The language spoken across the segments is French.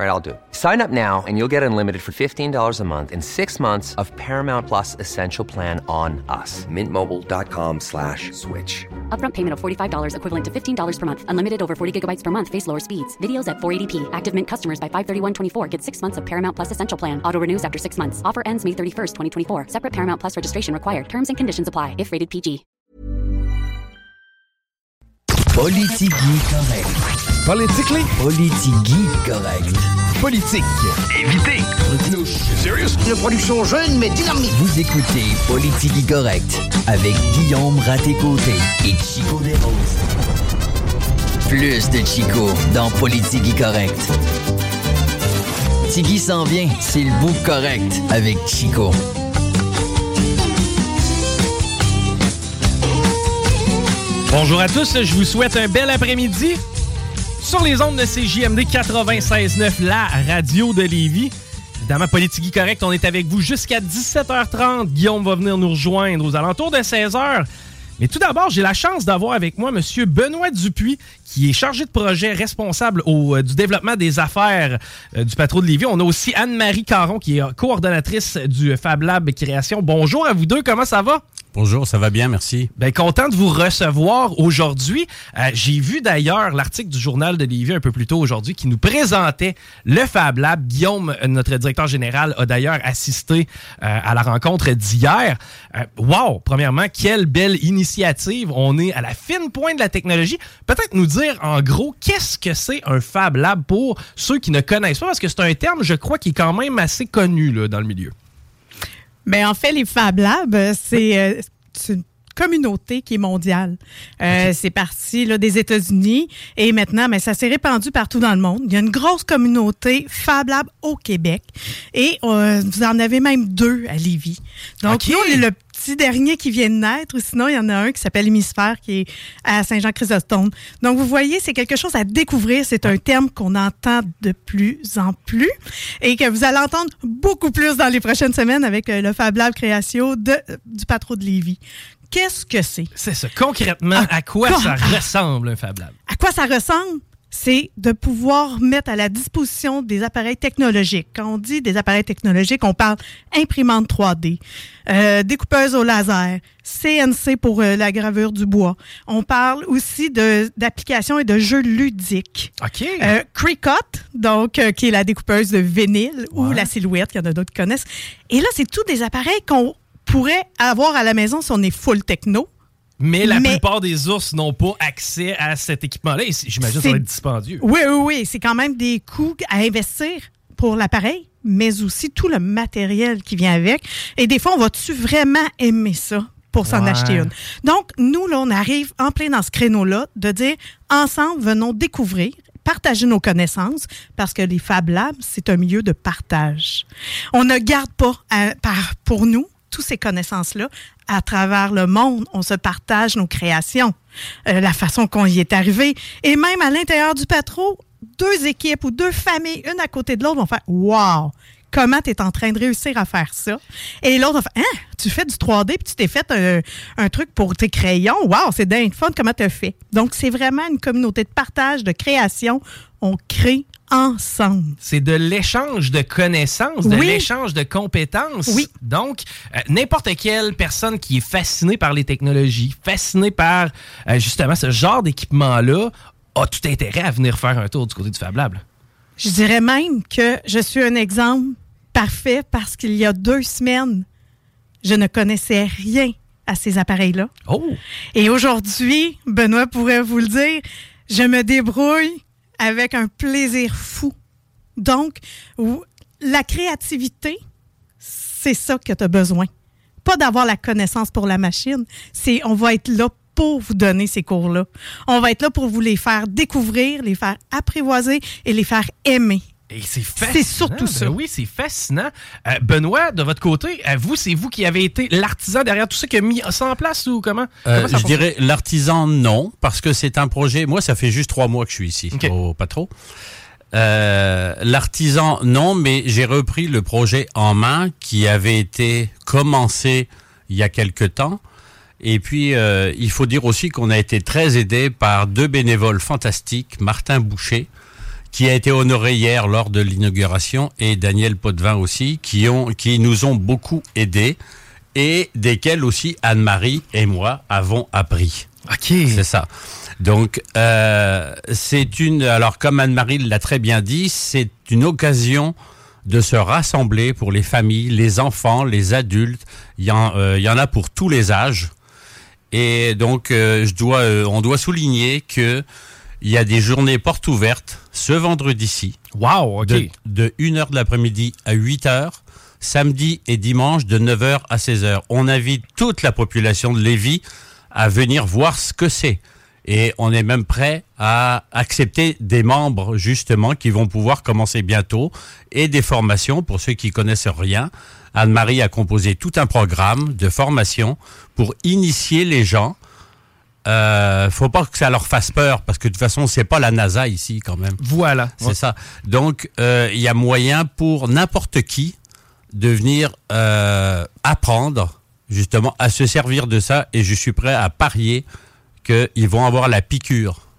All right, I'll do it. Sign up now and you'll get unlimited for $15 a month in six months of Paramount Plus Essential Plan on us. Mintmobile.com slash switch. Upfront payment of $45 equivalent to $15 per month. Unlimited over 40 gigabytes per month. Face lower speeds. Videos at 480p. Active Mint customers by 531.24 get six months of Paramount Plus Essential Plan. Auto renews after six months. Offer ends May 31st, 2024. Separate Paramount Plus registration required. Terms and conditions apply if rated PG. Politique correct. Politically? Politique correct. Politique. Évitez. Serious? Une production jeune mais dynamique. Vous écoutez Politique correct avec Guillaume Raté-Côté et Chico Desroses. Plus de Chico dans Politique correct. Tiggy s'en vient, c'est le bout correct avec Chico. Bonjour à tous, je vous souhaite un bel après-midi sur les ondes de CJMD 96.9, la radio de Lévis. Évidemment, Politique Correct, on est avec vous jusqu'à 17h30. Guillaume va venir nous rejoindre aux alentours de 16h. Mais tout d'abord, j'ai la chance d'avoir avec moi M. Benoît Dupuis, qui est chargé de projet responsable euh, du développement des affaires euh, du patron de Lévis. On a aussi Anne-Marie Caron, qui est coordonnatrice du Fab Lab Création. Bonjour à vous deux, comment ça va? Bonjour, ça va bien, merci. Bien, content de vous recevoir aujourd'hui. Euh, J'ai vu d'ailleurs l'article du Journal de Lévis un peu plus tôt aujourd'hui qui nous présentait le Fab Lab. Guillaume, notre directeur général, a d'ailleurs assisté euh, à la rencontre d'hier. Euh, wow! Premièrement, quelle belle initiative. On est à la fine pointe de la technologie. Peut-être nous dire en gros qu'est-ce que c'est un Fab Lab pour ceux qui ne connaissent pas, parce que c'est un terme, je crois, qui est quand même assez connu dans le milieu. Mais en fait, les Fab Labs, euh, c'est euh, c'est une communauté qui est mondiale. Euh, C'est parti là, des États-Unis et maintenant, mais ça s'est répandu partout dans le monde. Il y a une grosse communauté Fab Lab au Québec et euh, vous en avez même deux à Lévis. Donc, Ok. nous, on est le petit dernier qui vient de naître, ou sinon, il y en a un qui s'appelle Hémisphère, qui est à Saint-Jean-Chrysostome. Donc, vous voyez, c'est quelque chose à découvrir. C'est un terme qu'on entend de plus en plus et que vous allez entendre beaucoup plus dans les prochaines semaines avec euh, le Fab Lab Création de, du patron de Lévis. Qu'est-ce que c'est? C'est ça. Concrètement, à quoi quoi? ça ressemble un Fab Lab? À quoi ça ressemble? C'est de pouvoir mettre à la disposition des appareils technologiques. Quand on dit des appareils technologiques, on parle imprimante 3D, euh, découpeuse au laser, CNC pour euh, la gravure du bois. On parle aussi d'applications et de jeux ludiques. OK. Euh, Cricut, donc euh, qui est la découpeuse de vinyle ou la silhouette, il y en a d'autres qui connaissent. Et là, c'est tous des appareils qu'on pourrait avoir à la maison si on est full techno. Mais la Mais- plupart des ours n'ont pas accès à cet équipement-là. J'imagine que ça va être dispendieux. Oui, oui, oui. C'est quand même des coûts à investir pour l'appareil, mais aussi tout le matériel qui vient avec. Et des fois, on va-tu vraiment aimer ça? pour s'en Ouais. acheter une? Donc, nous, là, on arrive en plein dans ce créneau-là de dire, ensemble, venons découvrir, partager nos connaissances, parce que les Fab Labs, c'est un milieu de partage. On ne garde pas euh, par, pour nous toutes ces connaissances-là à travers le monde. On se partage nos créations, euh, la façon qu'on y est arrivé. Et même à l'intérieur du patron, deux équipes ou deux familles, une à côté de l'autre, vont faire Wow! Comment tu es en train de réussir à faire ça? Et l'autre va faire Hein? Tu fais du 3D puis tu t'es fait un, un truc pour tes crayons. Wow, c'est dingue fun. Comment tu as fait? Donc, c'est vraiment une communauté de partage, de création. On crée ensemble. C'est de l'échange de connaissances, de Oui. l'échange de compétences. Oui. Donc, euh, n'importe quelle personne qui est fascinée par les technologies, fascinée par euh, justement ce genre d'équipement-là, a tout intérêt à venir faire un tour du côté du Fab Lab. Je dirais même que je suis un exemple parfait parce qu'il y a deux semaines, je ne connaissais rien à ces appareils-là. Oh! Et aujourd'hui, Benoît pourrait vous le dire, je me débrouille avec un plaisir fou. Donc, la créativité, c'est ça que tu as besoin. Pas d'avoir la connaissance pour la machine, c'est on va être là pour vous donner ces cours-là. On va être là pour vous les faire découvrir, les faire apprivoiser et les faire aimer. Et c'est fascinant. C'est surtout Ben ça. oui, c'est fascinant. Euh, Benoît, de votre côté, euh, vous, c'est vous qui avez été l'artisan derrière tout ça qui a mis ça en place ou comment? Euh, Comment je dirais l'artisan, non, parce que c'est un projet. Moi, ça fait juste trois mois que je suis ici, pas trop. Euh, l'artisan, non, mais j'ai repris le projet en main qui avait été commencé il y a quelque temps. Et puis, euh, il faut dire aussi qu'on a été très aidé par deux bénévoles fantastiques, Martin Boucher, qui a été honoré hier lors de l'inauguration, et Daniel Potvin aussi, qui, ont, qui nous ont beaucoup aidés et desquels aussi Anne-Marie et moi avons appris. OK. C'est ça. Donc, euh, c'est une. Alors, comme Anne-Marie l'a très bien dit, c'est une occasion de se rassembler pour les familles, les enfants, les adultes. Il y en, euh, il y en a pour tous les âges. Et donc, euh, je dois, euh, on doit souligner que il y a des journées portes ouvertes ce vendredi-ci Wow, OK. de, de 1h de l'après-midi à 8h, samedi et dimanche de 9h à 16h. On invite toute la population de Lévis à venir voir ce que c'est. Et on est même prêt à accepter des membres, justement, qui vont pouvoir commencer bientôt, et des formations pour ceux qui connaissent rien. Anne-Marie a composé tout un programme de formation pour initier les gens. Euh, faut pas que ça leur fasse peur, parce que de toute façon, c'est pas la NASA ici, quand même. Voilà. C'est ça. Donc, euh, il y a moyen pour n'importe qui de venir euh, apprendre justement à se servir de ça. Et je suis prêt à parier qu'ils vont avoir la piqûre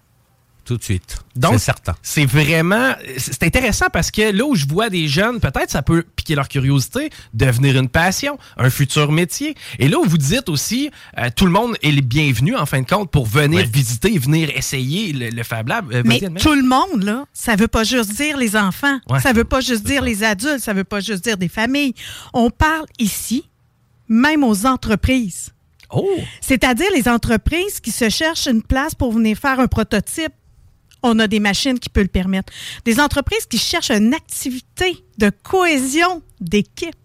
tout de suite. Donc, c'est certain. C'est vraiment. C'est intéressant parce que là où je vois des jeunes, peut-être ça peut piquer leur curiosité, devenir une passion, un futur métier. Et là où vous dites aussi, euh, tout le monde est le bienvenu en fin de compte pour venir Oui. visiter, venir essayer le, le Fab Lab. Euh, Mais tout le monde, là, ça veut pas juste dire les enfants. Ouais. Ça veut pas juste dire les adultes. Ça veut pas juste dire des familles. On parle ici, même aux entreprises. Oh! C'est-à-dire les entreprises qui se cherchent une place pour venir faire un prototype. On a des machines qui peuvent le permettre. Des entreprises qui cherchent une activité de cohésion d'équipe.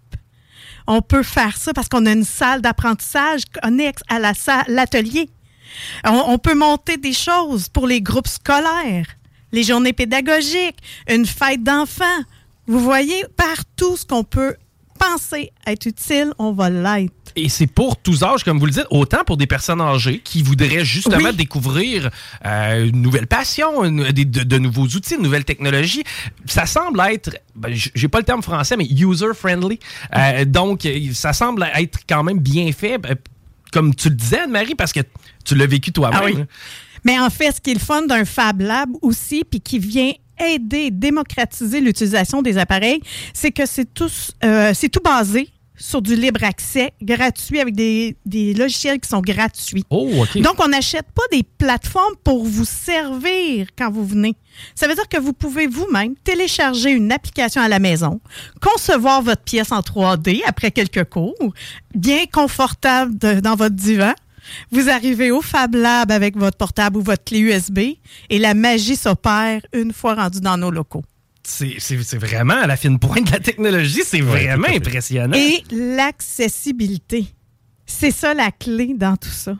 On peut faire ça parce qu'on a une salle d'apprentissage connexe à la l'atelier. On, on peut monter des choses pour les groupes scolaires, les journées pédagogiques, une fête d'enfants. Vous voyez, partout ce qu'on peut penser être utile, on va l'être. Et c'est pour tous âges, comme vous le dites, autant pour des personnes âgées qui voudraient justement Oui. découvrir euh, une nouvelle passion, une- de, de nouveaux outils, de nouvelles technologies. Ça semble être, ben, j'ai pas le terme français, mais user-friendly. Euh, donc, ça semble être quand même bien fait, euh, comme tu le disais, Anne-Marie, parce que tu l'as vécu toi-même. Ah oui. Mais en fait, ce qui est le fun d'un Fab Lab aussi, puis qui vient aider, démocratiser l'utilisation des appareils, c'est que c'est tous, euh, c'est tout basé sur du libre accès, gratuit, avec des, des logiciels qui sont gratuits. Oh, OK. Donc, on n'achète pas des plateformes pour vous servir quand vous venez. Ça veut dire que vous pouvez vous-même télécharger une application à la maison, concevoir votre pièce en 3D après quelques cours, bien confortable de- dans votre divan. Vous arrivez au Fab Lab avec votre portable ou votre clé USB et la magie s'opère une fois rendu dans nos locaux. C'est vraiment à la fine pointe de la technologie. C'est vraiment impressionnant. Et l'accessibilité. C'est ça la clé dans tout ça.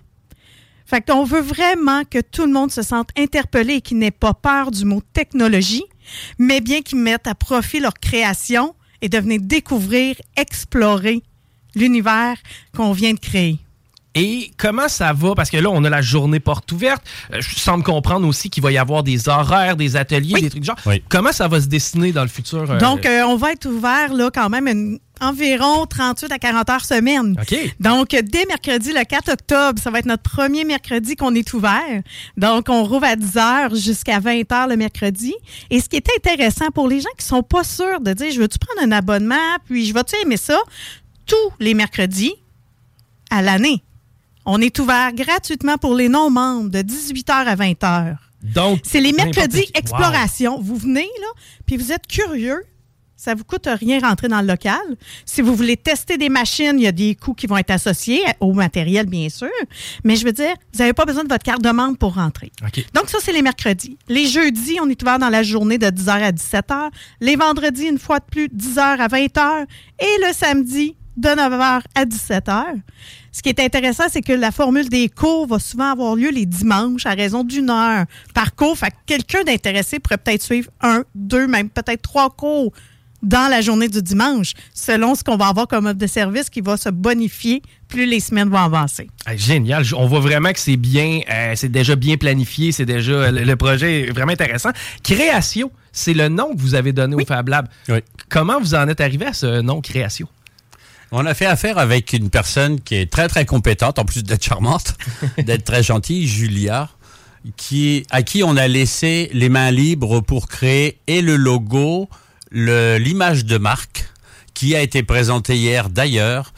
Fait qu'on veut vraiment que tout le monde se sente interpellé et qu'il n'ait pas peur du mot technologie, mais bien qu'ils mettent à profit leur création et de venir découvrir, explorer l'univers qu'on vient de créer. Et comment ça va? Parce que là, on a la journée porte ouverte. Euh, Je semble comprendre aussi qu'il va y avoir des horaires, des ateliers, Oui. des trucs du genre. Oui. Comment ça va se dessiner dans le futur? euh, Donc, euh, on va être ouvert là, quand même une- environ 38 à 40 heures semaine. OK. Donc, dès mercredi, le 4 octobre, ça va être notre premier mercredi qu'on est ouvert. Donc, on rouvre à 10 h jusqu'à 20 h le mercredi. Et ce qui est intéressant pour les gens qui sont pas sûrs de dire, je veux-tu prendre un abonnement, puis je vais-tu aimer ça, tous les mercredis à l'année. On est ouvert gratuitement pour les non-membres de 18 h à 20 h. Donc, C'est les mercredis exploration. Vous venez, là, puis vous êtes curieux. Ça vous coûte rien rentrer dans le local. Si vous voulez tester des machines, il y a des coûts qui vont être associés au matériel, bien sûr. Mais je veux dire, vous n'avez pas besoin de votre carte de membre pour rentrer. Donc, ça, c'est les mercredis. Les jeudis, on est ouvert dans la journée de 10h à 17h. Les vendredis, une fois de plus, 10h à 20h. Et le samedi, de 9h à 17h. Ce qui est intéressant, c'est que la formule des cours va souvent avoir lieu les dimanches à raison d'une heure par cours. Fait que quelqu'un d'intéressé pourrait peut-être suivre un, deux, même peut-être trois cours dans la journée du dimanche, selon ce qu'on va avoir comme offre de service qui va se bonifier plus les semaines vont avancer. Ah, génial. On voit vraiment que c'est bien, euh, c'est déjà bien planifié, c'est déjà, le, projet est vraiment intéressant. Création, c'est le nom que vous avez donné au Fab Lab. Comment vous en êtes arrivé à ce nom Création? On a fait affaire avec une personne qui est très très compétente, en plus d'être charmante, d'être très gentille, Julia, qui, à qui on a laissé les mains libres pour créer et le logo, l'image de marque, qui a été présentée hier d'ailleurs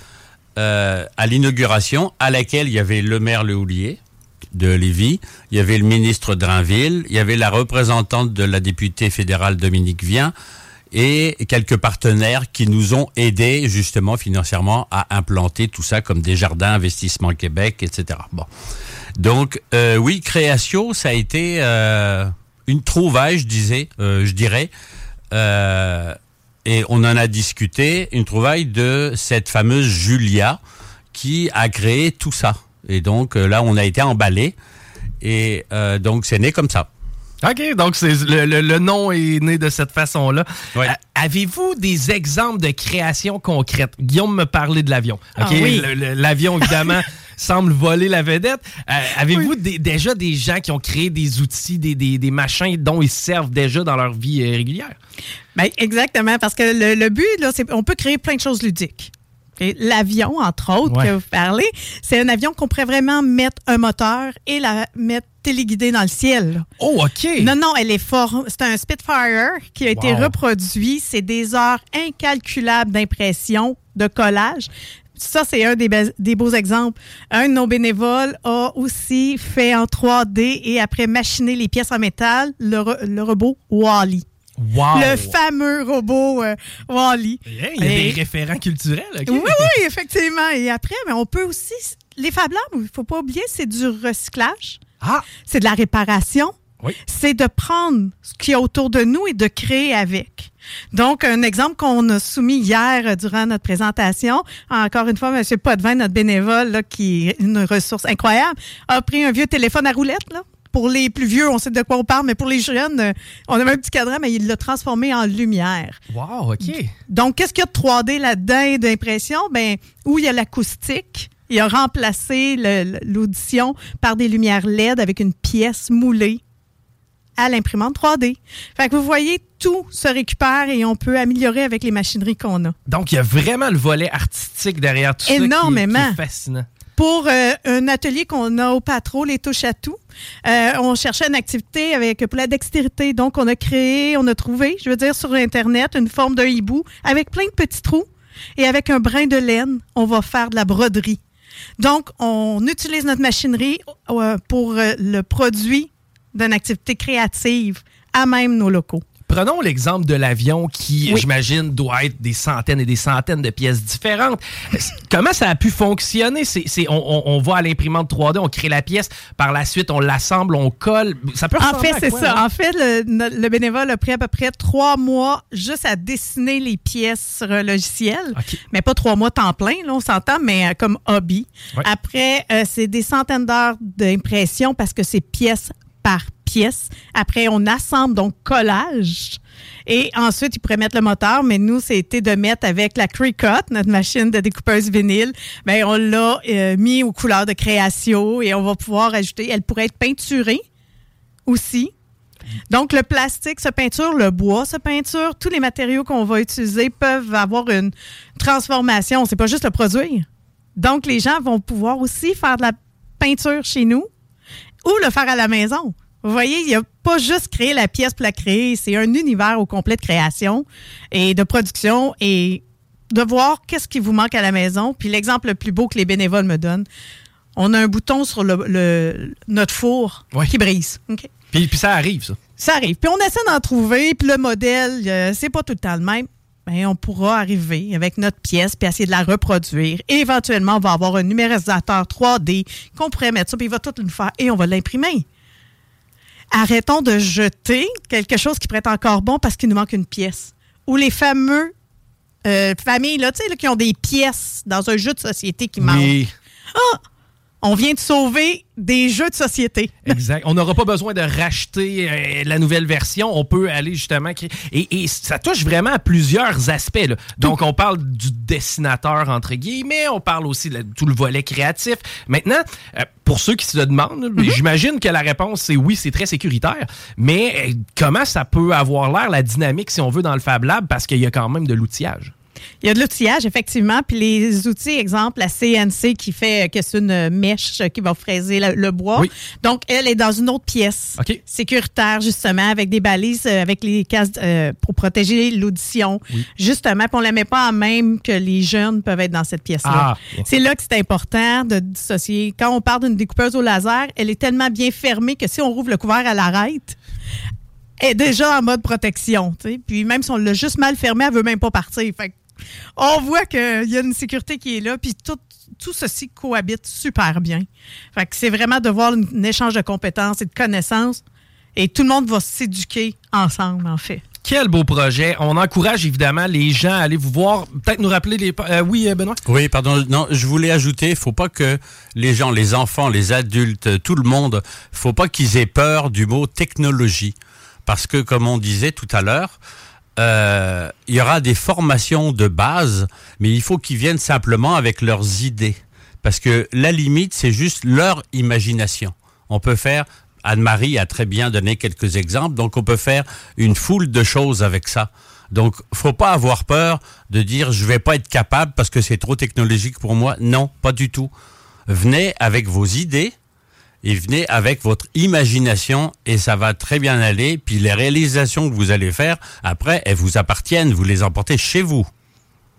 euh, à l'inauguration, à laquelle il y avait le maire Le Houlier de Lévis, il y avait le ministre Drainville, il y avait la représentante de la députée fédérale Dominique Vien, et quelques partenaires qui nous ont aidés justement financièrement à implanter tout ça comme des jardins investissement Québec, etc. Bon, donc euh, oui, création, ça a été euh, une trouvaille, je disais, euh, je dirais, et on en a discuté, une trouvaille de cette fameuse Julia qui a créé tout ça. Et donc là, on a été emballé, et donc c'est né comme ça. OK, donc c'est le, nom est né de cette façon-là. Avez-vous des exemples de création concrète? Guillaume me parlait de l'avion. Ah oui. L'avion, évidemment, semble voler la vedette. Euh, avez-vous déjà des gens qui ont créé des outils, des, des, machins dont ils servent déjà dans leur vie euh, régulière? Bien, exactement, parce que le, le but, là, c'est on peut créer plein de choses ludiques. L'avion, entre autres, que vous parlez, c'est un avion qu'on pourrait vraiment mettre un moteur et la mettre téléguidée dans le ciel. Oh, OK. Non, non, elle est fort. C'est un Spitfire qui a été reproduit. C'est des heures incalculables d'impression, de collage. Ça, c'est un des, des, beaux exemples. Un de nos bénévoles a aussi fait en 3D et après machiné les pièces en métal, le, le robot Wally. Le fameux robot euh, Wally. il y a des référents culturels. Oui, oui, effectivement. Et après, mais on peut aussi. Les Fab Labs, il ne faut pas oublier, c'est du recyclage. Ah! C'est de la réparation. Oui. C'est de prendre ce qu'il y a autour de nous et de créer avec. Donc, un exemple qu'on a soumis hier euh, durant notre présentation, encore une fois, M. Potvin, notre bénévole, là, qui est une ressource incroyable, a pris un vieux téléphone à roulette, là, pour les plus vieux, on sait de quoi on parle, mais pour les jeunes, euh, on a même un petit cadran, mais il l'a transformé en lumière. Wow, OK. Donc, qu'est-ce qu'il y a de 3D là-dedans d'impression? Ben, où il y a l'acoustique, il a remplacé l'audition par des lumières LED avec une pièce moulée à l'imprimante 3D. Fait que vous voyez, tout se récupère et on peut améliorer avec les machineries qu'on a. Donc, il y a vraiment le volet artistique derrière tout Énormément. ça qui est, fascinant pour euh, un atelier qu'on a au Patro, les touches à tout. Euh, on cherchait une activité avec pour la dextérité. Donc, on a créé, on a trouvé, je veux dire, sur Internet, une forme d'un hibou avec plein de petits trous. Et avec un brin de laine, on va faire de la broderie. Donc, on utilise notre machinerie euh, pour le produit d'une activité créative à même nos locaux. Prenons l'exemple de l'avion qui, j'imagine, doit être des centaines et des centaines de pièces différentes. Comment ça a pu fonctionner? C'est, on, on, va à l'imprimante 3D, on crée la pièce, par la suite, on l'assemble, on colle. Ça peut En fait, c'est ça. En fait, le, bénévole a pris à peu près trois mois juste à dessiner les pièces sur un logiciel. Mais pas trois mois temps plein, là, on s'entend, mais euh, comme hobby. Après, euh, c'est des centaines d'heures d'impression parce que c'est pièce par pièces. Après, on assemble, donc collage. Et ensuite, ils pourraient mettre le moteur, mais nous, c'était de mettre avec la Cricut, notre machine de découpeuse vinyle, bien, on l'a euh, mis aux couleurs de création et on va pouvoir ajouter, elle pourrait être peinturée aussi. Donc, le plastique se peinture, le bois se peinture, tous les matériaux qu'on va utiliser peuvent avoir une transformation. C'est pas juste le produire. Donc, les gens vont pouvoir aussi faire de la peinture chez nous ou le faire à la maison. Vous voyez, il n'y a pas juste créer la pièce pour la créer, c'est un univers au complet de création et de production et de voir qu'est-ce qui vous manque à la maison. Puis l'exemple le plus beau que les bénévoles me donnent, on a un bouton sur le, notre four qui brise. Puis, puis, ça arrive, ça. Ça arrive. Puis on essaie d'en trouver, puis le modèle, euh, c'est pas tout le temps le même. On pourra arriver avec notre pièce puis essayer de la reproduire. Et éventuellement, on va avoir un numérisateur 3D qu'on pourrait mettre ça, puis il va tout nous faire et on va l'imprimer arrêtons de jeter quelque chose qui pourrait être encore bon parce qu'il nous manque une pièce. Ou les fameux euh, familles là, tu sais, là, qui ont des pièces dans un jeu de société qui manquent. Oui. Ah! On vient de sauver des jeux de société. Exact. On n'aura pas besoin de racheter euh, la nouvelle version. On peut aller justement créer. Et, et ça touche vraiment à plusieurs aspects. là. Donc, on parle du dessinateur, entre guillemets. On parle aussi de tout le volet créatif. Maintenant, euh, pour ceux qui se le demandent, Mhm. j'imagine que la réponse, c'est oui, c'est très sécuritaire. Mais euh, comment ça peut avoir l'air, la dynamique, si on veut, dans le Fab Lab, parce qu'il y a quand même de l'outillage? Il y a de l'outillage, effectivement. Puis les outils, exemple, la CNC qui fait que c'est une mèche qui va fraiser le, le bois. Oui. Donc, elle est dans une autre pièce. Sécuritaire, justement, avec des balises, euh, avec les cases euh, pour protéger l'audition. Justement, puis on ne la met pas en même que les jeunes peuvent être dans cette pièce-là. Ah. C'est là que c'est important de dissocier. Quand on parle d'une découpeuse au laser, elle est tellement bien fermée que si on rouvre le couvert, elle arrête. Est déjà en mode protection. Puis même si on l'a juste mal fermé, elle veut même pas partir. Fait que on voit qu'il y a une sécurité qui est là, puis tout, tout ceci cohabite super bien. Fait que c'est vraiment de voir un échange de compétences et de connaissances, et tout le monde va s'éduquer ensemble, en fait. Quel beau projet. On encourage évidemment les gens à aller vous voir. Peut-être nous rappeler les. euh, oui, euh, Benoît? Oui, pardon. Non, je voulais ajouter, faut pas que les gens, les enfants, les adultes, tout le monde, faut pas qu'ils aient peur du mot technologie, parce que comme on disait tout à l'heure, euh, il y aura des formations de base, mais il faut qu'ils viennent simplement avec leurs idées, parce que la limite, c'est juste leur imagination. On peut faire. Anne-Marie a très bien donné quelques exemples, donc on peut faire une foule de choses avec ça. Donc, faut pas avoir peur de dire je vais pas être capable parce que c'est trop technologique pour moi. Non, pas du tout. Venez avec vos idées et venez avec votre imagination et ça va très bien aller. Puis les réalisations que vous allez faire, après, elles vous appartiennent. Vous les emportez chez vous.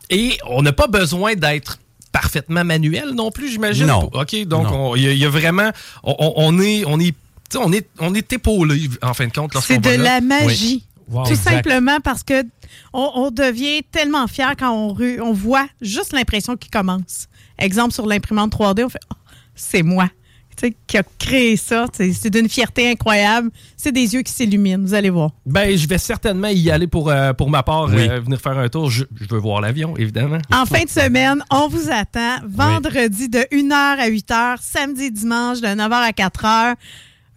Et on n'a pas besoin d'être parfaitement manuel non plus, j'imagine? Non. OK, donc il y, a- il y a vraiment. On, est. On est on est, on est épaulé, en fin de compte. C'est de la magie. Wow. Tout Exact. simplement parce que on, on devient tellement fier quand on voit juste l'impression qui commence. Exemple sur l'imprimante 3D, on fait Oh, c'est moi. Tu sais, qui a créé ça. C'est c'est d'une fierté incroyable. C'est des yeux qui s'illuminent. Vous allez voir. Ben, je vais certainement y aller pour, euh, pour ma part, Oui. euh, venir faire un tour. Je, je veux voir l'avion, évidemment. En fin de semaine, on vous attend vendredi de 1h à 8h, samedi et dimanche de 9h à 4h.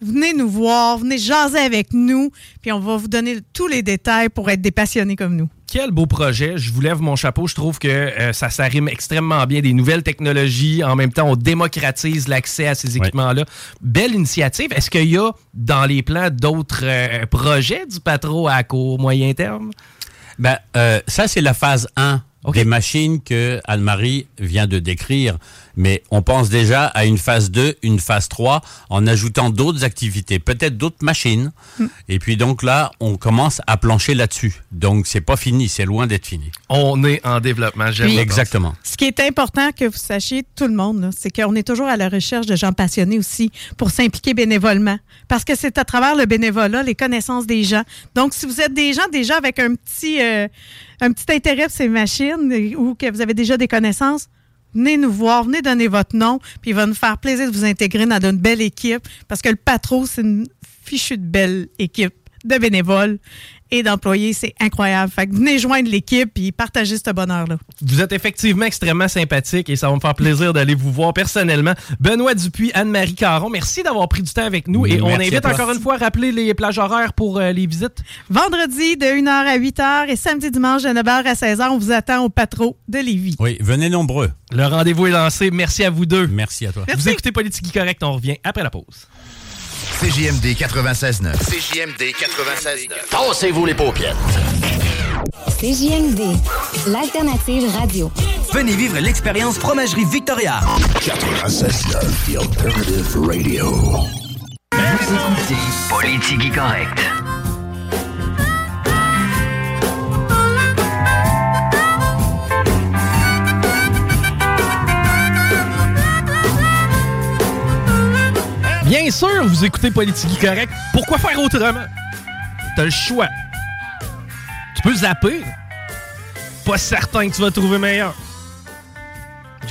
Venez nous voir, venez jaser avec nous, puis on va vous donner tous les détails pour être des passionnés comme nous. Quel beau projet. Je vous lève mon chapeau. Je trouve que euh, ça s'arrime extrêmement bien. Des nouvelles technologies. En même temps, on démocratise l'accès à ces équipements-là. Belle initiative. Est-ce qu'il y a dans les plans d'autres euh, projets du patro à court, moyen terme? Ben, euh, ça, c'est la phase 1 des machines que Anne-Marie vient de décrire. Mais on pense déjà à une phase 2, une phase 3, en ajoutant d'autres activités, peut-être d'autres machines. Et puis donc là, on commence à plancher là-dessus. Donc c'est pas fini, c'est loin d'être fini. On est en développement. J'aime Oui. Exactement. Ce qui est important que vous sachiez, tout le monde, là, c'est qu'on est toujours à la recherche de gens passionnés aussi pour s'impliquer bénévolement. Parce que c'est à travers le bénévolat, les connaissances des gens. Donc, si vous êtes des gens déjà avec un petit, euh, un petit intérêt pour ces machines ou que vous avez déjà des connaissances, venez nous voir, venez donner votre nom, puis il va nous faire plaisir de vous intégrer dans une belle équipe. Parce que le patron, c'est une fichue de belle équipe de bénévoles et d'employés. C'est incroyable. Fait que venez joindre l'équipe et partagez ce bonheur-là. Vous êtes effectivement extrêmement sympathique et ça va me faire plaisir d'aller vous voir personnellement. Benoît Dupuis, Anne-Marie Caron, merci d'avoir pris du temps avec nous et on invite encore une fois à rappeler les plages horaires pour euh, les visites. Vendredi de 1h à 8h et samedi dimanche de 9h à 16h, on vous attend au Patro de Lévis. Oui, venez nombreux. Le rendez-vous est lancé. Merci à vous deux. Merci à toi. Vous écoutez Politique Correct, on revient après la pause. CJMD 96.9. CJMD 96.9. Tassez-vous les paupières. CJMD, l'alternative radio. Venez vivre l'expérience Fromagerie Victoria. 96.9, The Alternative Radio. Vous écoutez Politique correct. Bien sûr, vous écoutez Politique Correct. Pourquoi faire autrement? T'as le choix. Tu peux zapper. Pas certain que tu vas trouver meilleur.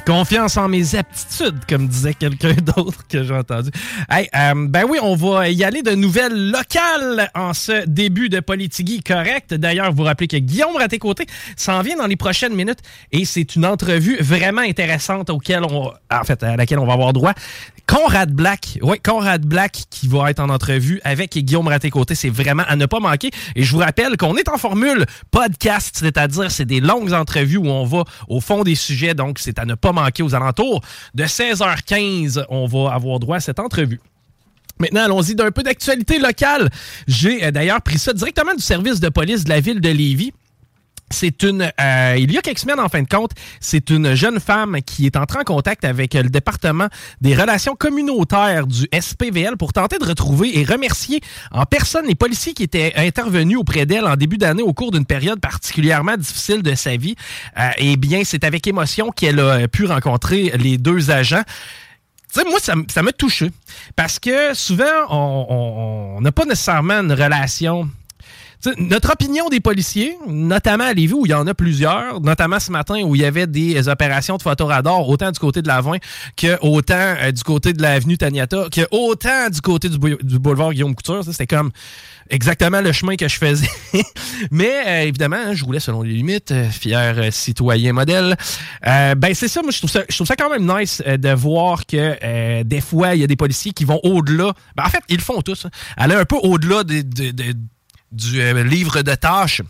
Confiance en mes aptitudes, comme disait quelqu'un d'autre que j'ai entendu. Hey, euh, ben oui, on va y aller de nouvelles locales en ce début de Politigui correct. D'ailleurs, vous rappelez que Guillaume Raté-Côté s'en vient dans les prochaines minutes et c'est une entrevue vraiment intéressante auquel on, en fait, à laquelle on va avoir droit. Conrad Black, oui, Conrad Black qui va être en entrevue avec Guillaume Raté-Côté, c'est vraiment à ne pas manquer. Et je vous rappelle qu'on est en formule podcast, c'est-à-dire c'est des longues entrevues où on va au fond des sujets, donc c'est à ne pas manquer aux alentours de 16h15. On va avoir droit à cette entrevue. Maintenant, allons-y d'un peu d'actualité locale. J'ai euh, d'ailleurs pris ça directement du service de police de la ville de Lévis. C'est une, euh, il y a quelques semaines en fin de compte, c'est une jeune femme qui est entrée en contact avec le département des relations communautaires du SPVL pour tenter de retrouver et remercier en personne les policiers qui étaient intervenus auprès d'elle en début d'année au cours d'une période particulièrement difficile de sa vie. Euh, eh bien, c'est avec émotion qu'elle a pu rencontrer les deux agents. Tu sais, moi, ça m'a touché. Parce que souvent, on n'a pas nécessairement une relation notre opinion des policiers, notamment à Lévis, où il y en a plusieurs, notamment ce matin où il y avait des opérations de photoradar, autant du côté de l'Avin que autant euh, du côté de l'avenue Taniata, que autant du côté du, boulevard Guillaume Couture. C'était comme exactement le chemin que je faisais. Mais euh, évidemment, hein, je roulais selon les limites, euh, fier citoyen modèle. ben c'est ça, moi je trouve ça, je quand même nice de voir que des fois, il y a des policiers qui vont au-delà. Ben, en fait, ils le font tous. Hein. aller un peu au-delà de, de du euh, livre de tâches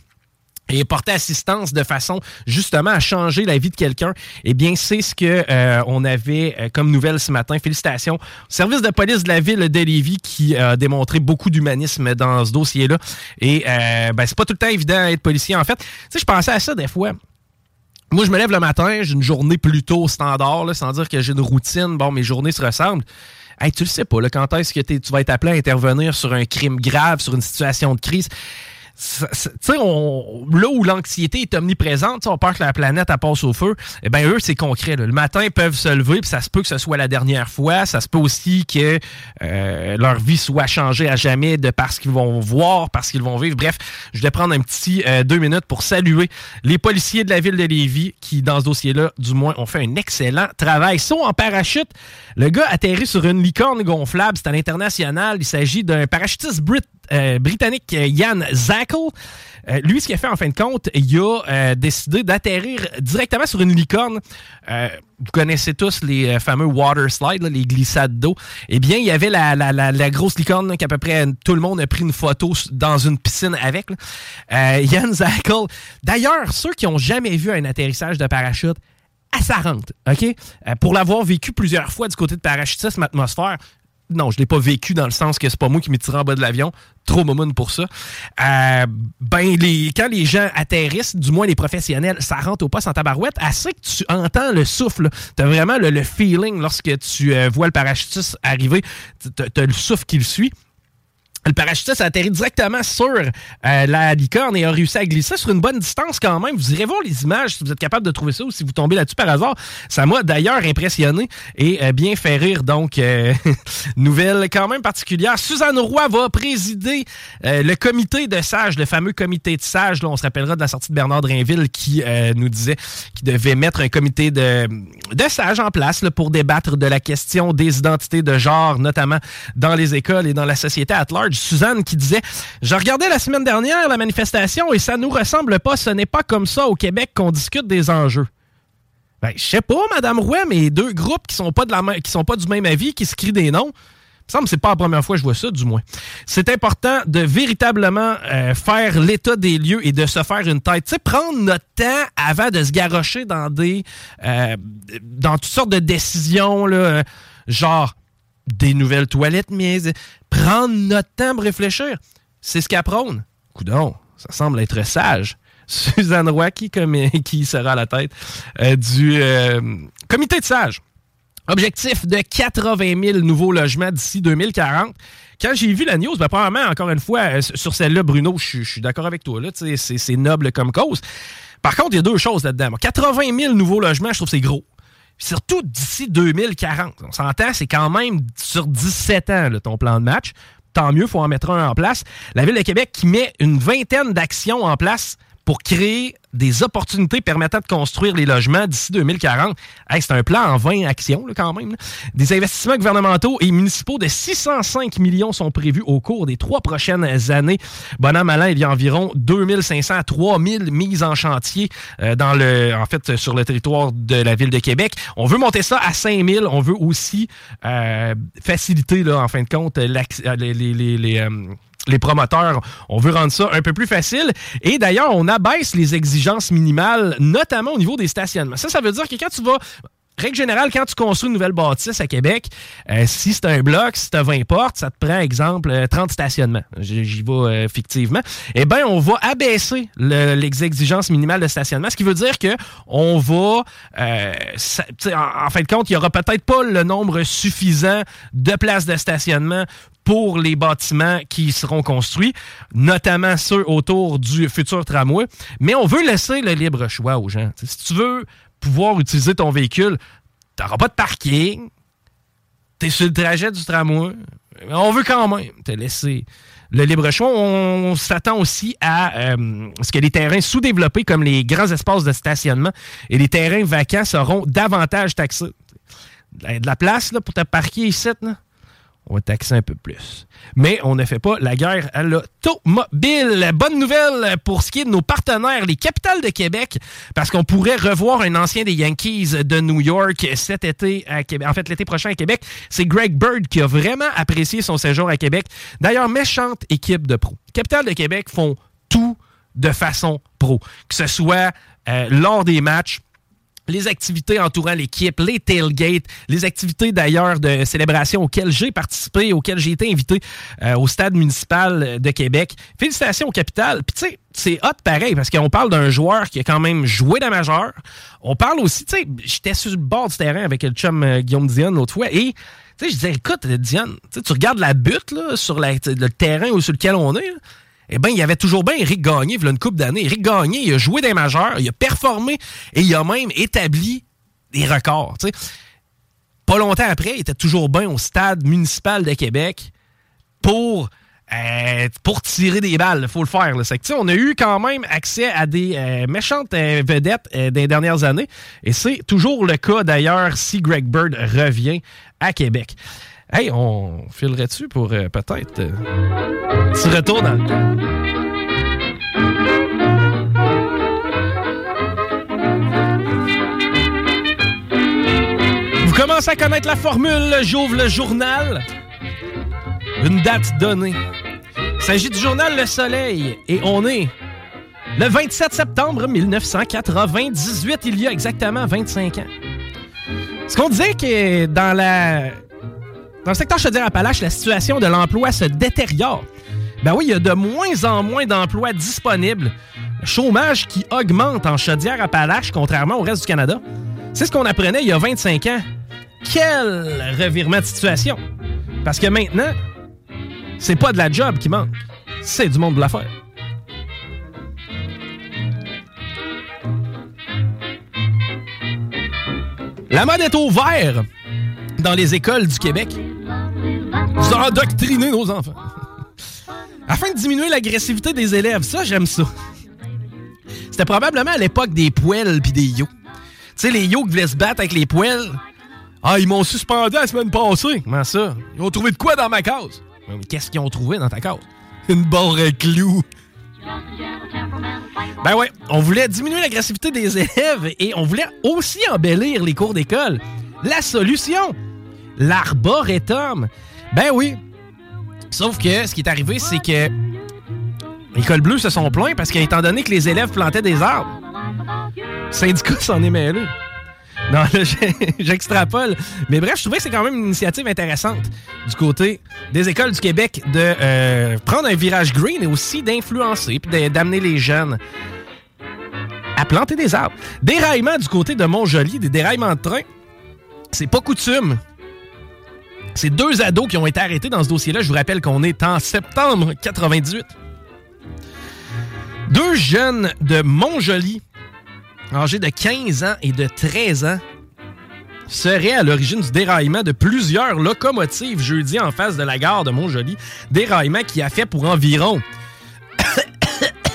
et porter assistance de façon justement à changer la vie de quelqu'un, eh bien c'est ce que euh, on avait euh, comme nouvelle ce matin. Félicitations service de police de la ville de Lévis qui a démontré beaucoup d'humanisme dans ce dossier-là. Et ben, c'est pas tout le temps évident d'être policier en fait. Tu sais, je pensais à ça des fois. Moi, je me lève le matin, j'ai une journée plutôt standard, sans dire que j'ai une routine. Bon, mes journées se ressemblent. Hey, tu le sais pas, là, quand est-ce que tu vas être appelé à intervenir sur un crime grave, sur une situation de crise? Tu sais, là où l'anxiété est omniprésente, on peur que la planète passe au feu, eh bien, eux, c'est concret. Le matin, ils peuvent se lever, puis ça se peut que ce soit la dernière fois. Ça se peut aussi que euh, leur vie soit changée à jamais de parce qu'ils vont voir, parce qu'ils vont vivre. Bref, je vais prendre un petit euh, deux minutes pour saluer les policiers de la ville de Lévis qui, dans ce dossier-là, du moins, ont fait un excellent travail. Saut en parachute, le gars atterrit sur une licorne gonflable. C'est à l'international. Il s'agit d'un parachutiste brit euh, britannique Yann Zackel. Euh, lui, ce qu'il a fait en fin de compte, il a euh, décidé d'atterrir directement sur une licorne. vous connaissez tous les fameux water slides, les glissades d'eau. Eh bien, il y avait la, grosse licorne qu'à peu près tout le monde a pris une photo dans une piscine avec. Yann Zackel. D'ailleurs, ceux qui n'ont jamais vu un atterrissage de parachute, à sa rente, OK? pour l'avoir vécu plusieurs fois du côté de parachutisme atmosphère, non, je l'ai pas vécu dans le sens que c'est pas moi qui m'ai tiré en bas de l'avion. Trop momoun pour ça. Euh, ben, quand les gens atterrissent, du moins les professionnels, ça rentre au poste en tabarouette. Assez que tu entends le souffle. Tu as vraiment le, feeling lorsque tu euh, vois le parachutiste arriver. Tu le souffle qui le suit. Le parachutiste a atterri directement sur euh, la licorne et a réussi à glisser sur une bonne distance quand même. Vous irez voir les images si vous êtes capable de trouver ça ou si vous tombez là-dessus par hasard. Ça m'a d'ailleurs impressionné et euh, bien fait rire. Donc, euh, nouvelle quand même particulière. Suzanne Roy va présider le comité de sages, le fameux comité de sages. Là, on se rappellera de la sortie de Bernard Drinville qui nous disait qu'il devait mettre un comité de, de sages en place là, pour débattre de la question des identités de genre, notamment dans les écoles et dans la société at large. Suzanne qui disait Je regardais la semaine dernière la manifestation et ça nous ressemble pas. Ce n'est pas comme ça au Québec qu'on discute des enjeux. Ben, je sais pas, Madame Roy, mais deux groupes qui sont pas de la qui sont pas du même avis, qui se crient des noms. Il me semble c'est pas la première fois que je vois ça, du moins. C'est important de véritablement euh, faire l'état des lieux et de se faire une tête. Tu sais, prendre notre temps avant de se garrocher dans des euh, dans toutes sortes de décisions, là, genre des nouvelles toilettes, mais prendre notre temps pour réfléchir. C'est ce qu'elle prône. Coudon, ça semble être sage. Suzanne Roy, qui, sera à la tête euh, du euh, comité de sages. Objectif de 80 000 nouveaux logements d'ici 2040. Quand j'ai vu la news, ben, encore une fois, euh, sur celle-là, Bruno, je suis d'accord avec toi. C'est noble comme cause. Par contre, il y a deux choses là-dedans. 80 000 nouveaux logements, je trouve que c'est gros surtout d'ici 2040. On s'entend, c'est quand même sur 17 ans ton plan de match. Tant mieux, il faut en mettre un en place. La Ville de Québec qui met une vingtaine d'actions en place pour créer des opportunités permettant de construire les logements d'ici 2040. c'est un plan en 20 actions quand même. Des investissements gouvernementaux et municipaux de 605 millions sont prévus au cours des trois prochaines années. Bonhomme Malin, il y a environ 2500 à 3000 mises en chantier euh, dans le, en fait, sur le territoire de la ville de Québec. On veut monter ça à 5000. On veut aussi euh, faciliter, là, en fin de compte, les, les, les, euh, les promoteurs, on veut rendre ça un peu plus facile. Et d'ailleurs, on abaisse les exigences minimales, notamment au niveau des stationnements. Ça, ça veut dire que quand tu vas règle générale, quand tu construis une nouvelle bâtisse à Québec, euh, si c'est un bloc, si tu as 20 portes, ça te prend, exemple, 30 euh, stationnements. J'y vais euh, fictivement. Eh bien, on va abaisser les exigences minimales de stationnement, ce qui veut dire que on va, en, fin de compte, il n'y aura peut-être pas le nombre suffisant de places de stationnement pour les bâtiments qui seront construits, notamment ceux autour du futur tramway. Mais on veut laisser le libre choix aux gens. si tu veux pouvoir utiliser ton véhicule, tu n'auras pas de parking, tu es sur le trajet du tramway. On veut quand même te laisser le libre choix. On, s'attend aussi à euh, ce que les terrains sous-développés, comme les grands espaces de stationnement et les terrains vacants, seront davantage taxés. De la place là, pour te parquer ici, là, on va taxer un peu plus. Mais on ne fait pas la guerre à l'automobile. Bonne nouvelle pour ce qui est de nos partenaires, les capitales de Québec, parce qu'on pourrait revoir un ancien des Yankees de New York cet été à Québec. En fait, l'été prochain à Québec. C'est Greg Bird qui a vraiment apprécié son séjour à Québec. D'ailleurs, méchante équipe de pros. Capitales de Québec font tout de façon pro. Que ce soit euh, lors des matchs, les activités entourant l'équipe, les tailgates, les activités d'ailleurs de célébration auxquelles j'ai participé, auxquelles j'ai été invité euh, au stade municipal de Québec. Félicitations au capital. Puis tu sais, c'est hot pareil parce qu'on parle d'un joueur qui a quand même joué dans majeur. On parle aussi, tu sais, j'étais sur le bord du terrain avec le chum euh, Guillaume Dion l'autre fois et tu sais, je disais, écoute, Diane, tu regardes la butte là, sur le terrain sur lequel on est eh bien, il y avait toujours bien Eric Gagné, il y a une coupe d'années. Eric Gagné, il a joué des majeurs, il a performé et il a même établi des records. Pas longtemps après, il était toujours bien au stade municipal de Québec pour, euh, tirer des balles. Il faut le faire. Là. on a eu quand même accès à des euh, méchantes euh, vedettes des dernières années. Et c'est toujours le cas d'ailleurs si Greg Bird revient à Québec. Hey, on filerait dessus pour euh, peut-être euh, petit retour dans le temps. Vous commencez à connaître la formule, j'ouvre le journal. Une date donnée. Il s'agit du journal Le Soleil et on est le 27 septembre 1998, il y a exactement 25 ans. Ce qu'on disait que dans la dans le secteur Chaudière-Appalaches, la situation de l'emploi se détériore. Ben oui, il y a de moins en moins d'emplois disponibles. Le chômage qui augmente en Chaudière-Appalaches, contrairement au reste du Canada. C'est ce qu'on apprenait il y a 25 ans. Quel revirement de situation! Parce que maintenant, c'est pas de la job qui manque, c'est du monde de l'affaire. La mode est au vert dans les écoles du Québec. Vous endoctrinez nos enfants. Afin de diminuer l'agressivité des élèves, ça, j'aime ça. C'était probablement à l'époque des poêles puis des yo. Tu sais, les yo qui voulaient se battre avec les poêles. Ah, ils m'ont suspendu la semaine passée. Comment ça? Ils ont trouvé de quoi dans ma case? Qu'est-ce qu'ils ont trouvé dans ta case? Une barre à clous. Ben ouais, on voulait diminuer l'agressivité des élèves et on voulait aussi embellir les cours d'école. La solution, l'arboretum. Ben oui. Sauf que ce qui est arrivé, c'est que l'école bleue se sont plaints parce qu'étant donné que les élèves plantaient des arbres, le syndicat s'en est mêlé. Non, là, j'extrapole. Mais bref, je trouvais que c'est quand même une initiative intéressante du côté des écoles du Québec de euh, prendre un virage green et aussi d'influencer puis d'amener les jeunes à planter des arbres. Déraillement du côté de Montjoli, des déraillements de train, c'est pas coutume c'est deux ados qui ont été arrêtés dans ce dossier-là. Je vous rappelle qu'on est en septembre 98. Deux jeunes de Montjoli, âgés de 15 ans et de 13 ans, seraient à l'origine du déraillement de plusieurs locomotives jeudi en face de la gare de Montjoli. Déraillement qui a fait pour environ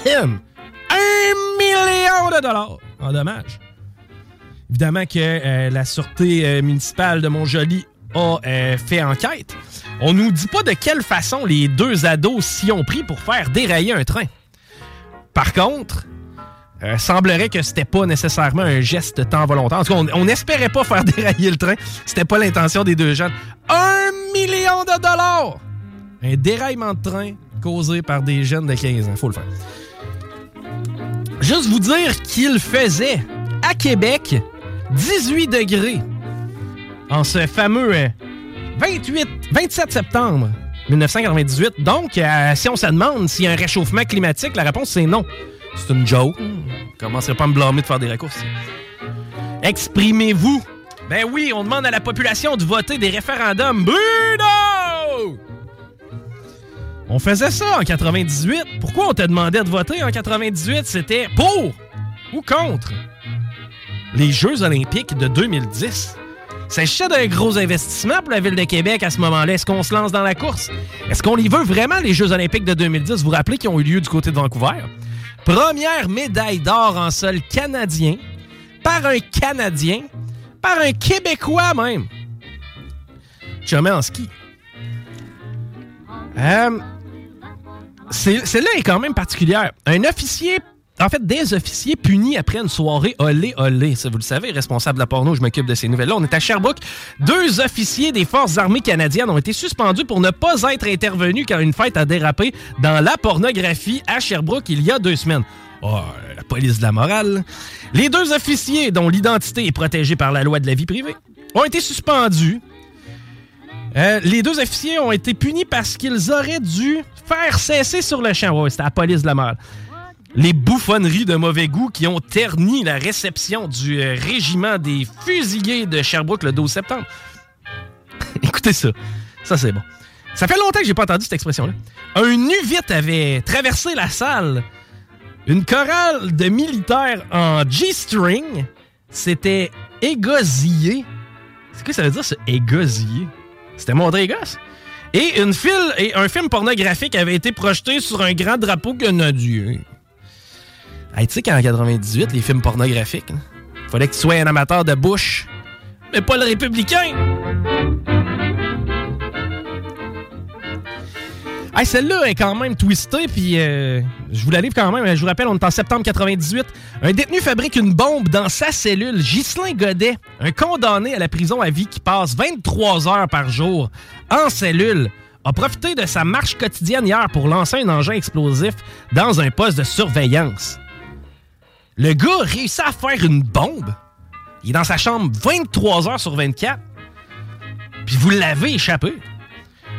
1 millions de dollars en dommages. Évidemment que euh, la sûreté euh, municipale de Montjoli a euh, fait enquête. On nous dit pas de quelle façon les deux ados s'y ont pris pour faire dérailler un train. Par contre, euh, semblerait que c'était pas nécessairement un geste tant volontaire. En tout cas, on- n'espérait pas faire dérailler le train. C'était pas l'intention des deux jeunes. Un million de dollars! Un déraillement de train causé par des jeunes de 15 ans. Faut le faire. Juste vous dire qu'il faisait à Québec 18 degrés en ce fameux euh, 28, 27 septembre 1998. Donc, euh, si on se demande s'il y a un réchauffement climatique, la réponse c'est non. C'est une joke. Commencerez pas à me blâmer de faire des raccourcis. Exprimez-vous. Ben oui, on demande à la population de voter des référendums. Bruno! On faisait ça en 98. Pourquoi on te demandait de voter en 98? C'était pour ou contre les Jeux olympiques de 2010. S'agissait d'un gros investissement pour la Ville de Québec à ce moment-là. Est-ce qu'on se lance dans la course? Est-ce qu'on y veut vraiment, les Jeux olympiques de 2010? Vous vous rappelez qu'ils ont eu lieu du côté de Vancouver? Première médaille d'or en sol canadien, par un Canadien, par un Québécois même. Jamais en ski. Euh, c'est- Celle-là est quand même particulière. Un officier, en fait, des officiers punis après une soirée olé olé. Ça, vous le savez, responsable de la porno, je m'occupe de ces nouvelles-là. On est à Sherbrooke. Deux officiers des Forces armées canadiennes ont été suspendus pour ne pas être intervenus quand une fête a dérapé dans la pornographie à Sherbrooke il y a deux semaines. Oh, la police de la morale. Les deux officiers, dont l'identité est protégée par la loi de la vie privée, ont été suspendus euh, les deux officiers ont été punis parce qu'ils auraient dû faire cesser sur le champ. C'était la police de la morale. Les bouffonneries de mauvais goût qui ont terni la réception du euh, régiment des fusillés de Sherbrooke le 12 septembre. Écoutez ça. Ça, c'est bon. Ça fait longtemps que j'ai pas entendu cette expression-là. Un nu-vite avait traversé la salle. Une chorale de militaires en G-string s'était égosillée. C'est quoi ça veut dire, ce égosillé? C'était montré les. Et, une file, et un film pornographique avait été projeté sur un grand drapeau canadien. Hey, tu sais qu'en 98, les films pornographiques, hein, fallait que tu sois un amateur de Bush, mais pas le républicain. Hey, celle-là est quand même twistée, puis euh, je vous la livre quand même. Je vous rappelle, on est en septembre 98. Un détenu fabrique une bombe dans sa cellule. Ghislain Godet, un condamné à la prison à vie qui passe 23 heures par jour en cellule, a profité de sa marche quotidienne hier pour lancer un engin explosif dans un poste de surveillance. Le gars a réussi à faire une bombe. Il est dans sa chambre 23 heures sur 24. Puis vous l'avez échappé.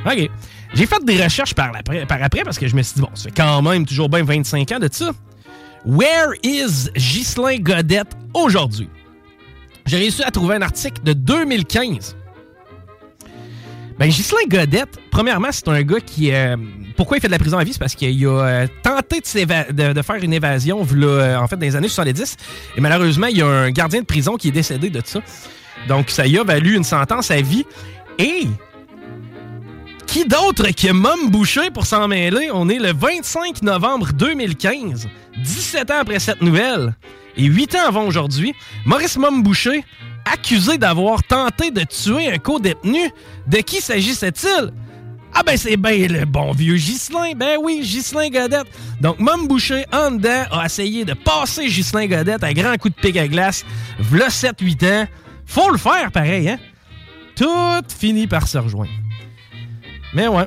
OK. J'ai fait des recherches par après, par après parce que je me suis dit, bon, fait quand même toujours bien 25 ans de ça. Where is Ghislain Godette aujourd'hui? J'ai réussi à trouver un article de 2015. Ben, Ghislain Godette, premièrement, c'est un gars qui. euh, pourquoi il fait de la prison à vie? C'est parce qu'il a euh, tenté de, faire une évasion, euh, en fait, dans les années 70. Et malheureusement, il y a un gardien de prison qui est décédé de ça. Donc, ça y a valu une sentence à vie. Et qui d'autre que Mom Boucher pour s'en mêler? On est le 25 novembre 2015, 17 ans après cette nouvelle, et 8 ans avant aujourd'hui. Maurice Mom Boucher, accusé d'avoir tenté de tuer un co-détenu. De qui s'agissait-il? Ah ben c'est bien le bon vieux Ghislain. Ben oui, Ghislain Godette. Donc Mom Boucher, en dedans, a essayé de passer Ghislain Godette à grand coup de pic à glace. V'là 7-8 ans. Faut le faire pareil, hein? Tout finit par se rejoindre. Mais ouais.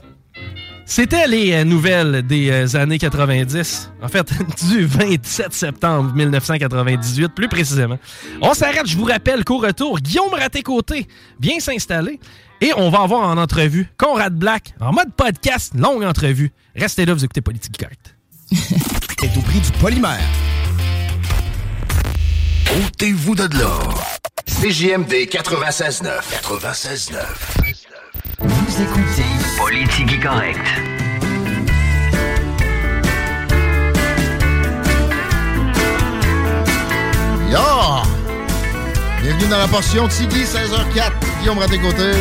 C'était les euh, nouvelles des euh, années 90. En fait, du 27 septembre 1998, plus précisément. On s'arrête, je vous rappelle qu'au retour, Guillaume Raté-Côté vient s'installer et on va avoir en entrevue Conrad Black en mode podcast, longue entrevue. Restez là, vous écoutez Politique Correct. est au prix du polymère. Ôtez-vous de là. CJMD 96.9. 96.9. Vous écoutez Politique Correct. Ya! Bienvenue dans la portion Tigui, 16h04. Guillaume Raté-Côté.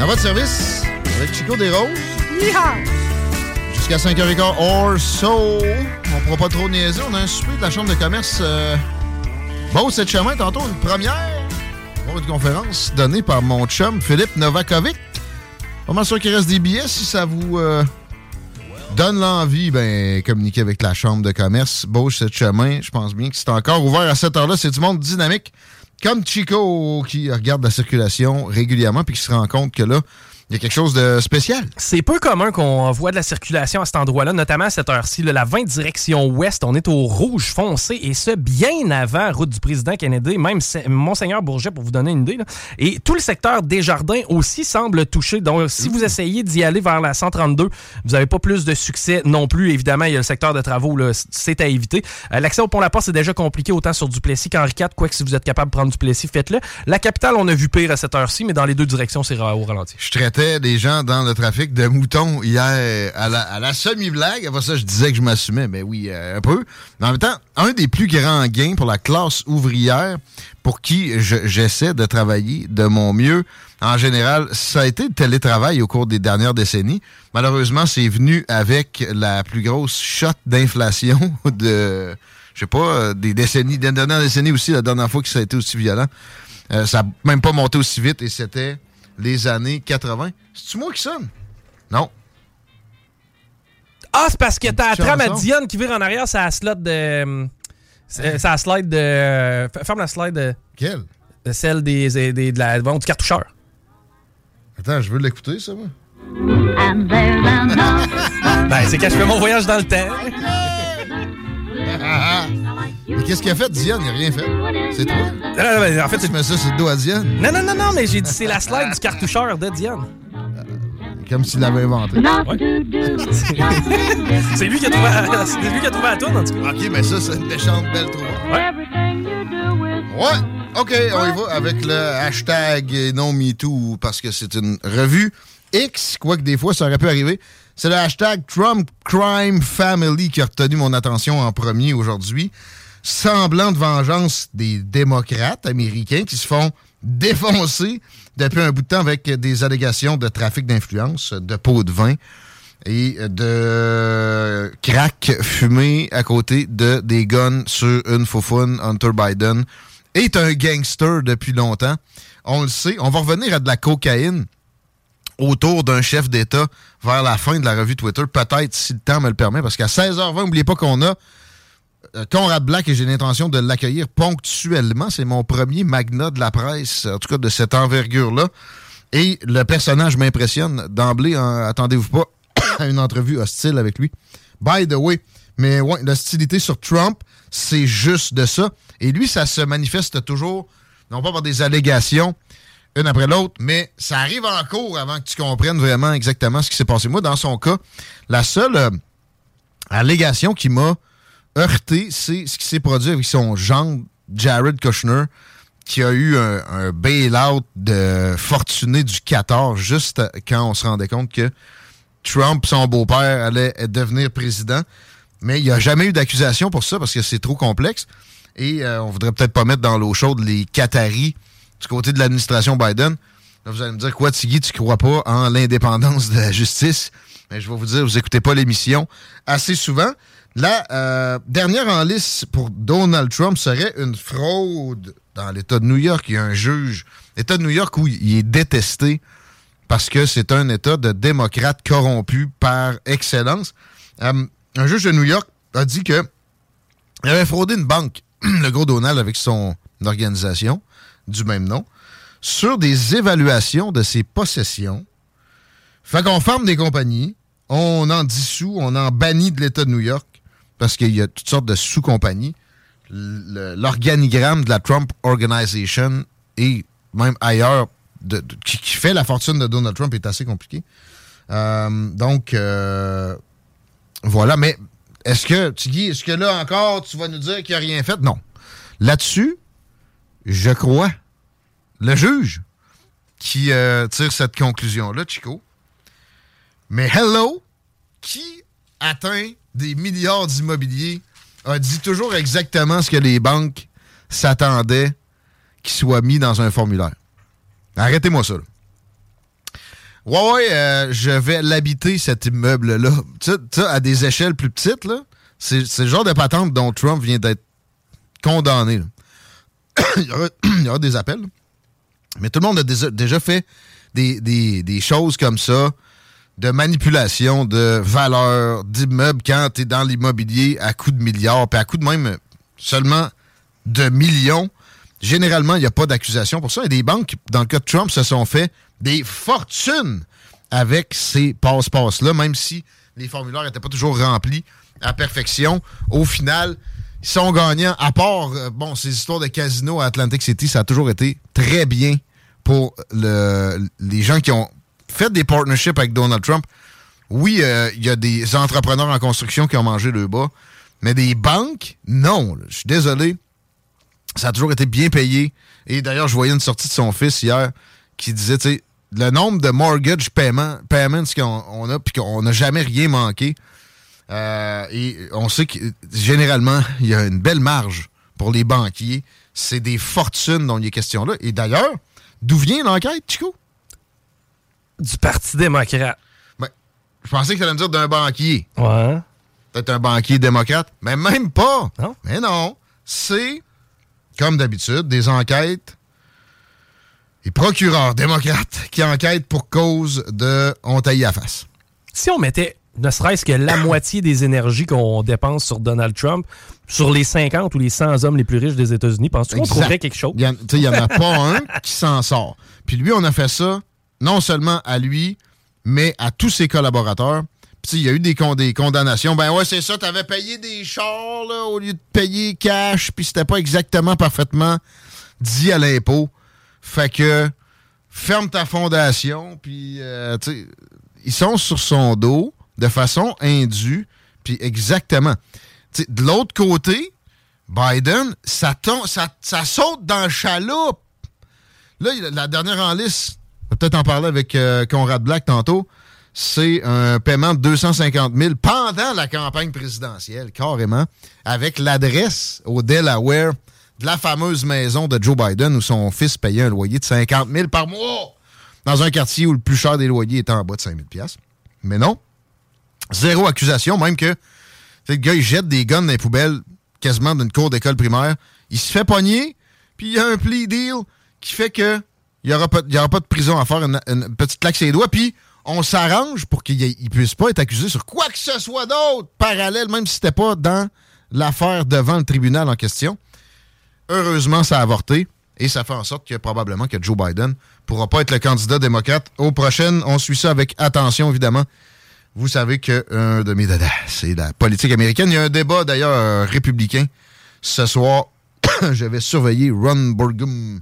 À votre service, avec Chico Desroses. Jusqu'à 5h15 or so. On pourra pas trop niaiser. On a un souper de la Chambre de commerce. Euh, bon, cette chemin, tantôt, une première une conférence donnée par mon chum Philippe Novakovic. Pas sûr qu'il reste des billets si ça vous euh, donne l'envie, ben, communiquer avec la Chambre de commerce. Bauche cette chemin. Je pense bien que c'est encore ouvert à cette heure-là. C'est du monde dynamique. Comme Chico qui regarde la circulation régulièrement puis qui se rend compte que là, il y a quelque chose de spécial. C'est peu commun qu'on voit de la circulation à cet endroit-là, notamment à cette heure-ci. La 20 direction ouest, on est au rouge foncé et ce, bien avant route du président Kennedy, même Monseigneur Bourget, pour vous donner une idée. Et tout le secteur des jardins aussi semble touché. Donc, si vous essayez d'y aller vers la 132, vous n'avez pas plus de succès non plus. Évidemment, il y a le secteur de travaux, c'est à éviter. Euh, l'accès au pont La Porte, c'est déjà compliqué autant sur Duplessis qu'Henri IV. Quoique, si vous êtes capable de prendre Duplessis, faites-le. La capitale, on a vu pire à cette heure-ci, mais dans les deux directions, c'est au ralenti. Je des gens dans le trafic de moutons hier à la, semi-blague. Après ça, je disais que je m'assumais, mais oui, euh, un peu. En même temps, un des plus grands gains pour la classe ouvrière pour qui j'essaie de travailler de mon mieux, en général, ça a été le télétravail au cours des dernières décennies. Malheureusement, c'est venu avec la plus grosse shot d'inflation de, je sais pas, euh, des décennies, des dernières décennies aussi, la dernière fois que ça a été aussi violent. Euh, ça n'a même pas monté aussi vite et c'était les années 80. C'est-tu moi qui sonne? Non. Ah, c'est parce que t'as la trame à Diane qui vire en arrière, c'est la slot de. Euh, c'est la slide de. Ferme la slide de. Quelle? De celle des, des, de la, du cartoucheur. Attends, je veux l'écouter, ça, moi. ben, c'est quand je fais mon voyage dans le temps. Mais qu'est-ce qu'il a fait, Diane? Il n'a rien fait. C'est toi. Non, en fait, tu mets ça sur le dos à Diane? Non, non, non, non, mais j'ai dit c'est la slide du cartoucheur de Diane. Euh, comme s'il l'avait inventé. c'est lui qui a trouvé, c'est lui qui a trouvé la tourne, en tout cas. OK, mais ça, c'est une méchante belle trouvaille. Ouais. Ouais. OK, on y va avec le hashtag non MeToo parce que c'est une revue X, quoique des fois, ça aurait pu arriver. C'est le hashtag Trump Crime Family qui a retenu mon attention en premier aujourd'hui. Semblant de vengeance des démocrates américains qui se font défoncer depuis un bout de temps avec des allégations de trafic d'influence, de pots de vin et de crack fumé à côté de des guns sur une faufoune. Hunter Biden est un gangster depuis longtemps. On le sait. On va revenir à de la cocaïne autour d'un chef d'État vers la fin de la revue Twitter, peut-être si le temps me le permet, parce qu'à 16h20, n'oubliez pas qu'on a Conrad Black et j'ai l'intention de l'accueillir ponctuellement. C'est mon premier magnat de la presse, en tout cas de cette envergure-là. Et le personnage m'impressionne d'emblée. Attendez-vous pas à une entrevue hostile avec lui. By the way, mais ouais, l'hostilité sur Trump, c'est juste de ça. Et lui, ça se manifeste toujours, non pas par des allégations, une après l'autre, mais ça arrive en cours avant que tu comprennes vraiment exactement ce qui s'est passé. Moi, dans son cas, la seule euh, allégation qui m'a heurté, c'est ce qui s'est produit avec son gendre, Jared Kushner, qui a eu un, un bail-out de fortuné du 14 juste quand on se rendait compte que Trump, son beau-père, allait devenir président. Mais il n'y a jamais eu d'accusation pour ça parce que c'est trop complexe. Et euh, on voudrait peut-être pas mettre dans l'eau chaude les Qataris du côté de l'administration Biden. vous allez me dire, quoi, Tiggy, tu crois pas en l'indépendance de la justice? Mais je vais vous dire, vous écoutez pas l'émission assez souvent. La euh, dernière en liste pour Donald Trump serait une fraude dans l'État de New York. Il y a un juge, l'État de New York, où il est détesté parce que c'est un État de démocrates corrompus par excellence. Euh, un juge de New York a dit que il avait fraudé une banque, le gros Donald, avec son organisation du même nom, sur des évaluations de ses possessions. Fait qu'on ferme des compagnies, on en dissout, on en bannit de l'État de New York, parce qu'il y a toutes sortes de sous-compagnies. L'organigramme de la Trump Organization et même ailleurs, qui, fait la fortune de Donald Trump est assez compliqué. Euh, donc, euh, voilà. Mais est-ce que, Tiggy, est-ce que là encore, tu vas nous dire qu'il n'y a rien fait? Non. Là-dessus, je crois, le juge qui euh, tire cette conclusion-là, Chico. Mais hello, qui atteint des milliards d'immobiliers a dit toujours exactement ce que les banques s'attendaient qu'il soit mis dans un formulaire. Arrêtez-moi ça. Ouais, ouais, euh, je vais l'habiter, cet immeuble-là. Tu sais, à des échelles plus petites, là, C'est le genre de patente dont Trump vient d'être condamné. là. il, y aura, des appels. là. Mais tout le monde a déjà, fait des choses comme ça, de manipulation de valeur d'immeubles quand tu es dans l'immobilier à coût de milliards, puis à coût de même seulement de millions. Généralement, il n'y a pas d'accusation pour ça. Et des banques, dans le cas de Trump, se sont fait des fortunes avec ces passe-passe-là, même si les formulaires n'étaient pas toujours remplis à perfection. Au final, ils sont gagnants. À part, euh, bon, ces histoires de casino à Atlantic City, ça a toujours été très bien pour le- les gens qui ont fait des partnerships avec Donald Trump. Oui, euh, il y a des entrepreneurs en construction qui ont mangé le bas, mais des banques, non. Je suis désolé. Ça a toujours été bien payé. Et d'ailleurs, je voyais une sortie de son fils hier qui disait, tu sais, le nombre de mortgage payment, payments qu'on on a, puis qu'on n'a jamais rien manqué. Euh, et on sait que généralement, il y a une belle marge pour les banquiers. C'est des fortunes dont il est question là. Et d'ailleurs, d'où vient l'enquête, Chico? Du Parti démocrate. Ben, je pensais que tu allais me dire d'un banquier. Ouais. Peut-être un banquier démocrate. Mais même pas. Mais non. C'est, comme d'habitude, des enquêtes. Les procureurs démocrates qui enquêtent pour cause de on taille à face. Si on mettait ne serait-ce que la moitié des énergies qu'on dépense sur Donald Trump, sur les 50 ou les 100 hommes les plus riches des États-Unis, penses-tu qu'on trouverait quelque chose? En- il n'y en a pas un qui s'en sort. Puis lui, on a fait ça non seulement à lui, mais à tous ses collaborateurs. Puis il y a eu des, con- des condamnations. Ben ouais, c'est ça, t'avais payé des chars là, au lieu de payer cash, puis c'était pas exactement parfaitement dit à l'impôt. Fait que ferme ta fondation, puis euh, ils sont sur son dos de façon indue, puis exactement. De l'autre côté, Biden, ça, ça, ça saute dans le chaloupe. Là, la dernière en liste, peut-être en parler avec euh, Conrad Black tantôt, c'est un paiement de 250 000 pendant la campagne présidentielle, carrément, avec l'adresse au Delaware de la fameuse maison de Joe Biden où son fils payait un loyer de 50 000 par mois dans un quartier où le plus cher des loyers était en bas de 5 000 piastres. Mais non, zéro accusation, même que le gars, il jette des guns dans les poubelles quasiment d'une cour d'école primaire. Il se fait pogner, puis il y a un plea deal qui fait que il n'y aura, pas- de prison à faire, une, une petite claque sur les doigts, puis on s'arrange pour qu'il ne puisse pas être accusé sur quoi que ce soit d'autre parallèle, même si c'était pas dans l'affaire devant le tribunal en question. Heureusement, ça a avorté et ça fait en sorte que probablement que Joe Biden pourra pas être le candidat démocrate aux prochaines. On suit ça avec attention, évidemment. Vous savez que un de mes dadas, c'est la politique américaine. Il y a un débat d'ailleurs euh, républicain ce soir. Je vais surveiller Ron Burgum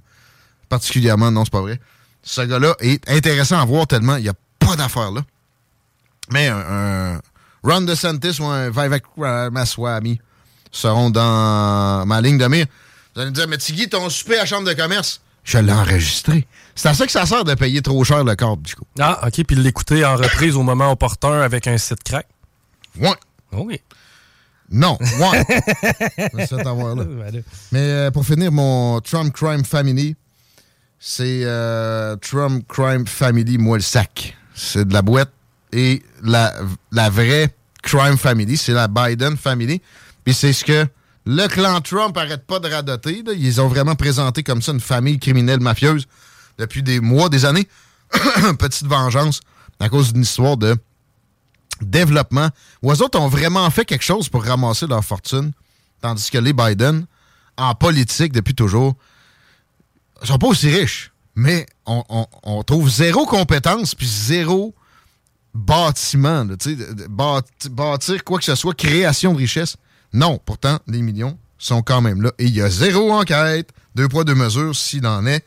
particulièrement. Non, c'est pas vrai. Ce gars-là est intéressant à voir tellement il n'y a pas d'affaires là. Mais un, un Ron DeSantis ou un Vivek Ramaswamy seront dans ma ligne de mire. Vous allez me dire, mais Tiggy, ton souper à la chambre de commerce, je l'ai enregistré. C'est à ça que ça sert de payer trop cher le câble, du coup. Ah, OK, puis l'écouter en reprise au moment opportun avec un site crack. Ouais. Oui. Non, ouais. Mais euh, pour finir, mon Trump Crime Family, c'est euh, Trump Crime Family, moi le sac. C'est de la boîte. Et la, vraie Crime Family, c'est la Biden Family. Puis c'est ce que le clan Trump arrête pas de radoter. Ils ont vraiment présenté comme ça une famille criminelle mafieuse depuis des mois, des années. Petite vengeance à cause d'une histoire de développement où eux autres ont vraiment fait quelque chose pour ramasser leur fortune, tandis que les Biden, en politique depuis toujours, sont pas aussi riches, mais on, on- on trouve zéro compétence puis zéro bâtiment, là, bâti- bâtir quoi que ce soit, création de richesse. Non, pourtant, les millions sont quand même là. Et il y a zéro enquête, deux poids, deux mesures, s'il en est.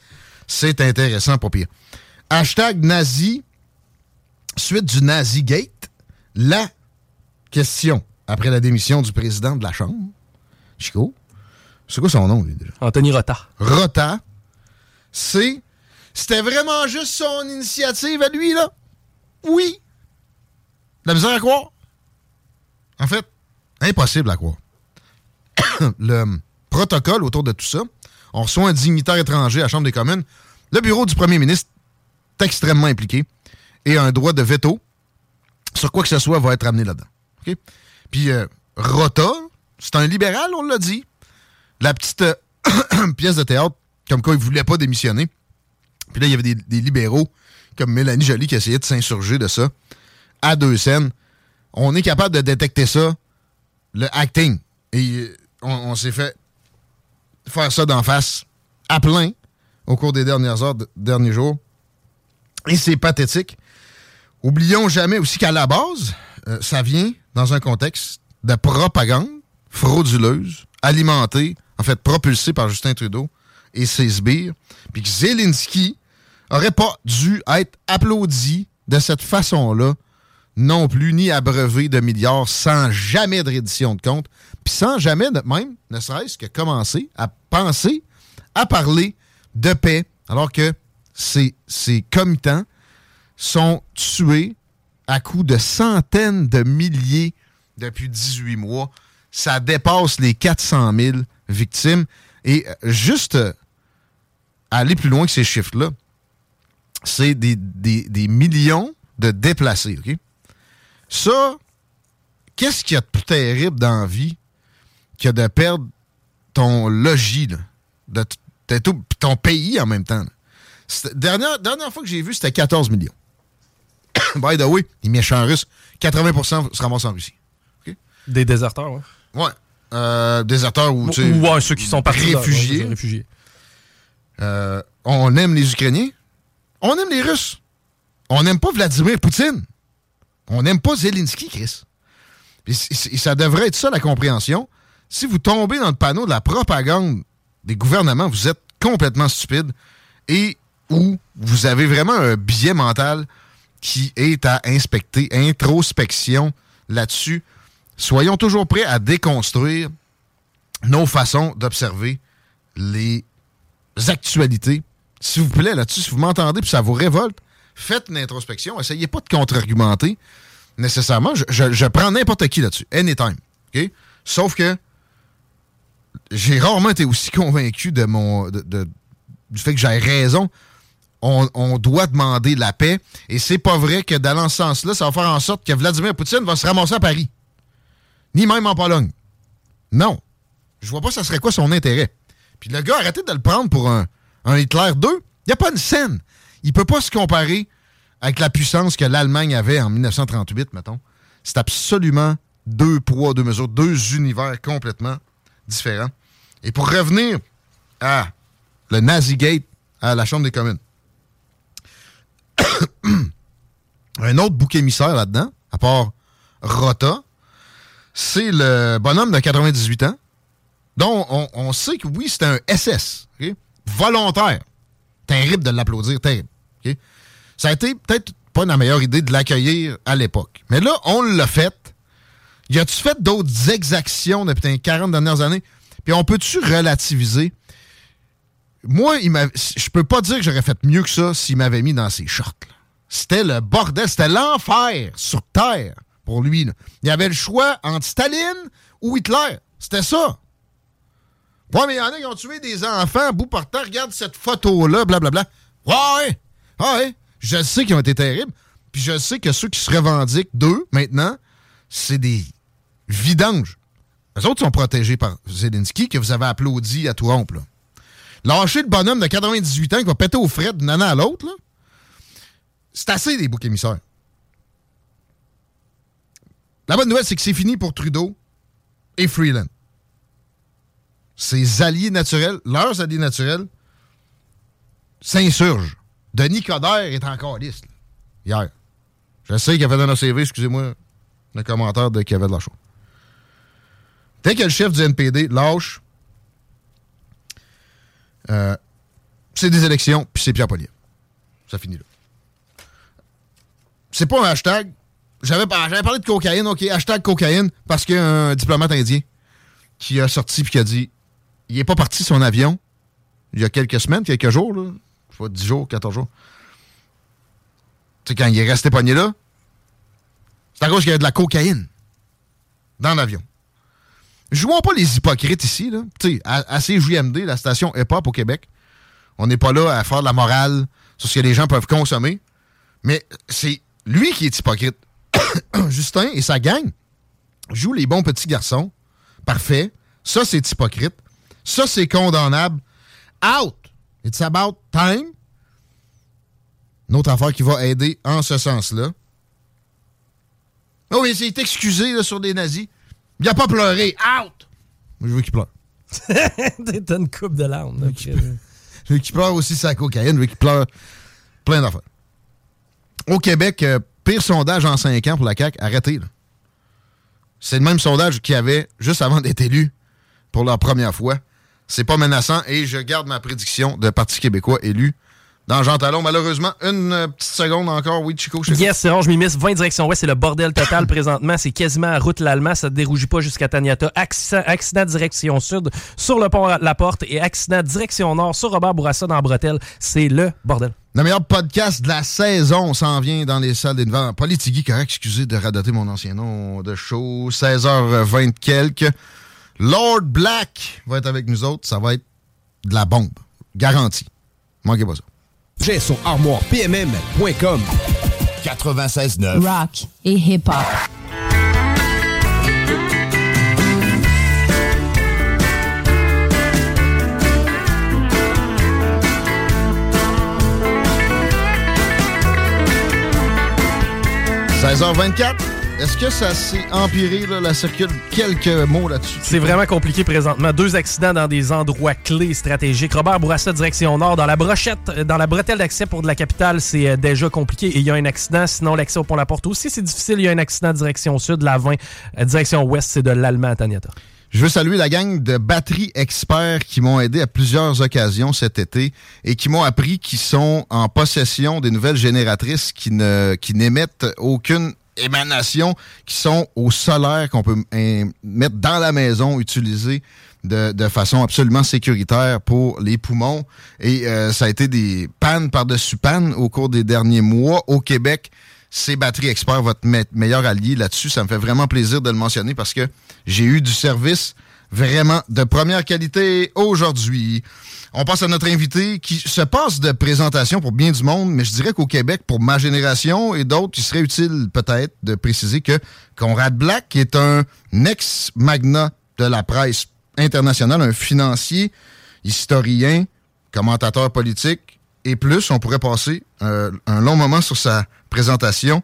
C'est intéressant, pas pire. Hashtag nazi, suite du Nazi Gate, la question après la démission du président de la Chambre, Chico, c'est quoi son nom, lui, déjà? Anthony Rota. Rota, C'était vraiment juste son initiative à lui, là? Oui. La misère à croire? En fait, impossible à croire. Le protocole autour de tout ça, on reçoit un dignitaire étranger à la Chambre des communes. Le bureau du premier ministre est extrêmement impliqué et a un droit de veto sur quoi que ce soit va être amené là-dedans. Puis, euh, Rota, c'est un libéral, on l'a dit. La petite pièce de théâtre, comme quoi il voulait pas démissionner. Puis là, il y avait des, libéraux comme Mélanie Joly qui essayaient de s'insurger de ça à deux scènes. On est capable de détecter ça, le acting. Et euh, on, on s'est fait faire ça d'en face à plein au cours des dernières heures, de- derniers jours. Et c'est pathétique. Oublions jamais aussi qu'à la base, euh, ça vient dans un contexte de propagande frauduleuse, alimentée, en fait propulsée par Justin Trudeau et ses sbires, puis que Zelensky aurait pas dû être applaudi de cette façon-là, non plus, ni abreuvé de milliards sans jamais de reddition de compte, puis sans jamais même, ne serait-ce que commencer à penser, à parler de paix, alors que ces, ces comitants sont tués à coups de centaines de milliers depuis 18 mois. Ça dépasse les 400 000 victimes. Et juste aller plus loin que ces chiffres-là, c'est des, des- des millions de déplacés. OK? Ça, qu'est-ce qu'il y a de plus terrible dans la vie que de perdre ton logis, là, de, tout- ton pays en même temps? Dernière, dernière fois que j'ai vu, c'était 14 millions. By the way, les méchants russes, 80% se ramassent en Russie. Des déserteurs, ouais. Ouais. Euh, déserteurs ou, ouais, ceux qui sont partis là, ouais, réfugiés. Euh, on aime les Ukrainiens. On aime les Russes. On n'aime pas Vladimir Poutine. On n'aime pas Zelensky, Chris. Et ça devrait être ça, la compréhension. Si vous tombez dans le panneau de la propagande des gouvernements, vous êtes complètement stupide et ou vous avez vraiment un biais mental qui est à inspecter, introspection là-dessus. Soyons toujours prêts à déconstruire nos façons d'observer les actualités. S'il vous plaît, là-dessus, si vous m'entendez puis ça vous révolte, faites une introspection. Essayez pas de contre-argumenter nécessairement. Je, prends n'importe qui là-dessus. Anytime. OK? Sauf que j'ai rarement été aussi convaincu de mon du fait que j'ai raison. On, on doit demander la paix. Et c'est pas vrai que dans ce sens-là, ça va faire en sorte que Vladimir Poutine va se ramasser à Paris. Ni même en Pologne. Non. Je vois pas ça serait quoi son intérêt. Puis le gars, arrêtez de le prendre pour un, Hitler 2. Il n'y a pas une scène. Il peut pas se comparer avec la puissance que l'Allemagne avait en 1938, mettons. C'est absolument deux poids, deux mesures, deux univers complètement différents. Et pour revenir à le Nazigate à la Chambre des communes, un autre bouc émissaire là-dedans, à part Rota, c'est le bonhomme de 98 ans, dont on, sait que oui, c'est un SS, volontaire. Terrible de l'applaudir, terrible. Ça a été peut-être pas la meilleure idée de l'accueillir à l'époque. Mais là, on l'a fait. Y a-tu fait d'autres exactions depuis les 40 dernières années? Puis on peut-tu relativiser? Moi, il je peux pas dire que j'aurais fait mieux que ça s'il m'avait mis dans ses shorts. C'était le bordel, c'était l'enfer sur Terre pour lui. là. Il y avait le choix entre Staline ou Hitler. C'était ça. Ouais, mais il y en a qui ont tué des enfants à bout portant. Regarde cette photo-là, blablabla. Ouais, ouais. Je sais qu'ils ont été terribles. Puis je sais que ceux qui se revendiquent d'eux, maintenant, c'est des vidanges. Les autres sont protégés par Zelensky, que vous avez applaudi à tout rompre. là. Lâcher le bonhomme de 98 ans qui va péter aux frais d'une année à l'autre, c'est assez des boucs émissaires. La bonne nouvelle, c'est que c'est fini pour Trudeau et Freeland. Ses alliés naturels, leurs alliés naturels, s'insurgent. Denis Coderre est encore liste, hier. Je sais qu'il a fait dans nos CV, excusez-moi, le commentaire de Kevin Lachon. Dès que le chef du NPD lâche, euh, c'est des élections, puis c'est Pierre Poilievre. Ça finit là. C'est pas un hashtag. J'avais par- j'avais parlé de cocaïne, OK, hashtag cocaïne, parce qu'il y a un diplomate indien qui a sorti puis qui a dit il est pas parti son avion il y a quelques semaines, quelques jours, là. Je pas, 10 jours, 14 jours. Tu quand il est resté pogné là, c'est à cause qu'il y a de la cocaïne dans l'avion. Jouons pas les hypocrites ici, là. Tu sais, à, à CJMD, la station hip-hop au Québec, on n'est pas là à faire de la morale sur ce que les gens peuvent consommer, mais c'est lui qui est hypocrite. Justin et sa gang joue les bons petits garçons. Parfait. Ça, c'est hypocrite. Ça, c'est condamnable. Out! It's about time. Une autre affaire qui va aider en ce sens-là. Oh, mais c'est excusé là, sur des nazis. Il a pas pleuré. Out! Moi, je veux qu'il pleure. T'as une coupe de larmes. là, Chris. Je veux qu'il pleure aussi sa cocaïne. Je veux qu'il pleure plein d'affaires. Au Québec, euh, pire sondage en 5 ans pour la CAQ. Arrêtez. C'est le même sondage qu'il y avait juste avant d'être élu pour la première fois. C'est pas menaçant et je garde ma prédiction de Parti québécois élu dans Jean Talon. Malheureusement, une euh, petite seconde encore. Oui, Chico, je sais Yes, c'est bon, je m'y miss. 20 direction ouest, c'est le bordel total présentement. C'est quasiment à route l'Allemand, ça ne dérougit pas jusqu'à Taniata. Accident, accident direction sud sur le pont La Porte et accident direction nord sur Robert Bourassa dans Bretelle. C'est le bordel. Le meilleur podcast de la saison s'en vient dans les salles d'événements. Politigui, correct, excusez de radoter mon ancien nom de show. 16h20 quelques. Lord Black va être avec nous autres. Ça va être de la bombe. Garantie. Manquez pas ça. J'ai son armoire PMM.com. 96.9. Rock et hip-hop. – 16h24. Est-ce que ça s'est empiré, là, la circule? Quelques mots là-dessus. C'est vraiment compliqué présentement. Deux accidents dans des endroits clés stratégiques. Robert Bourassa, direction nord. Dans la brochette, dans la bretelle d'accès pour de la capitale, c'est euh, déjà compliqué. Et il y a un accident. Sinon, l'accès au pont La Porte aussi, c'est difficile. Il y a un accident direction sud, la 20. Euh, Direction ouest, c'est de l'Allemand à Taniata. Je veux saluer la gang de batteries experts qui m'ont aidé à plusieurs occasions cet été et qui m'ont appris qu'ils sont en possession des nouvelles génératrices qui ne qui n'émettent aucune émanation, qui sont au solaire qu'on peut hein, mettre dans la maison, utiliser de, façon absolument sécuritaire pour les poumons. Et euh, ça a été des pannes par-dessus pannes au cours des derniers mois au Québec c'est Batterie Expert, votre me- meilleur allié là-dessus. Ça me fait vraiment plaisir de le mentionner parce que j'ai eu du service vraiment de première qualité aujourd'hui. On passe à notre invité qui se passe de présentation pour bien du monde, mais je dirais qu'au Québec, pour ma génération et d'autres, il serait utile peut-être de préciser que Conrad Black est un ex-magnat de la presse internationale, un financier, historien, commentateur politique et plus. On pourrait passer euh, un long moment sur sa présentation.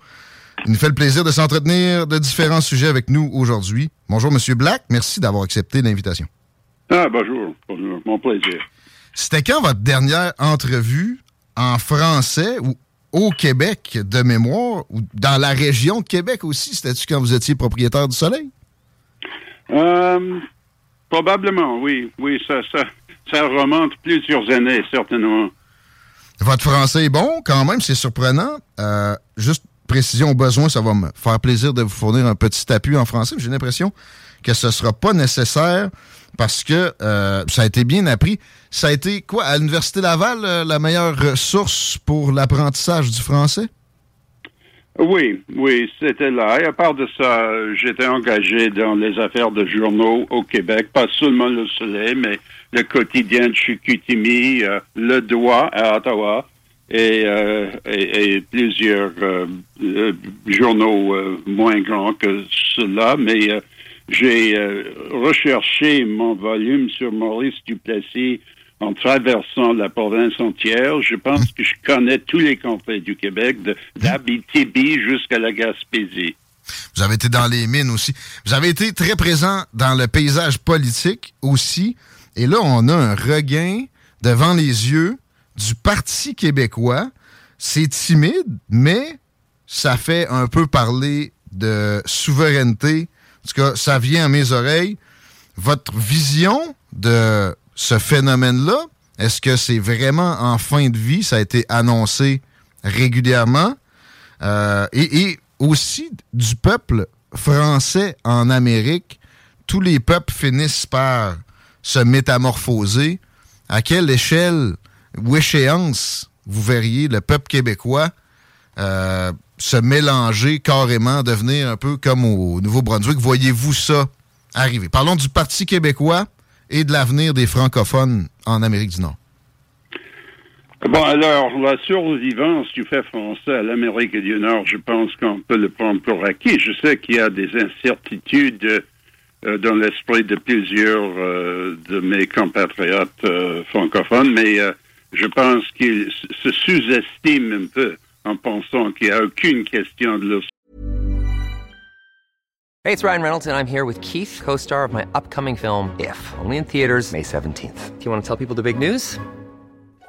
Il nous fait le plaisir de s'entretenir de différents sujets avec nous aujourd'hui. Bonjour, Monsieur Black. Merci d'avoir accepté l'invitation. Ah, bonjour. Bonjour. Mon plaisir. C'était quand votre dernière entrevue en français ou au Québec de mémoire ou dans la région de Québec aussi? C'était-tu quand vous étiez propriétaire du Soleil? Euh, probablement, oui. Oui, ça, ça, ça remonte plusieurs années, certainement. Votre français est bon, quand même, c'est surprenant. Euh, juste précision au besoin, ça va me faire plaisir de vous fournir un petit appui en français. J'ai l'impression que ce sera pas nécessaire parce que euh, ça a été bien appris. Ça a été quoi, à l'Université Laval, euh, la meilleure source pour l'apprentissage du français? Oui, oui, c'était là. Et à part de ça, j'étais engagé dans les affaires de journaux au Québec, pas seulement Le Soleil, mais le quotidien de Chicoutimi, euh, Le Doigt à Ottawa et, euh, et, plusieurs euh, euh, journaux moins grands que cela, mais j'ai recherché mon volume sur Maurice Duplessis en traversant la province entière. Je pense que je connais tous les contrées du Québec, d'Abitibi jusqu'à la Gaspésie. Vous avez été dans les mines aussi. Vous avez été très présent dans le paysage politique aussi. Et là, on a un regain devant les yeux du Parti québécois. C'est timide, mais ça fait un peu parler de souveraineté. En tout cas, ça vient à mes oreilles. Votre vision de ce phénomène-là, est-ce que c'est vraiment en fin de vie? Ça a été annoncé régulièrement. Euh, et, et aussi du peuple français en Amérique. Tous les peuples finissent par se métamorphoser. À quelle échelle ou échéance vous verriez le peuple québécois euh, se mélanger carrément, devenir un peu comme au Nouveau-Brunswick? Voyez-vous ça arriver? Parlons du Parti québécois et de l'avenir des francophones en Amérique du Nord. Bon, alors, la survivance du fait français à l'Amérique du Nord, je pense qu'on peut le prendre pour acquis. Je sais qu'il y a des incertitudes euh, dans l'esprit de plusieurs euh, de mes compatriotes francophones, mais je pense qu'ils se sous-estiment un peu en pensant qu'il n'y a aucune question de leur Hey, it's Ryan Reynolds, and I'm here with Keith, co star of my upcoming film, If, only in theaters, May 17th. Do you want to tell people the big news?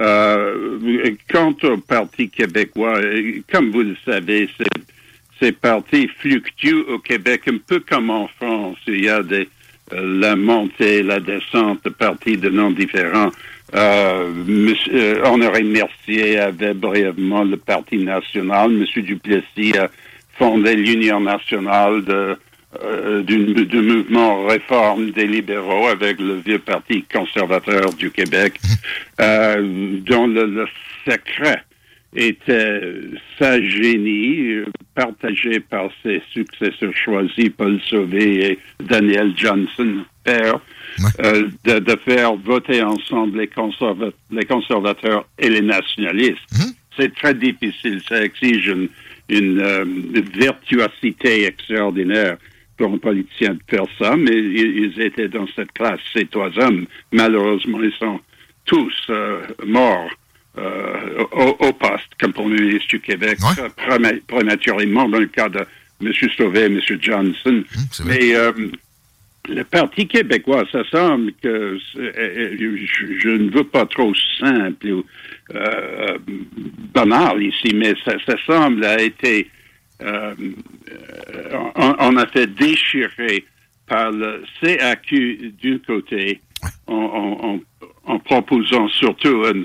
Euh, quant au Parti québécois, comme vous le savez, ces partis fluctuent au Québec un peu comme en France. Il y a des, euh, la montée, la descente de partis de noms différents. Euh, monsieur, Honoré Mercier avait brièvement le Parti national. Monsieur Duplessis a fondé l'Union nationale de, euh, du, du mouvement réforme des libéraux avec le vieux Parti conservateur du Québec, euh, dont le, le secret était sa génie, euh, partagé par ses successeurs choisis, Paul Sauvé et Daniel Johnson, père, euh, de, de faire voter ensemble les, conserva- les conservateurs et les nationalistes. C'est très difficile, ça exige une, une, euh, une virtuosité extraordinaire pour un politicien de faire ça, mais ils, ils étaient dans cette classe, ces trois hommes. Malheureusement, ils sont tous euh, morts euh, au, au poste comme Premier ministre du Québec, euh, préma- prématurément dans le cas de M. Sauvé et M. Johnson. Mais euh, le Parti québécois, ça semble que c'est- euh, je, je ne veux pas trop simple ou banal ici, mais ça, ça semble a été euh, euh, on, on a fait déchirer par le CAQ d'un côté en, en- en- en proposant surtout un,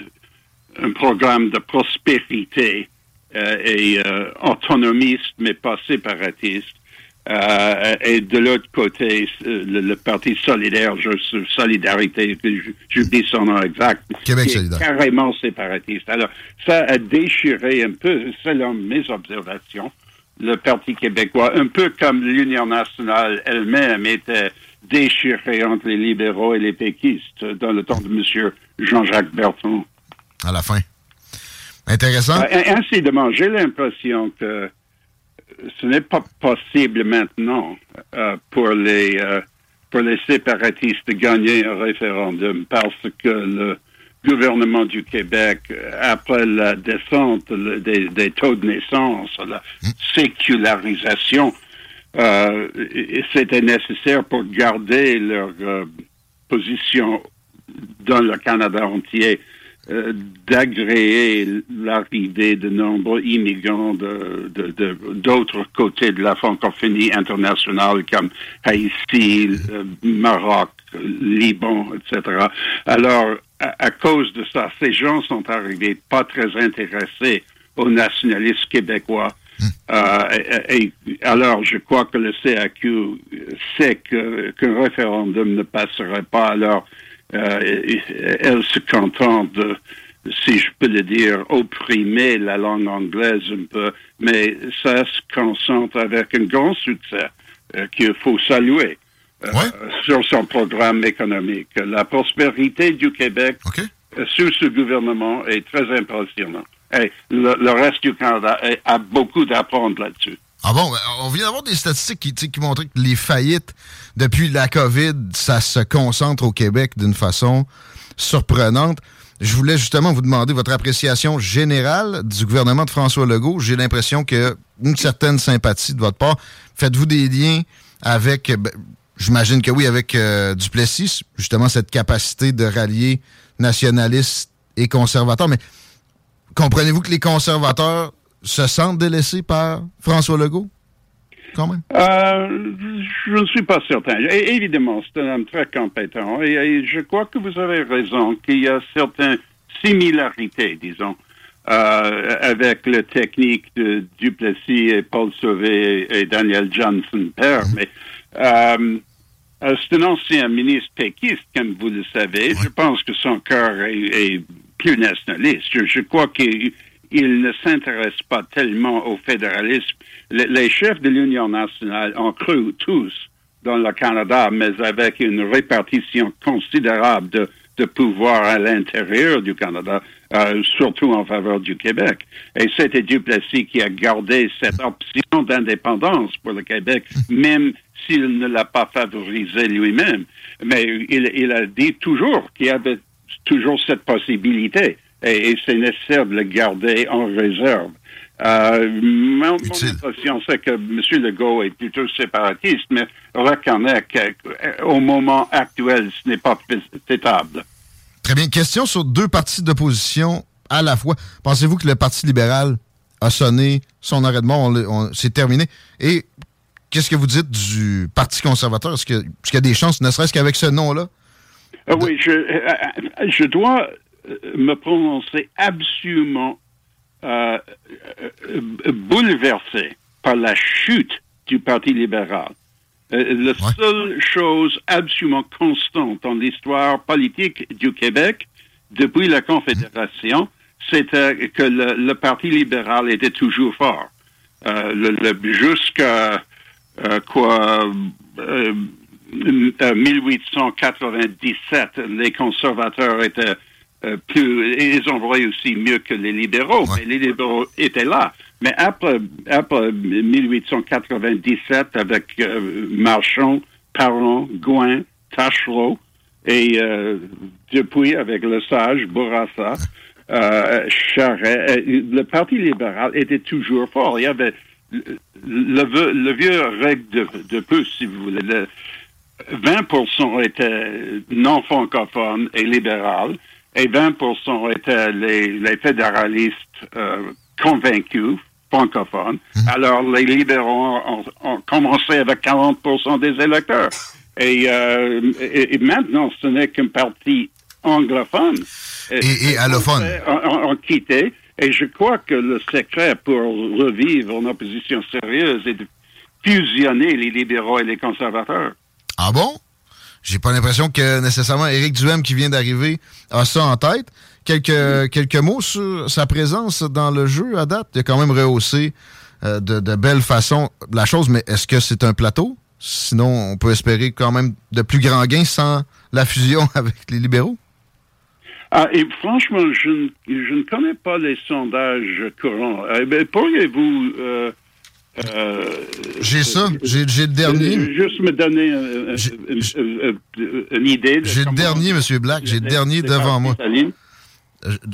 un programme de prospérité euh, et euh, autonomiste, mais pas séparatiste. Et de l'autre côté, le, le Parti solidaire, je, Solidarité, je- j'oublie son nom exact, Québec qui est carrément séparatiste. Alors, ça a déchiré un peu, selon mes observations, le Parti québécois, un peu comme l'Union nationale elle-même était déchirée entre les libéraux et les péquistes dans le temps de M. Jean-Jacques Bertrand. À la fin. Intéressant. Euh, Incidemment, j'ai l'impression que ce n'est pas possible maintenant euh, pour les euh, pour les séparatistes de gagner un référendum parce que le gouvernement du Québec, euh, après la descente des, taux de naissance, la sécularisation, euh, c'était nécessaire pour garder leur euh, position dans le Canada entier euh, d'agréer l'arrivée de nombreux immigrants de, de- de- d'autres côtés de la francophonie internationale comme Haïti, euh, Maroc, Liban, etc. Alors, à, à cause de ça, ces gens sont arrivés pas très intéressés au nationalisme québécois. Euh, et, et- alors, je crois que le CAQ sait que, qu'un référendum ne passerait pas. Alors, euh, elle se contente de, si je peux le dire, opprimer la langue anglaise un peu, mais ça se concentre avec un grand succès euh, qu'il faut saluer euh, sur son programme économique. La prospérité du Québec euh, sous ce gouvernement est très impressionnante. Et le, le reste du Canada a beaucoup d'apprendre là-dessus. Ah bon, ben, on vient d'avoir des statistiques qui, qui montraient que les faillites depuis la COVID, ça se concentre au Québec d'une façon surprenante. je voulais justement vous demander votre appréciation générale du gouvernement de François Legault. J'ai l'impression que une certaine sympathie de votre part. Faites-vous des liens avec, ben, j'imagine que oui, avec euh, Duplessis, justement cette capacité de rallier nationalistes et conservateurs. Mais comprenez-vous que les conservateurs se sentent délaissés par François Legault? Quand même? Euh, je ne suis pas certain. évidemment, c'est un homme très compétent et, je crois que vous avez raison qu'il y a certaines similarités, disons, euh, avec la technique de Duplessis et Paul Sauvé et Daniel Johnson père. Mhm. Mais euh, c'est un ancien ministre péquiste, comme vous le savez. Je pense que son cœur est, plus nationaliste. je crois qu'il il ne s'intéresse pas tellement au fédéralisme. les chefs de l'Union nationale ont cru tous dans le Canada, mais avec une répartition considérable de, de pouvoir à l'intérieur du Canada, euh, surtout en faveur du Québec. Et c'était Duplessis qui a gardé cette option d'indépendance pour le Québec, même s'il ne l'a pas favorisé lui-même. Mais il, il a dit toujours qu'il y avait toujours cette possibilité et, c'est nécessaire de le garder en réserve. Euh, mon, impression, c'est que M. Legault est plutôt séparatiste, mais reconnaît qu'au moment actuel, ce n'est pas faisable. Très bien. Question sur deux partis d'opposition à la fois. Pensez-vous que le Parti libéral a sonné son arrêt de mort, c'est terminé? Et qu'est-ce que vous dites du Parti conservateur? Est-ce qu'il y a des chances, ne serait-ce qu'avec ce nom-là? Euh, oui, je, euh, je dois me prononcer absolument euh, euh, bouleversé par la chute du Parti libéral. Euh, la seule chose absolument constante dans l'histoire politique du Québec depuis la Confédération, c'était que le, Parti libéral était toujours fort. Jusqu'à quoi 1897, les conservateurs étaient euh, plus, ils ont voulu aussi mieux que les libéraux, mais les libéraux étaient là. Mais après, après 1897, avec euh, Marchand, Parent, Gouin, Tachereau, et euh, depuis avec le sage Bourassa, Charret, le Parti libéral était toujours fort. Il y avait le, vieux règle de, de, plus, si vous voulez. 20% étaient non francophones et libérales et 20% étaient les, fédéralistes euh, convaincus, francophones. Mhm. Alors, les libéraux ont, commencé avec 40% des électeurs. Euh, et, maintenant, ce n'est qu'un parti anglophone. Et, allophone. Ont, quitté. Et je crois que le secret pour revivre une opposition sérieuse est de fusionner les libéraux et les conservateurs. Ah bon? J'ai pas l'impression que nécessairement Éric Duhem qui vient d'arriver a ça en tête. Quelques, quelques mots sur sa présence dans le jeu à date. Il a quand même rehaussé euh, de, de belle façon la chose, mais est-ce que c'est un plateau? Sinon, on peut espérer quand même de plus grands gains sans la fusion avec les libéraux? Ah, et franchement, je, ne, je ne connais pas les sondages courants. Eh pourriez-vous euh, euh, j'ai ça. J'ai le dernier. Juste me donner une idée. J'ai le dernier, M. Black. J'ai le dernier devant moi.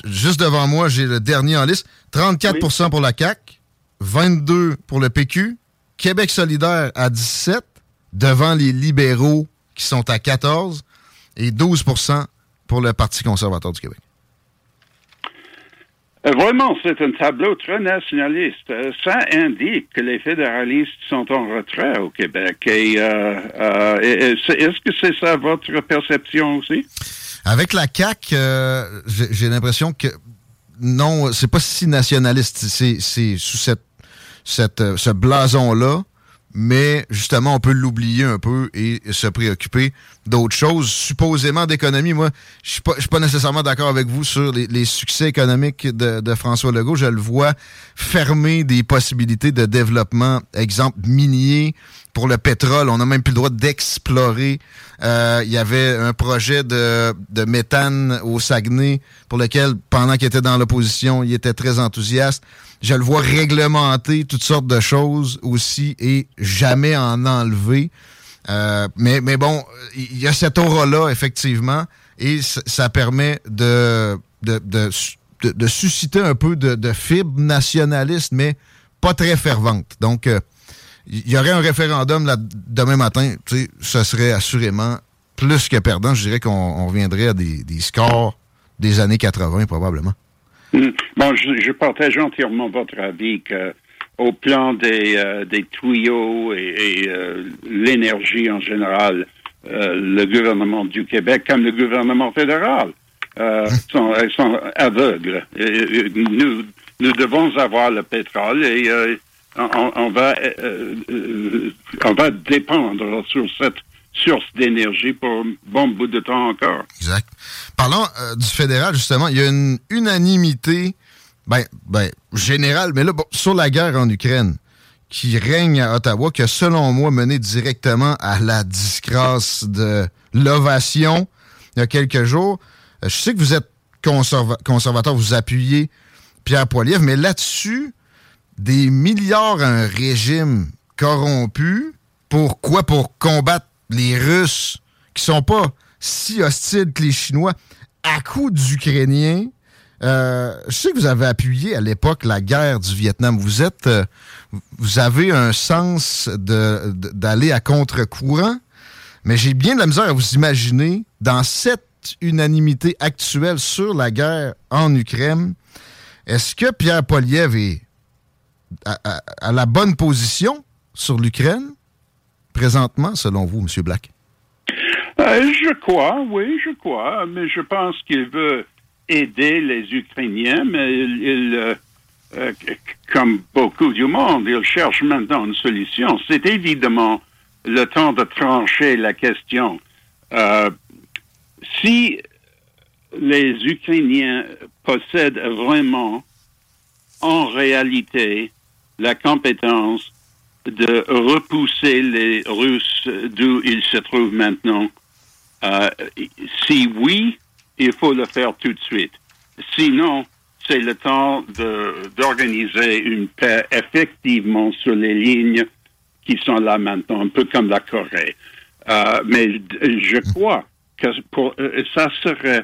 Juste devant moi, j'ai le dernier en liste. 34 pour la CAQ, 22 pour le PQ, Québec solidaire à 17, devant les libéraux qui sont à 14, et 12% pour le Parti conservateur du Québec. Euh, vraiment, c'est un tableau très nationaliste. Euh, ça indique que les fédéralistes sont en retrait au Québec. Et euh, est-ce que c'est ça votre perception aussi? Avec la CAQ, j'ai l'impression que non, c'est pas si nationaliste. C'est sous cette, ce blason-là mais justement, on peut l'oublier un peu et se préoccuper d'autres choses, supposément d'économie. Moi, je suis pas, suis pas nécessairement d'accord avec vous sur les, succès économiques de, François Legault. Je le vois fermer des possibilités de développement, exemple minier pour le pétrole. On n'a même plus le droit d'explorer. Euh, il y avait un projet de, de méthane au Saguenay pour lequel, pendant qu'il était dans l'opposition, il était très enthousiaste. Je le vois réglementer toutes sortes de choses aussi et jamais en enlever. Euh, mais, bon, il y a cette aura-là, effectivement, et ça permet de susciter un peu de, de fibre nationaliste, mais pas très fervente. Donc, euh, il y aurait un référendum demain matin, ce serait assurément plus que perdant. Je dirais qu'on on reviendrait à des scores des années 80, probablement. Hmm. Bon, je, je partage entièrement votre avis que au plan des, euh, des tuyaux et, et, euh, l'énergie en général, euh, le gouvernement du Québec comme le gouvernement fédéral euh, sont, elles sont aveugles. Et, et, nous, nous devons avoir le pétrole et euh, on, on va euh, on va dépendre sur cette source d'énergie pour un bon bout de temps encore. Exact. Parlons euh, du fédéral, justement. Il y a une unanimité, ben, ben, générale, mais là, bon, sur la guerre en Ukraine, qui règne à Ottawa, qui a, selon moi, mené directement à la disgrâce de l'ovation il y a quelques jours. Euh, Je sais que vous êtes conserva- conservateur, vous appuyez Pierre Poilievre, mais là-dessus, des milliards à un régime corrompu. Pourquoi? Pour combattre les Russes qui sont pas si hostiles que les Chinois à coup d'Ukrainiens. Euh, je sais que vous avez appuyé à l'époque la guerre du Vietnam. Vous êtes, euh, vous avez un sens d'aller à contre-courant, mais j'ai bien de la misère à vous imaginer dans cette unanimité actuelle sur la guerre en Ukraine. Est-ce que Pierre Poliev est à, à- à la bonne position sur l'Ukraine présentement, selon vous, M. Black? Euh, je crois, oui, je crois, mais je pense qu'il veut aider les Ukrainiens, mais il, euh, euh, comme beaucoup du monde, il cherche maintenant une solution. C'est évidemment le temps de trancher la question. Si les Ukrainiens possèdent vraiment, en réalité, la compétence de repousser les Russes d'où ils se trouvent maintenant, euh, si oui, il faut le faire tout de suite. Sinon, c'est le temps de- d'organiser une paix effectivement sur les lignes qui sont là maintenant, un peu comme la Corée. Euh, mais je crois que pour, euh, ça serait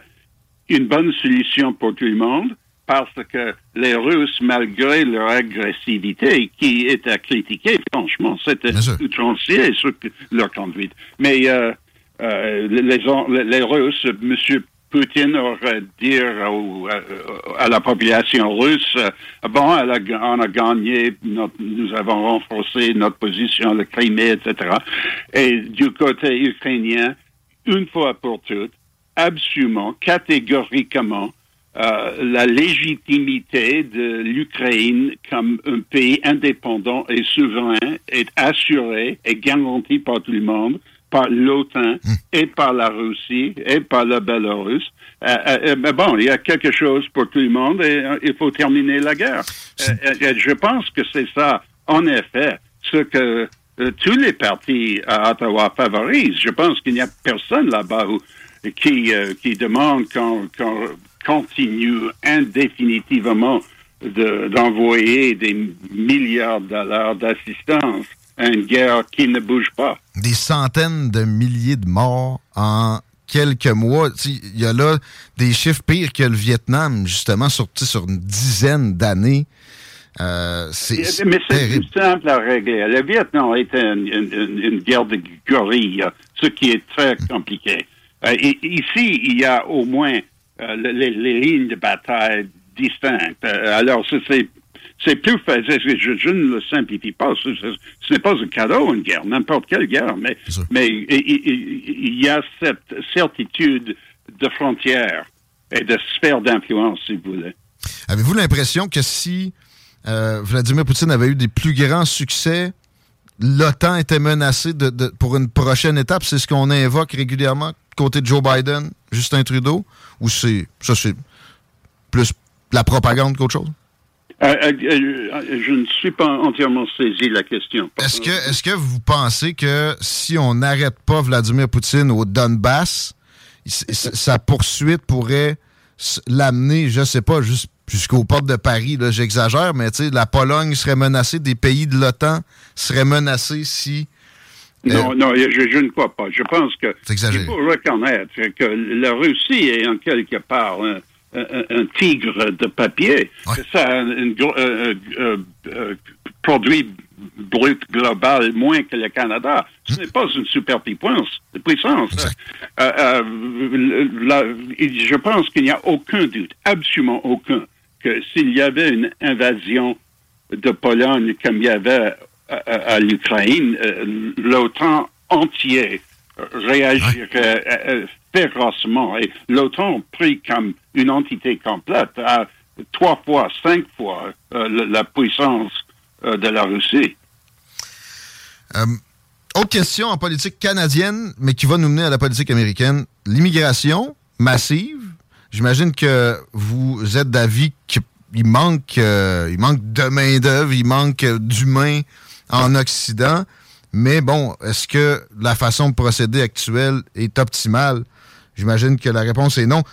une bonne solution pour tout le monde parce que les Russes, malgré leur agressivité, qui est à critiquer, franchement, c'était outrancier sur leur conduite. Mais euh, euh, les, les, les Russes, M. Poutine aurait dire au- à, à la population russe, euh, bon, elle a- on a gagné, notre- nous avons renforcé notre position, le Crimée, etc. Et du côté ukrainien, une fois pour toutes, absolument, catégoriquement, euh, la légitimité de l'Ukraine comme un pays indépendant et souverain est assurée et garantie par tout le monde, par l'OTAN et par la Russie et par la Bélarus. Euh, euh, mais bon, il y a quelque chose pour tout le monde et euh, il faut terminer la guerre. Euh, euh, je pense que c'est ça, en effet, ce que euh, tous les partis à Ottawa favorisent. Je pense qu'il n'y a personne là-bas qui, euh, qui demande qu'on continue indéfinitivement de- d'envoyer des milliards de dollars d'assistance une guerre qui ne bouge pas. Des centaines de milliers de morts en quelques mois. Il y a là des chiffres pires que le Vietnam, justement, sur, sur une dizaine d'années. Euh, c'est Mais c'est simple à régler. Le Vietnam était une, une- une- une guerre de guerrilles, ce qui est très compliqué. Euh, ici, il y a au moins euh, les, les lignes de bataille distinctes. Euh, alors, c'est- c'est plus facile. Je, je ne le simplifie pas. Ce, ce- ce n'est pas un cadeau, une guerre, n'importe quelle guerre, mais, mais il, y a cette certitude de frontières et de sphère d'influence, si vous voulez. Avez-vous l'impression que si euh, Vladimir Poutine avait eu des plus grands succès, l'OTAN était menacée de, de- pour une prochaine étape? C'est ce qu'on invoque régulièrement côté de Joe Biden, Justin Trudeau? Ou c'est ça, c'est plus la propagande qu'autre chose? Euh, euh, euh, je ne suis pas entièrement saisi la question. Est-ce que, vous pensez que si on n'arrête pas Vladimir Poutine au Donbass, sa poursuite pourrait l'amener, je sais pas, juste jusqu'aux portes de Paris, là, j'exagère, mais tu sais, la Pologne serait menacée, des pays de l'OTAN seraient menacés si... Non, non, je, je ne crois pas. Je pense que exagéré. il faut reconnaître que la Russie est en quelque part un, un, un tigre de papier. Ça a un, gros- euh, euh, euh, produit brut global moins que le Canada. Ce n'est pas une superpuissance. puissance. Euh, euh, la- je pense qu'il n'y a aucun doute, absolument aucun, que s'il y avait une invasion de Pologne comme il y avait à, à- à l'Ukraine, euh, l'OTAN entier réagirait Et l'OTAN pris comme une entité complète à trois fois, cinq fois euh, la, puissance euh, de la Russie. Euh, autre question en politique canadienne, mais qui va nous mener à la politique américaine. L'immigration massive. J'imagine que vous êtes d'avis qu'il manque, il manque de main-d'œuvre, il manque d'humains en Occident. Mais bon, est-ce que la façon de procéder actuelle est optimale? J'imagine que la réponse est non.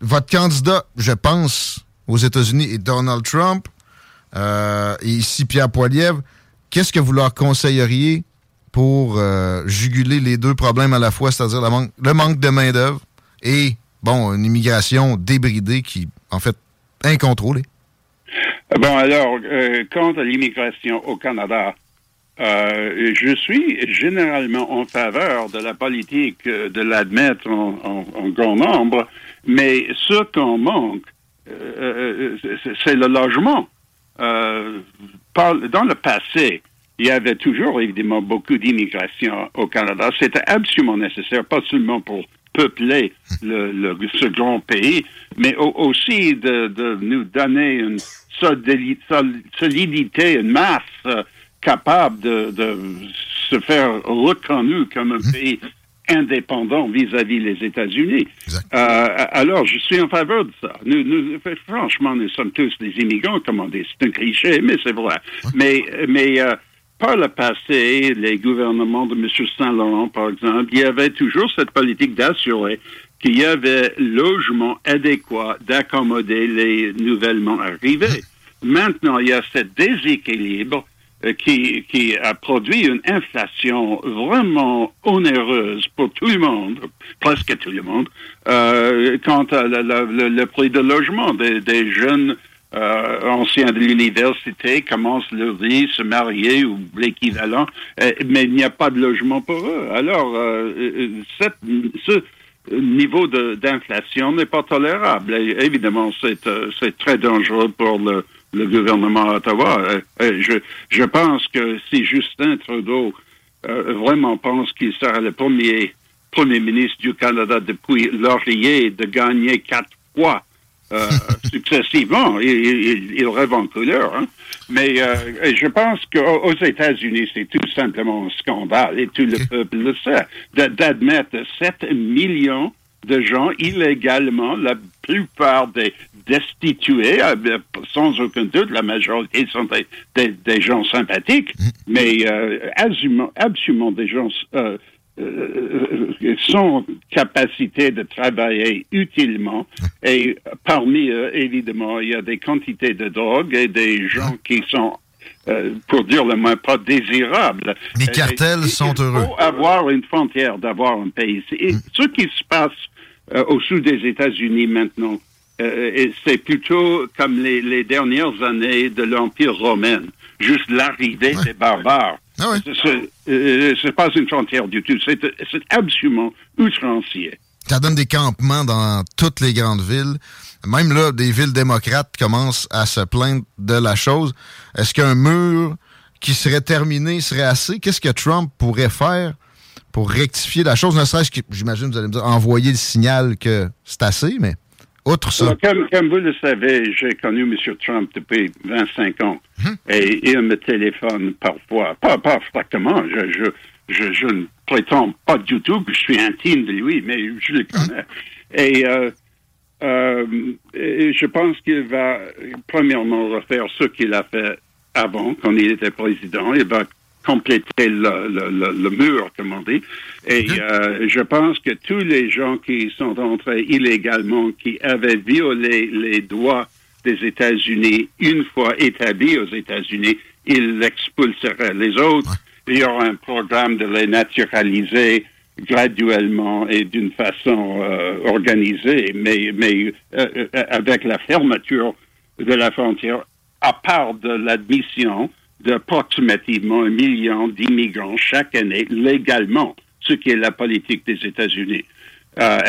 Votre candidat, je pense, aux États-Unis est Donald Trump. Euh, et ici, Pierre Poilievre. Qu'est-ce que vous leur conseilleriez pour euh, juguler les deux problèmes à la fois, c'est-à-dire le manque, le manque de main-d'œuvre et, bon, une immigration débridée qui, en fait, incontrôlée? Bon, alors, euh, quant à l'immigration au Canada, euh, je suis généralement en faveur de la politique euh, de l'admettre en, grand nombre, mais ce qu'on manque, euh, c'est- le logement. Dans le passé, il y avait toujours évidemment beaucoup d'immigration au Canada. C'était absolument nécessaire, pas seulement pour peupler le, le- ce grand pays, mais au- aussi de, nous donner une solidi- sol- solidité, une masse capable de, de se faire reconnu comme un pays indépendant vis-à-vis les États-Unis. Euh, alors, je suis en faveur de ça. Nous, nous- franchement, nous sommes tous des immigrants, comme on dit. C'est un cliché, mais c'est vrai. Mais, mais euh, par le passé, les gouvernements de M. Saint-Laurent, par exemple, il y avait toujours cette politique d'assurer qu'il y avait logement adéquat d'accommoder les nouvellement arrivés. Maintenant, il y a ce déséquilibre qui, qui a produit une inflation vraiment onéreuse pour tout le monde, presque tout le monde, euh, quant à le, prix de logement des, des jeunes euh, anciens de l'université commencent leur vie, se marier ou l'équivalent, euh, mais il n'y a pas de logement pour eux. Alors, euh, euh, cette- ce niveau d'inflation n'est pas tolérable. Et évidemment, euh, c'est très dangereux pour le, le gouvernement à Ottawa. Euh, je, je pense que si Justin Trudeau euh, vraiment pense qu'il sera le premier premier ministre du Canada depuis Laurier de gagner quatre fois euh, successivement. Il, il, il rêve en couleur. hein. Mais euh, je pense qu'aux aux États-Unis, c'est tout simplement un scandale et tout le peuple le sait d'admettre 7 millions de gens illégalement, la plupart des destitués, euh, sans aucun doute, la majorité sont des, des- des gens sympathiques, mais euh, absolument, absolument des gens euh, euh, sans capacité de travailler utilement. Et parmi eux, évidemment, il y a des quantités de drogue et des gens qui sont, euh, pour dire le moins, pas désirables. Les cartels et- sont il heureux. faut avoir une frontière, d'avoir un pays. Et ce qui se passe euh, au sud des États-Unis maintenant, euh, et c'est plutôt comme les, les dernières années de l'Empire romain, juste l'arrivée des barbares. Ce- ce- euh, C'est pas une frontière du tout, c'est c'est absolument outrancier. Ça donne des campements dans toutes les grandes villes. Même là, des villes démocrates commencent à se plaindre de la chose. Est-ce qu'un mur qui serait terminé serait assez? Qu'est-ce que Trump pourrait faire pour rectifier la chose? Ne serait-ce que, j'imagine, vous allez me dire, envoyer le signal que c'est assez, mais outre ça. Alors, comme, comme vous le savez, j'ai connu M. Trump depuis 25 ans et il me téléphone parfois, pas, pas je, je, je, je ne prétends pas du tout que je suis intime de lui, mais je le connais. Et, euh, euh, et je pense qu'il va premièrement refaire ce qu'il a fait avant, quand il était président. Il va compléter le, le, le, le mur, comme on dit. Et euh, je pense que tous les gens qui sont entrés illégalement, qui avaient violé les droits des États-Unis, une fois établis aux États-Unis, ils l'expulseraient. Les autres, il y aura un programme de les naturaliser graduellement et d'une façon organisée, mais, mais avec la fermeture de la frontière, à part de l'admission d'approximativement un million d'immigrants chaque année légalement, ce qui est la politique des États-Unis. Euh,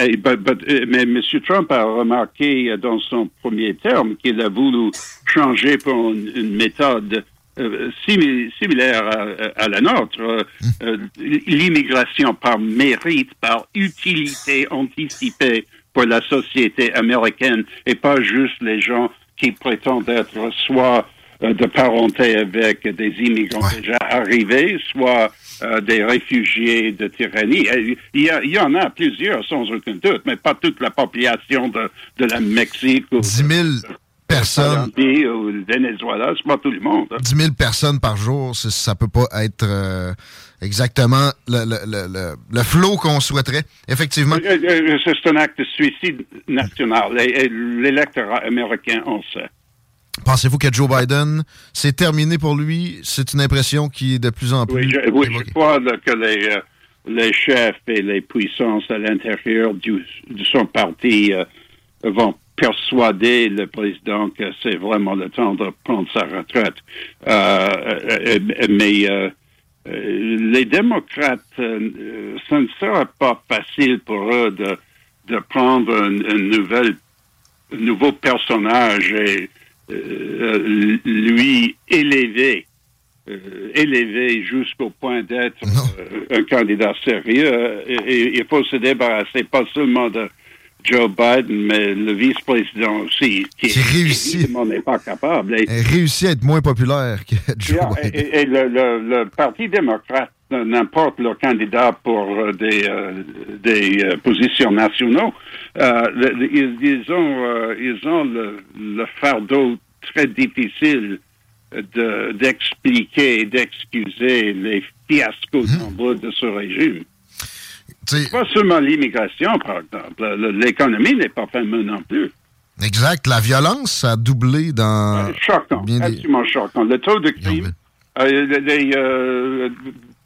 mais M. Trump a remarqué dans son premier terme qu'il a voulu changer pour une, méthode euh, similaire à, la nôtre, euh, l'immigration par mérite, par utilité anticipée pour la société américaine et pas juste les gens qui prétendent être soit de parenté avec des immigrants déjà arrivés, soit euh, des réfugiés de tyrannie. Il y, en a plusieurs, sans aucun doute, mais pas toute la population de, de la Mexique. Ou 10 000 personnes. Ou le Venezuela, c'est pas tout le monde. 10 hein. 000 personnes par jour, ça peut pas être euh, exactement le, le, le, le flot qu'on souhaiterait, effectivement. Euh, c'est un acte de suicide national. L'électorat américain en sait. Pensez-vous que Joe Biden, c'est terminé pour lui? C'est une impression qui est de plus en plus. Oui, je, crois que les, euh, les, chefs et les puissances à l'intérieur de son parti euh, vont persuader le président que c'est vraiment le temps de prendre sa retraite. Euh, mais les démocrates, ce ne sera pas facile pour eux de, de prendre un, nouvelle, un nouveau personnage et euh, lui élevé, euh, élevé jusqu'au point d'être euh, un candidat sérieux. Et, il faut se débarrasser pas seulement de Joe Biden, mais le vice-président aussi, qui, réussit. n'est pas capable. Et, réussit à être moins populaire que Joe Biden. Et, le, Parti démocrate n'importe leur candidat pour des, des positions nationaux, ils, ont, ils ont le, fardeau très difficile d'expliquer et d'excuser les fiascos mmh. de ce régime. Pas seulement l'immigration, par exemple. L'économie n'est pas fermée non plus. Exact. La violence a doublé dans. choquant. absolument choquant. Le taux de crime, euh, euh,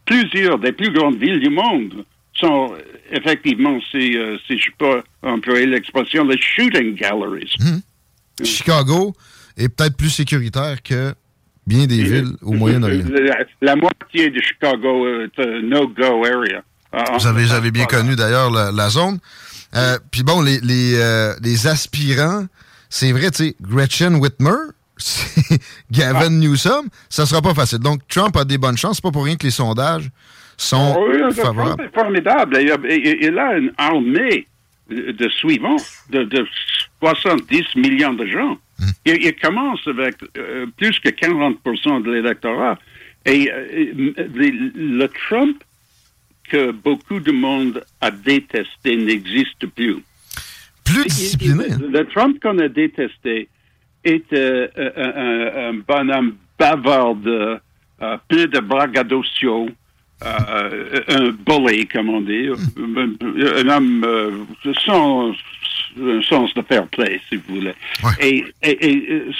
plusieurs des plus grandes villes du monde sont effectivement, si, euh, si je peux employer l'expression, les shooting galleries. Mmh. Chicago est peut-être plus sécuritaire que bien des villes au Moyen-Orient. La, moitié de Chicago est un no-go area. Ah, vous avez, avez bien connu d'ailleurs la, zone. Euh, puis bon, les, les, euh, les aspirants, c'est vrai, tu sais, Gretchen Whitmer, Gavin ah. Newsom, ça sera pas facile. Donc, Trump a des bonnes chances. C'est pas pour rien que les sondages sont oui, favorables. Formidable. Il, a une armée de suivants de, de 70 millions de gens. Hmm. Il, commence avec euh, plus que 40% de l'électorat. Et euh, le Trump que beaucoup de monde a détesté n'existe plus. Plus discipliné. Hein? Le Trump qu'on a détesté est euh, un, un, bonhomme bavard, plein de braggadocios, un bully, comme on dit, un homme sans, sens de fair play, si vous voulez. Et,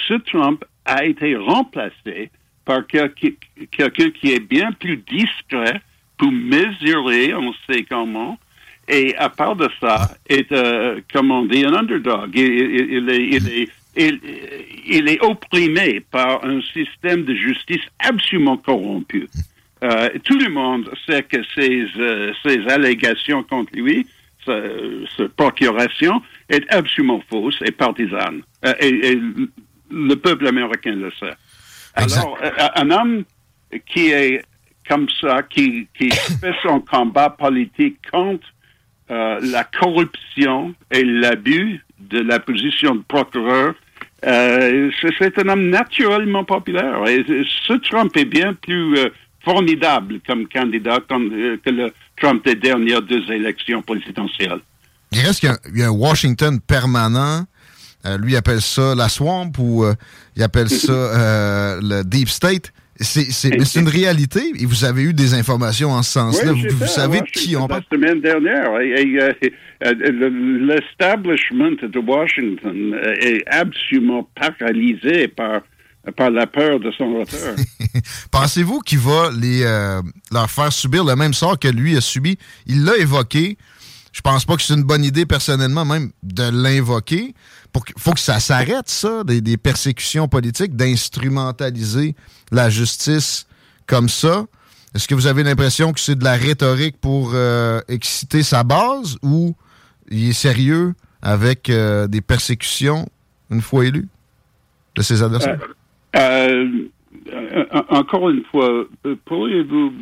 ce Trump a été remplacé par quelqu'un qui est bien plus discret pour mesurer, on sait comment, et à part de ça, est, euh, comme on dit, un underdog. Il, est, il, est, opprimé par un système de justice absolument corrompu. Euh, tout le monde sait que ces, euh, ces allégations contre lui, cette procuration, est absolument fausse et partisane. Euh, et, le peuple américain le sait. Alors, euh, un homme qui est comme ça, qui, qui fait son combat politique contre euh, la corruption et l'abus de la position de procureur, c'est un homme naturellement populaire. Et ce Trump est bien plus formidable comme candidat que le Trump des dernières deux élections présidentielles. Il reste qu'il y, a un Washington permanent. Euh, lui, il appelle ça la swamp ou euh, il appelle ça euh, le deep state. C'est une réalité et vous avez eu des informations en ce sens-là. vous, savez de qui on parle. La semaine dernière, l'establishment de Washington est absolument paralysé par par la peur de son auteur. Pensez-vous qu'il va les, euh, leur faire subir le même sort que lui a subi? Il l'a évoqué. Je pense pas que c'est une bonne idée, personnellement, même de l'invoquer. Il faut que ça s'arrête, ça, des, des, persécutions politiques, d'instrumentaliser la justice comme ça. Est-ce que vous avez l'impression que c'est de la rhétorique pour euh, exciter sa base ou il est sérieux avec euh, des persécutions une fois élu de ses adversaires? Euh, encore une fois, pourriez-vous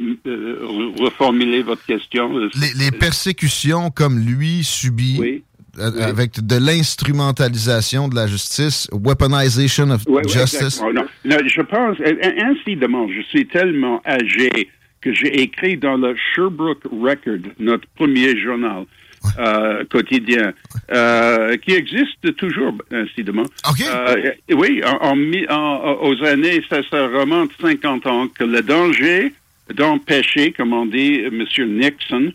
reformuler votre question? Les, les, comme lui subit oui. Avec de l'instrumentalisation de la justice, weaponization of oui, justice. Oui, non. non. je pense, incidemment, je suis tellement âgé que j'ai écrit dans le Sherbrooke Record, notre premier journal. Euh, quotidien, euh, qui existe toujours, incidemment. Okay. Euh, oui, en, en, aux années, ça, ça remonte 50 ans, que le danger d'empêcher, comme on dit, M. Nixon,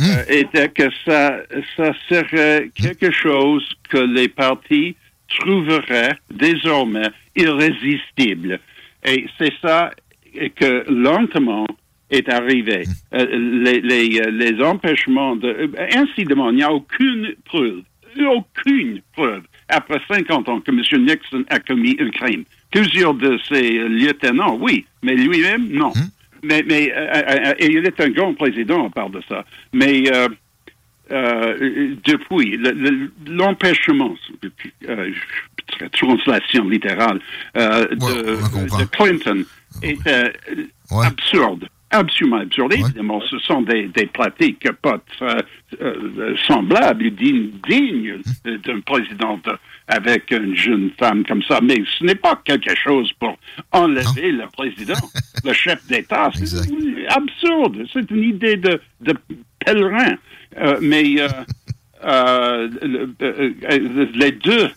mm. était que ça, ça serait quelque chose que les partis trouveraient désormais irrésistible. Et c'est ça que lentement, est arrivé. Euh, les, les, les, empêchements de... Euh, incidemment, il n'y a aucune preuve, aucune preuve, après 50 ans, que M. Nixon a commis un crime. Plusieurs de ses lieutenants, oui, mais lui-même, non. Mais, mais euh, et il est un grand président, on parle de ça. Mais depuis, l'empêchement, le, translation littérale, de, de, Clinton est ouais. absurde absolument absurde. Évidemment, ce sont des, des pratiques pas euh, euh, semblables et dignes, dignes d'un président avec une jeune femme comme ça. Mais ce n'est pas quelque chose pour enlever le président, le chef d'État. C'est absurde. C'est une idée de, de pèlerin. Euh, mais les deux,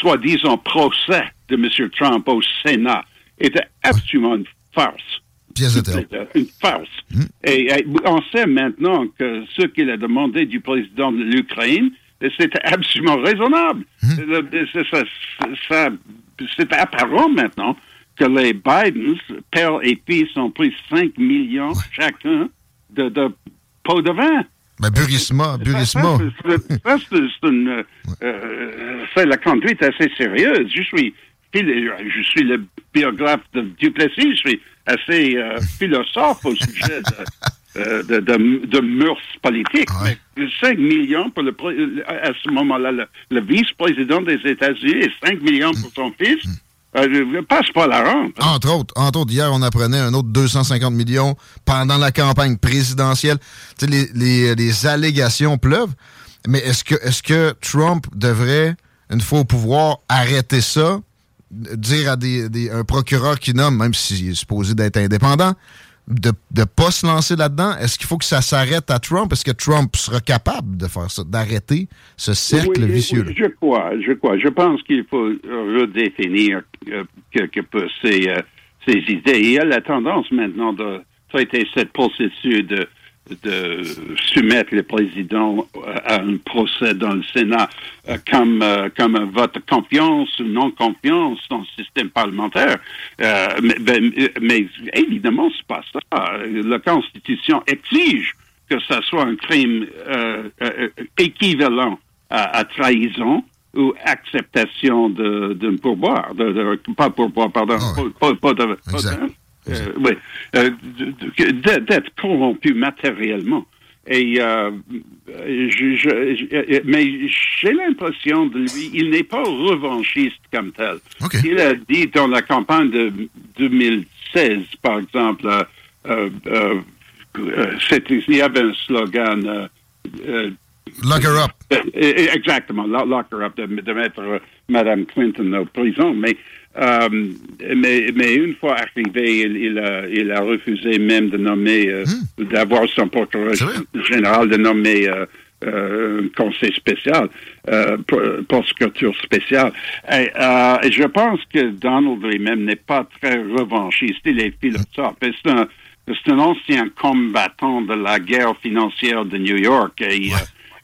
soi-disant, procès de M. Trump au Sénat étaient absolument une farce. Pièce de Une farce. Hmm. Et, et, on sait maintenant que ce qu'il a demandé du président de l'Ukraine, c'était absolument raisonnable. Hmm. C'est apparent maintenant que les Bidens, père et fils, ont pris 5 millions chacun de, de pots de vin. Ben, Burisma, Burisma. C'est la conduite assez sérieuse. Je suis, je suis le biographe de Duplessis, je suis assez euh, philosophe au sujet de, euh, de, de, de, mœurs politiques. Ouais. Mais 5 millions pour le, à ce moment-là, le, le vice-président des États-Unis et 5 millions pour son fils. Euh, passe pas la rampe. Entre autres, entre autres, hier, on apprenait un autre 250 millions pendant la campagne présidentielle. Tu sais, les, les, les allégations pleuvent. Mais est-ce que, est-ce que Trump devrait, une fois au pouvoir, arrêter ça, dire à des, des, un procureur qui nomme, même s'il est supposé d'être indépendant, de ne pas se lancer là-dedans? Est-ce qu'il faut que ça s'arrête à Trump? Est-ce que Trump sera capable de faire ça, d'arrêter ce cercle oui, vicieux? Oui, je crois, je crois. Je pense qu'il faut redéfinir euh, quelque peu ces, euh, ces idées. Il y a la tendance maintenant de traiter cette processus de de soumettre le président à un procès dans le Sénat euh, comme, euh, comme un vote confiance ou non-confiance dans le système parlementaire. Euh, mais, ben, mais, évidemment, c'est pas ça. La Constitution exige que ça soit un crime équivalent à, à, trahison ou acceptation d'un pourboire. De, de, pas pourboire, pardon. Oh, pas, pas, de, pas de, euh, oui, euh, d'être corrompu matériellement. Et euh, je, je, mais j'ai l'impression de lui, il n'est pas revanchiste comme tel. Okay. Il a dit dans la campagne de 2016, par exemple, il y avait un slogan. Lock her up. Exactement, lock her up, de, de mettre Mme Clinton en prison. Mais euh, mais, mais une fois arrivé, il, il, a, il a refusé même de nommer, euh, mmh. d'avoir son procureur général de nommer euh, un conseil spécial, prosecuteur spécial. Et, je pense que Donald lui-même n'est pas très revanchiste, il est philosophe. C'est un, c'est un ancien combattant de la guerre financière de New York. Et, ouais.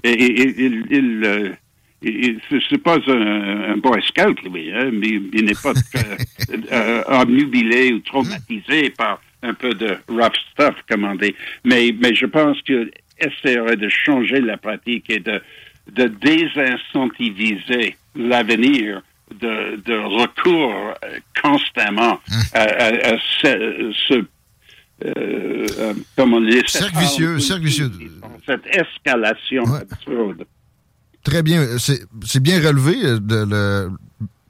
et, et il, il c'est pas un, un, boy scout, lui, hein, mais il n'est pas euh, obnubilé ou traumatisé par un peu de rough stuff, comme on dit. Mais, mais je pense qu'il essaierait de changer la pratique et de, de désincentiviser l'avenir de, de, recours euh, constamment hum. à, ce, euh, comment dire, cercle vicieux, cercle vicieux. Cette escalation absurde. Très bien, c'est bien relevé euh,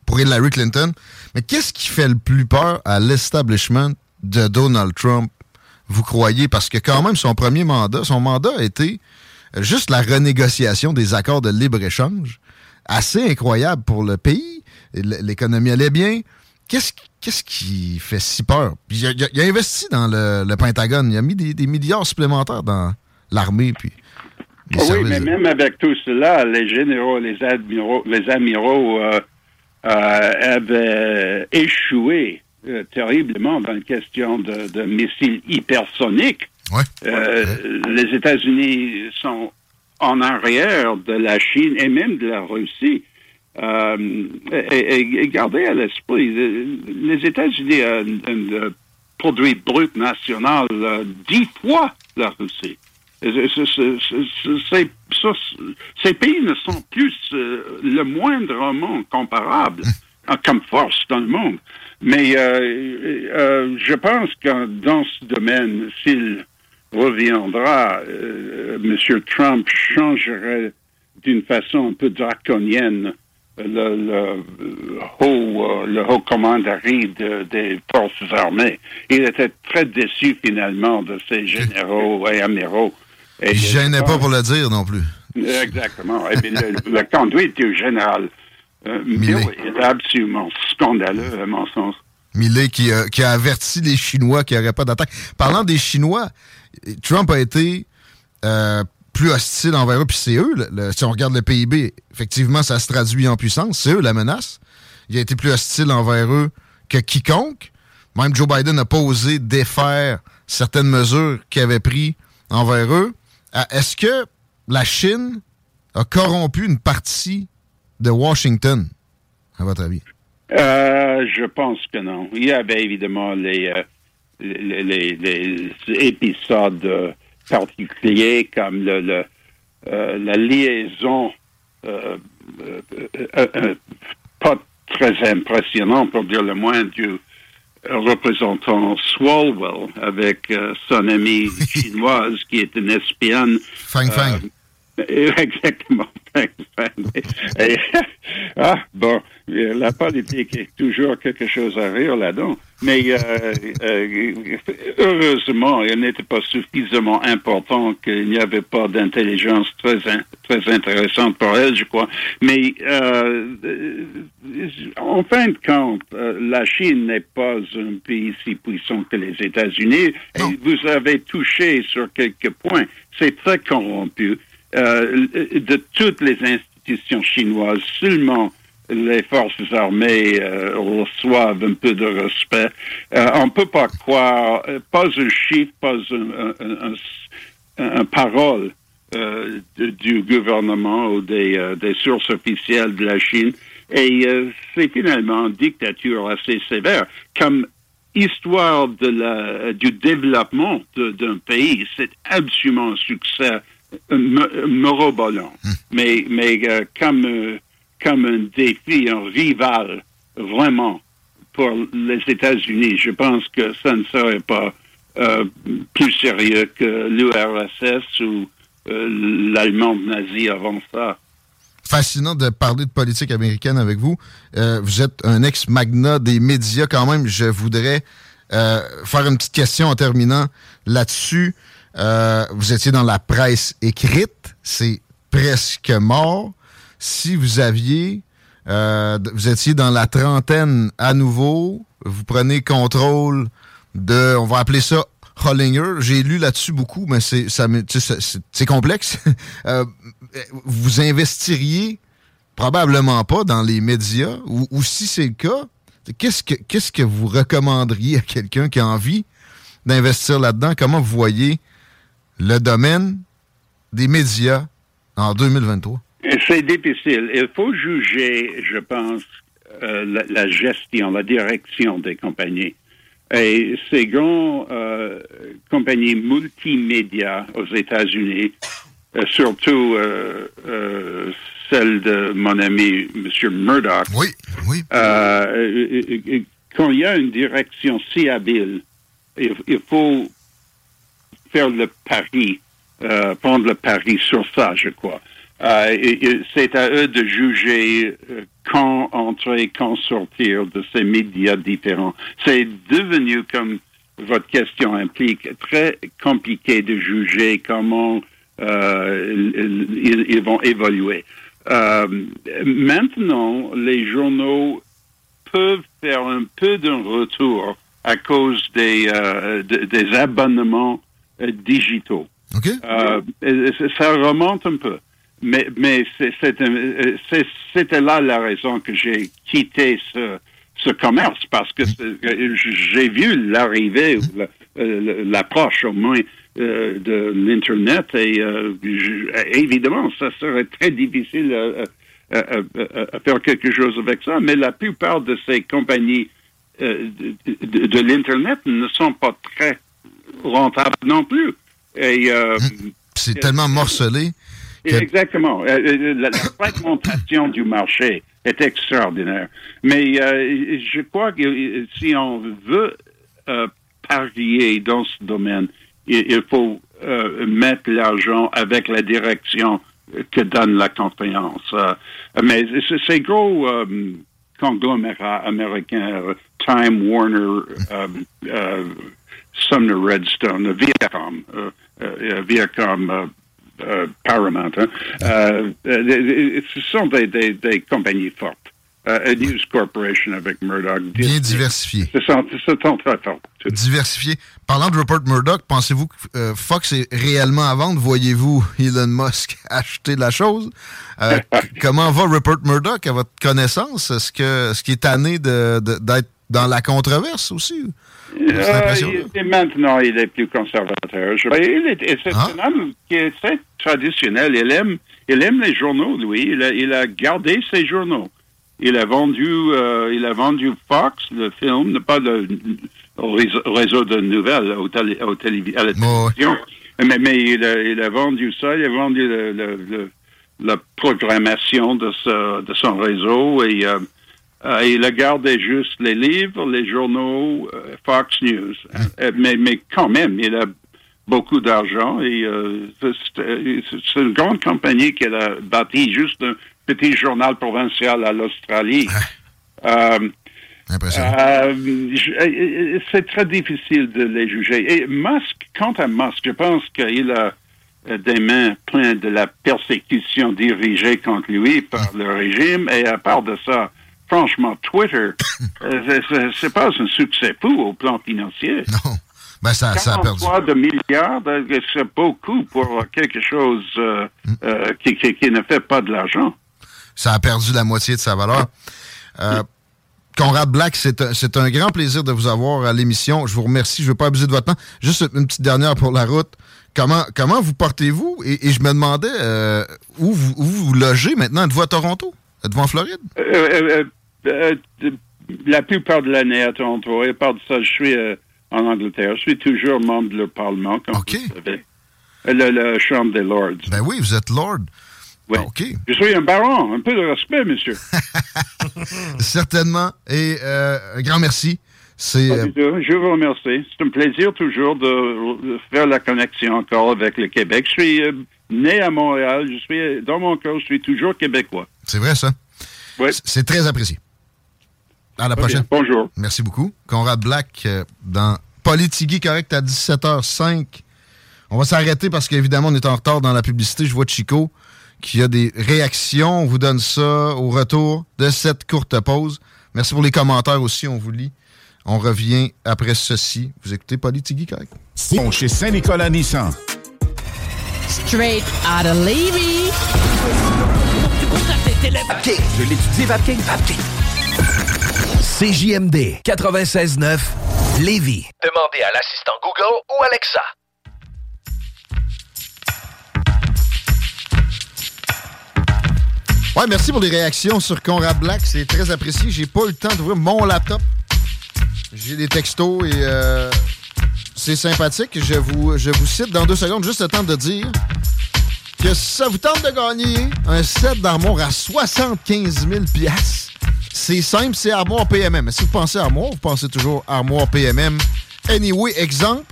pour Hillary Clinton. Mais qu'est-ce qui fait le plus peur à l'establishment de Donald Trump, vous croyez? Parce que quand même, son premier mandat, son mandat a été juste la renégociation des accords de libre-échange. Assez incroyable pour le pays. L'économie allait bien. Qu'est-ce qui fait si peur? il, a, investi dans le, Pentagone. Il a mis des, milliards supplémentaires dans l'armée. Puis oui, mais même avec tout cela, les généraux, les admiraux, les amiraux euh, euh, avaient échoué euh, terriblement dans la question de, missiles hypersoniques. Les États-Unis sont en arrière de la Chine et même de la Russie. Et, gardez à l'esprit, les États-Unis ont un, produit brut national dix fois la Russie. Ces pays ne sont plus le moindrement comparables comme force dans le monde. Mais euh, euh, je pense que dans ce domaine, s'il reviendra, euh, M. Trump changerait d'une façon un peu draconienne le, le, haut, le haut commanderie des forces armées. Il était très déçu finalement de ses généraux et amiraux. Et il ne gênait pas pour le dire non plus. Exactement. Et le, le, conduite du général euh, est absolument scandaleux, à mon sens. Millet qui, qui, a averti les Chinois qu'il n'y aurait pas d'attaque. Parlant des Chinois, Trump a été euh, plus hostile envers eux, puis c'est eux, si on regarde le PIB, effectivement, ça se traduit en puissance, c'est eux la menace. Il a été plus hostile envers eux que quiconque. Même Joe Biden n'a pas osé défaire certaines mesures qu'il avait prises envers eux. Euh, est-ce que la Chine a corrompu une partie de Washington, à votre avis? Euh, je pense que non. Il y avait évidemment les, euh, les, épisodes particuliers comme le, la liaison pas très impressionnante, pour dire le moins, du représentant Swalwell avec euh, son amie chinoise qui est une espionne. Fang Fang. Exactement. ah, bon, la politique est toujours quelque chose à rire là-dedans. Mais euh, euh, heureusement, elle n'était pas suffisamment important qu'il n'y avait pas d'intelligence très, très intéressante pour elle, je crois. Mais euh, en fin de compte, la Chine n'est pas un pays si puissant que les États-Unis. Vous avez touché sur quelques points. C'est très corrompu. De toutes les institutions chinoises, seulement les forces armées euh, reçoivent un peu de respect. Euh, on ne peut pas croire, euh, pas un chiffre, pas un, parole du gouvernement ou des, sources officielles de la Chine. Et c'est finalement une dictature assez sévère. Comme histoire du développement d'un pays, c'est absolument un succès morobolant. Hum. Mais, mais comme comme un défi, un rival, vraiment, pour les États-Unis. Je pense que ça ne serait pas euh, plus sérieux que l'URSS ou euh, l'Allemagne nazie avant ça. Fascinant de parler de politique américaine avec vous. Euh, vous êtes un ex-magnat des médias quand même. Je voudrais faire une petite question en terminant là-dessus. Vous étiez dans la presse écrite. C'est presque mort si vous aviez, euh, vous étiez dans la trentaine à nouveau, vous prenez contrôle de, on va appeler ça Hollinger. J'ai lu là-dessus beaucoup, mais c'est ça, c'est complexe. Euh, vous investiriez probablement pas dans les médias, ou, ou si c'est le cas, qu'est-ce que qu'est-ce que vous recommanderiez à quelqu'un qui a envie d'investir là-dedans? Comment vous voyez le domaine des médias en 2023? C'est difficile. Il faut juger, je pense, euh, la, la, gestion, la direction des compagnies. Et ces grandes euh, compagnies multimédia aux États-Unis, euh, surtout celle de mon ami M. Murdoch. Oui, oui. Quand il y a une direction si habile, il, il faut faire le pari, euh, prendre le pari sur ça, je crois. Euh, c'est à eux de juger euh, quand entrer, quand sortir de ces médias différents. C'est devenu, comme votre question implique, très compliqué de juger comment euh, ils, vont évoluer. Euh, maintenant, les journaux peuvent faire un peu d'un retour à cause des, euh, de- des abonnements euh, digitaux. Euh, ça remonte un peu. Mais, euh, c'était là la raison que j'ai quitté ce, ce commerce, parce que euh, j'ai vu l'arrivée, euh, l'approche au moins euh, de l'Internet, et euh, évidemment, ça serait très difficile à, à- à- à faire quelque chose avec ça, mais la plupart de ces compagnies euh, de, de- de l'Internet ne sont pas très rentables non plus. Et, euh, C'est tellement morcelé. que- Exactement. Euh, euh, La, fragmentation du marché est extraordinaire. Mais euh, je crois que euh, si on veut euh, parier dans ce domaine, il, il faut euh, mettre l'argent avec la direction que donne la confiance. Euh, mais ces gros euh, conglomérats américains, euh, Time Warner, euh, euh, Sumner Redstone, Viacom, euh, euh, Viacom, euh, euh, Paramount, hein, ce sont des, des, des compagnies fortes. Euh, News Corporation avec Murdoch. Bien diversifié. Ce sont, ce sont très fortes. Diversifié. Parlant de Rupert Murdoch, pensez-vous que euh, Fox est réellement à vendre? Voyez-vous Elon Musk acheter la chose? Euh, comment va Rupert Murdoch à votre connaissance? Est-ce que ce qui est tanné d'être dans la controverse aussi? Euh, il- maintenant, il est plus conservateur. Je- il est, et c'est Ah. un homme qui est très traditionnel. Il aime, il aime les journaux, lui. Il a, il a gardé ses journaux. Il a vendu, euh, il a vendu Fox, le film, pas le, le réseau, de nouvelles au télé- au à la télévision. Mais, mais il, a, il a vendu ça, il a vendu le- la programmation de, ce- de son réseau et euh, euh, il a gardé juste les livres, les journaux, euh, Fox News. Euh, mais, mais quand même, il a beaucoup d'argent et euh, c'est une grande compagnie qu'elle a bâtie juste un petit journal provincial à l'Australie. Euh, c'est très difficile de les juger. Et Musk, quant à Musk, je pense qu'il a des mains pleines de la persécution dirigée contre lui par le régime. Et à part de ça, franchement, Twitter, euh, c'est- pas un succès fou au plan financier. Non. Ben, ça, ça a perdu. 43 de milliards, euh, c'est beaucoup pour quelque chose euh, euh, qui, qui- qui ne fait pas de l'argent. Ça a perdu la moitié de sa valeur. Euh, Conrad Black, c'est un, grand plaisir de vous avoir à l'émission. Je vous remercie. Je ne veux pas abuser de votre temps. Juste une petite dernière pour la route. Comment, comment vous portez-vous? Et, et je me demandais où, vous, où vous logez maintenant? Êtes-vous à Toronto? Êtes-vous en Floride? Euh, euh, euh, la plupart de l'année à Toronto. Et de ça, je suis euh, en Angleterre. Je suis toujours membre de le Parlement, comme vous savez. Euh, Le, le Chambre des Lords. Ben oui, vous êtes Lord. Oui. Je suis un baron. Un peu de respect, monsieur. Certainement. Et euh, un grand merci. C'est euh, Je vous remercie. C'est un plaisir toujours de, faire la connexion encore avec le Québec. Je suis euh, né à Montréal. Je suis, dans mon cœur, je suis toujours québécois. c'est vrai, ça. C- C'est très apprécié. À la prochaine. Bonjour. Merci beaucoup. Conrad Black euh, dans Politigui Correct à 17h05. On va s'arrêter parce qu'évidemment, on est en retard dans la publicité. Je vois Chico qui a des réactions. On vous donne ça au retour de cette courte pause. Merci pour les commentaires aussi. On vous lit. On revient après ceci. Vous écoutez Politigui Correct? Bon, chez Saint-Nicolas Nissan. Straight out of Levy. Vapking. Je l'étudie, Vapking. Vapking. CJMD 96.9 Lévis. Demandez à l'assistant Google ou Alexa. Ouais, merci pour les réactions sur Conrad Black. C'est très apprécié. J'ai pas eu le temps d'ouvrir mon laptop. J'ai des textos et euh, c'est sympathique. Je vous, je vous cite dans deux secondes, juste le temps de dire que si ça vous tente de gagner un set d'armoire à 75 000 c'est simple, c'est armoire PMM. Si vous pensez armoire, vous pensez toujours armoire PMM. Anyway, exemple,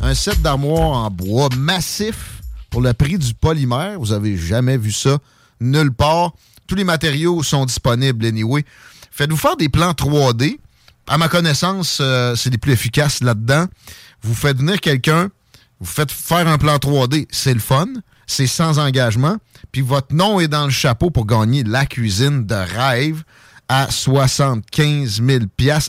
un set d'armoire en bois massif pour le prix du polymère. Vous avez jamais vu ça nulle part. Tous les matériaux sont disponibles anyway. Faites-vous faire des plans 3D. À ma connaissance, euh, c'est les plus efficaces là-dedans. Vous faites venir quelqu'un, vous faites faire un plan 3D. C'est le fun. C'est sans engagement. Puis votre nom est dans le chapeau pour gagner la cuisine de rêve à 75 000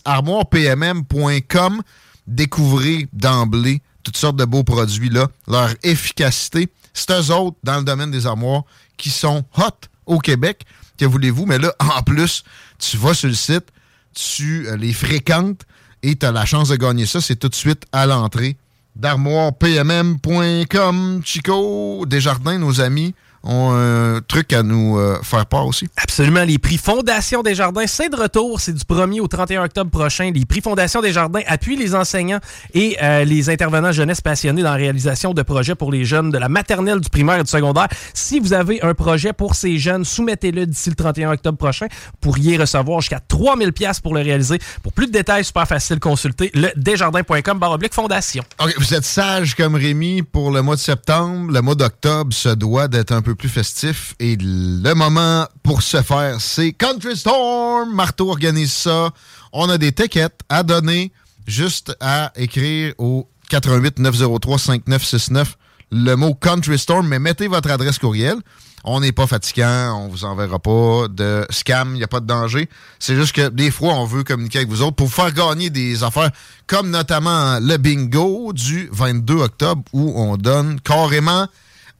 Armoirepmm.com. Découvrez d'emblée toutes sortes de beaux produits là, leur efficacité. C'est eux autres dans le domaine des armoires qui sont hot au Québec. Que voulez-vous? Mais là, en plus, tu vas sur le site, tu euh, les fréquentes et tu as la chance de gagner ça. C'est tout de suite à l'entrée d'armoirepmm.com. Chico, Desjardins, nos amis, ont un truc à nous euh, faire part aussi. Absolument. Les prix Fondation des Jardins, c'est de retour. C'est du 1er au 31 octobre prochain. Les prix Fondation des Jardins appuient les enseignants et euh, les intervenants jeunesse passionnés dans la réalisation de projets pour les jeunes de la maternelle, du primaire et du secondaire. Si vous avez un projet pour ces jeunes, soumettez-le d'ici le 31 octobre prochain. Vous pourriez recevoir jusqu'à 3000 pièces pour le réaliser. Pour plus de détails, super facile, consultez le desjardins.com baroblique fondation. Vous êtes sage comme Rémi pour le mois de septembre. Le mois d'octobre se doit d'être un peu plus festif. Et le moment pour ce faire, c'est Country Storm. Marteau organise ça. On a des tickets à donner juste à écrire au 88 903 5969 le mot Country Storm, mais mettez votre adresse courriel. On n'est pas fatigant, on vous enverra pas de scam, il n'y a pas de danger. C'est juste que des fois, on veut communiquer avec vous autres pour faire gagner des affaires, comme notamment le bingo du 22 octobre, où on donne carrément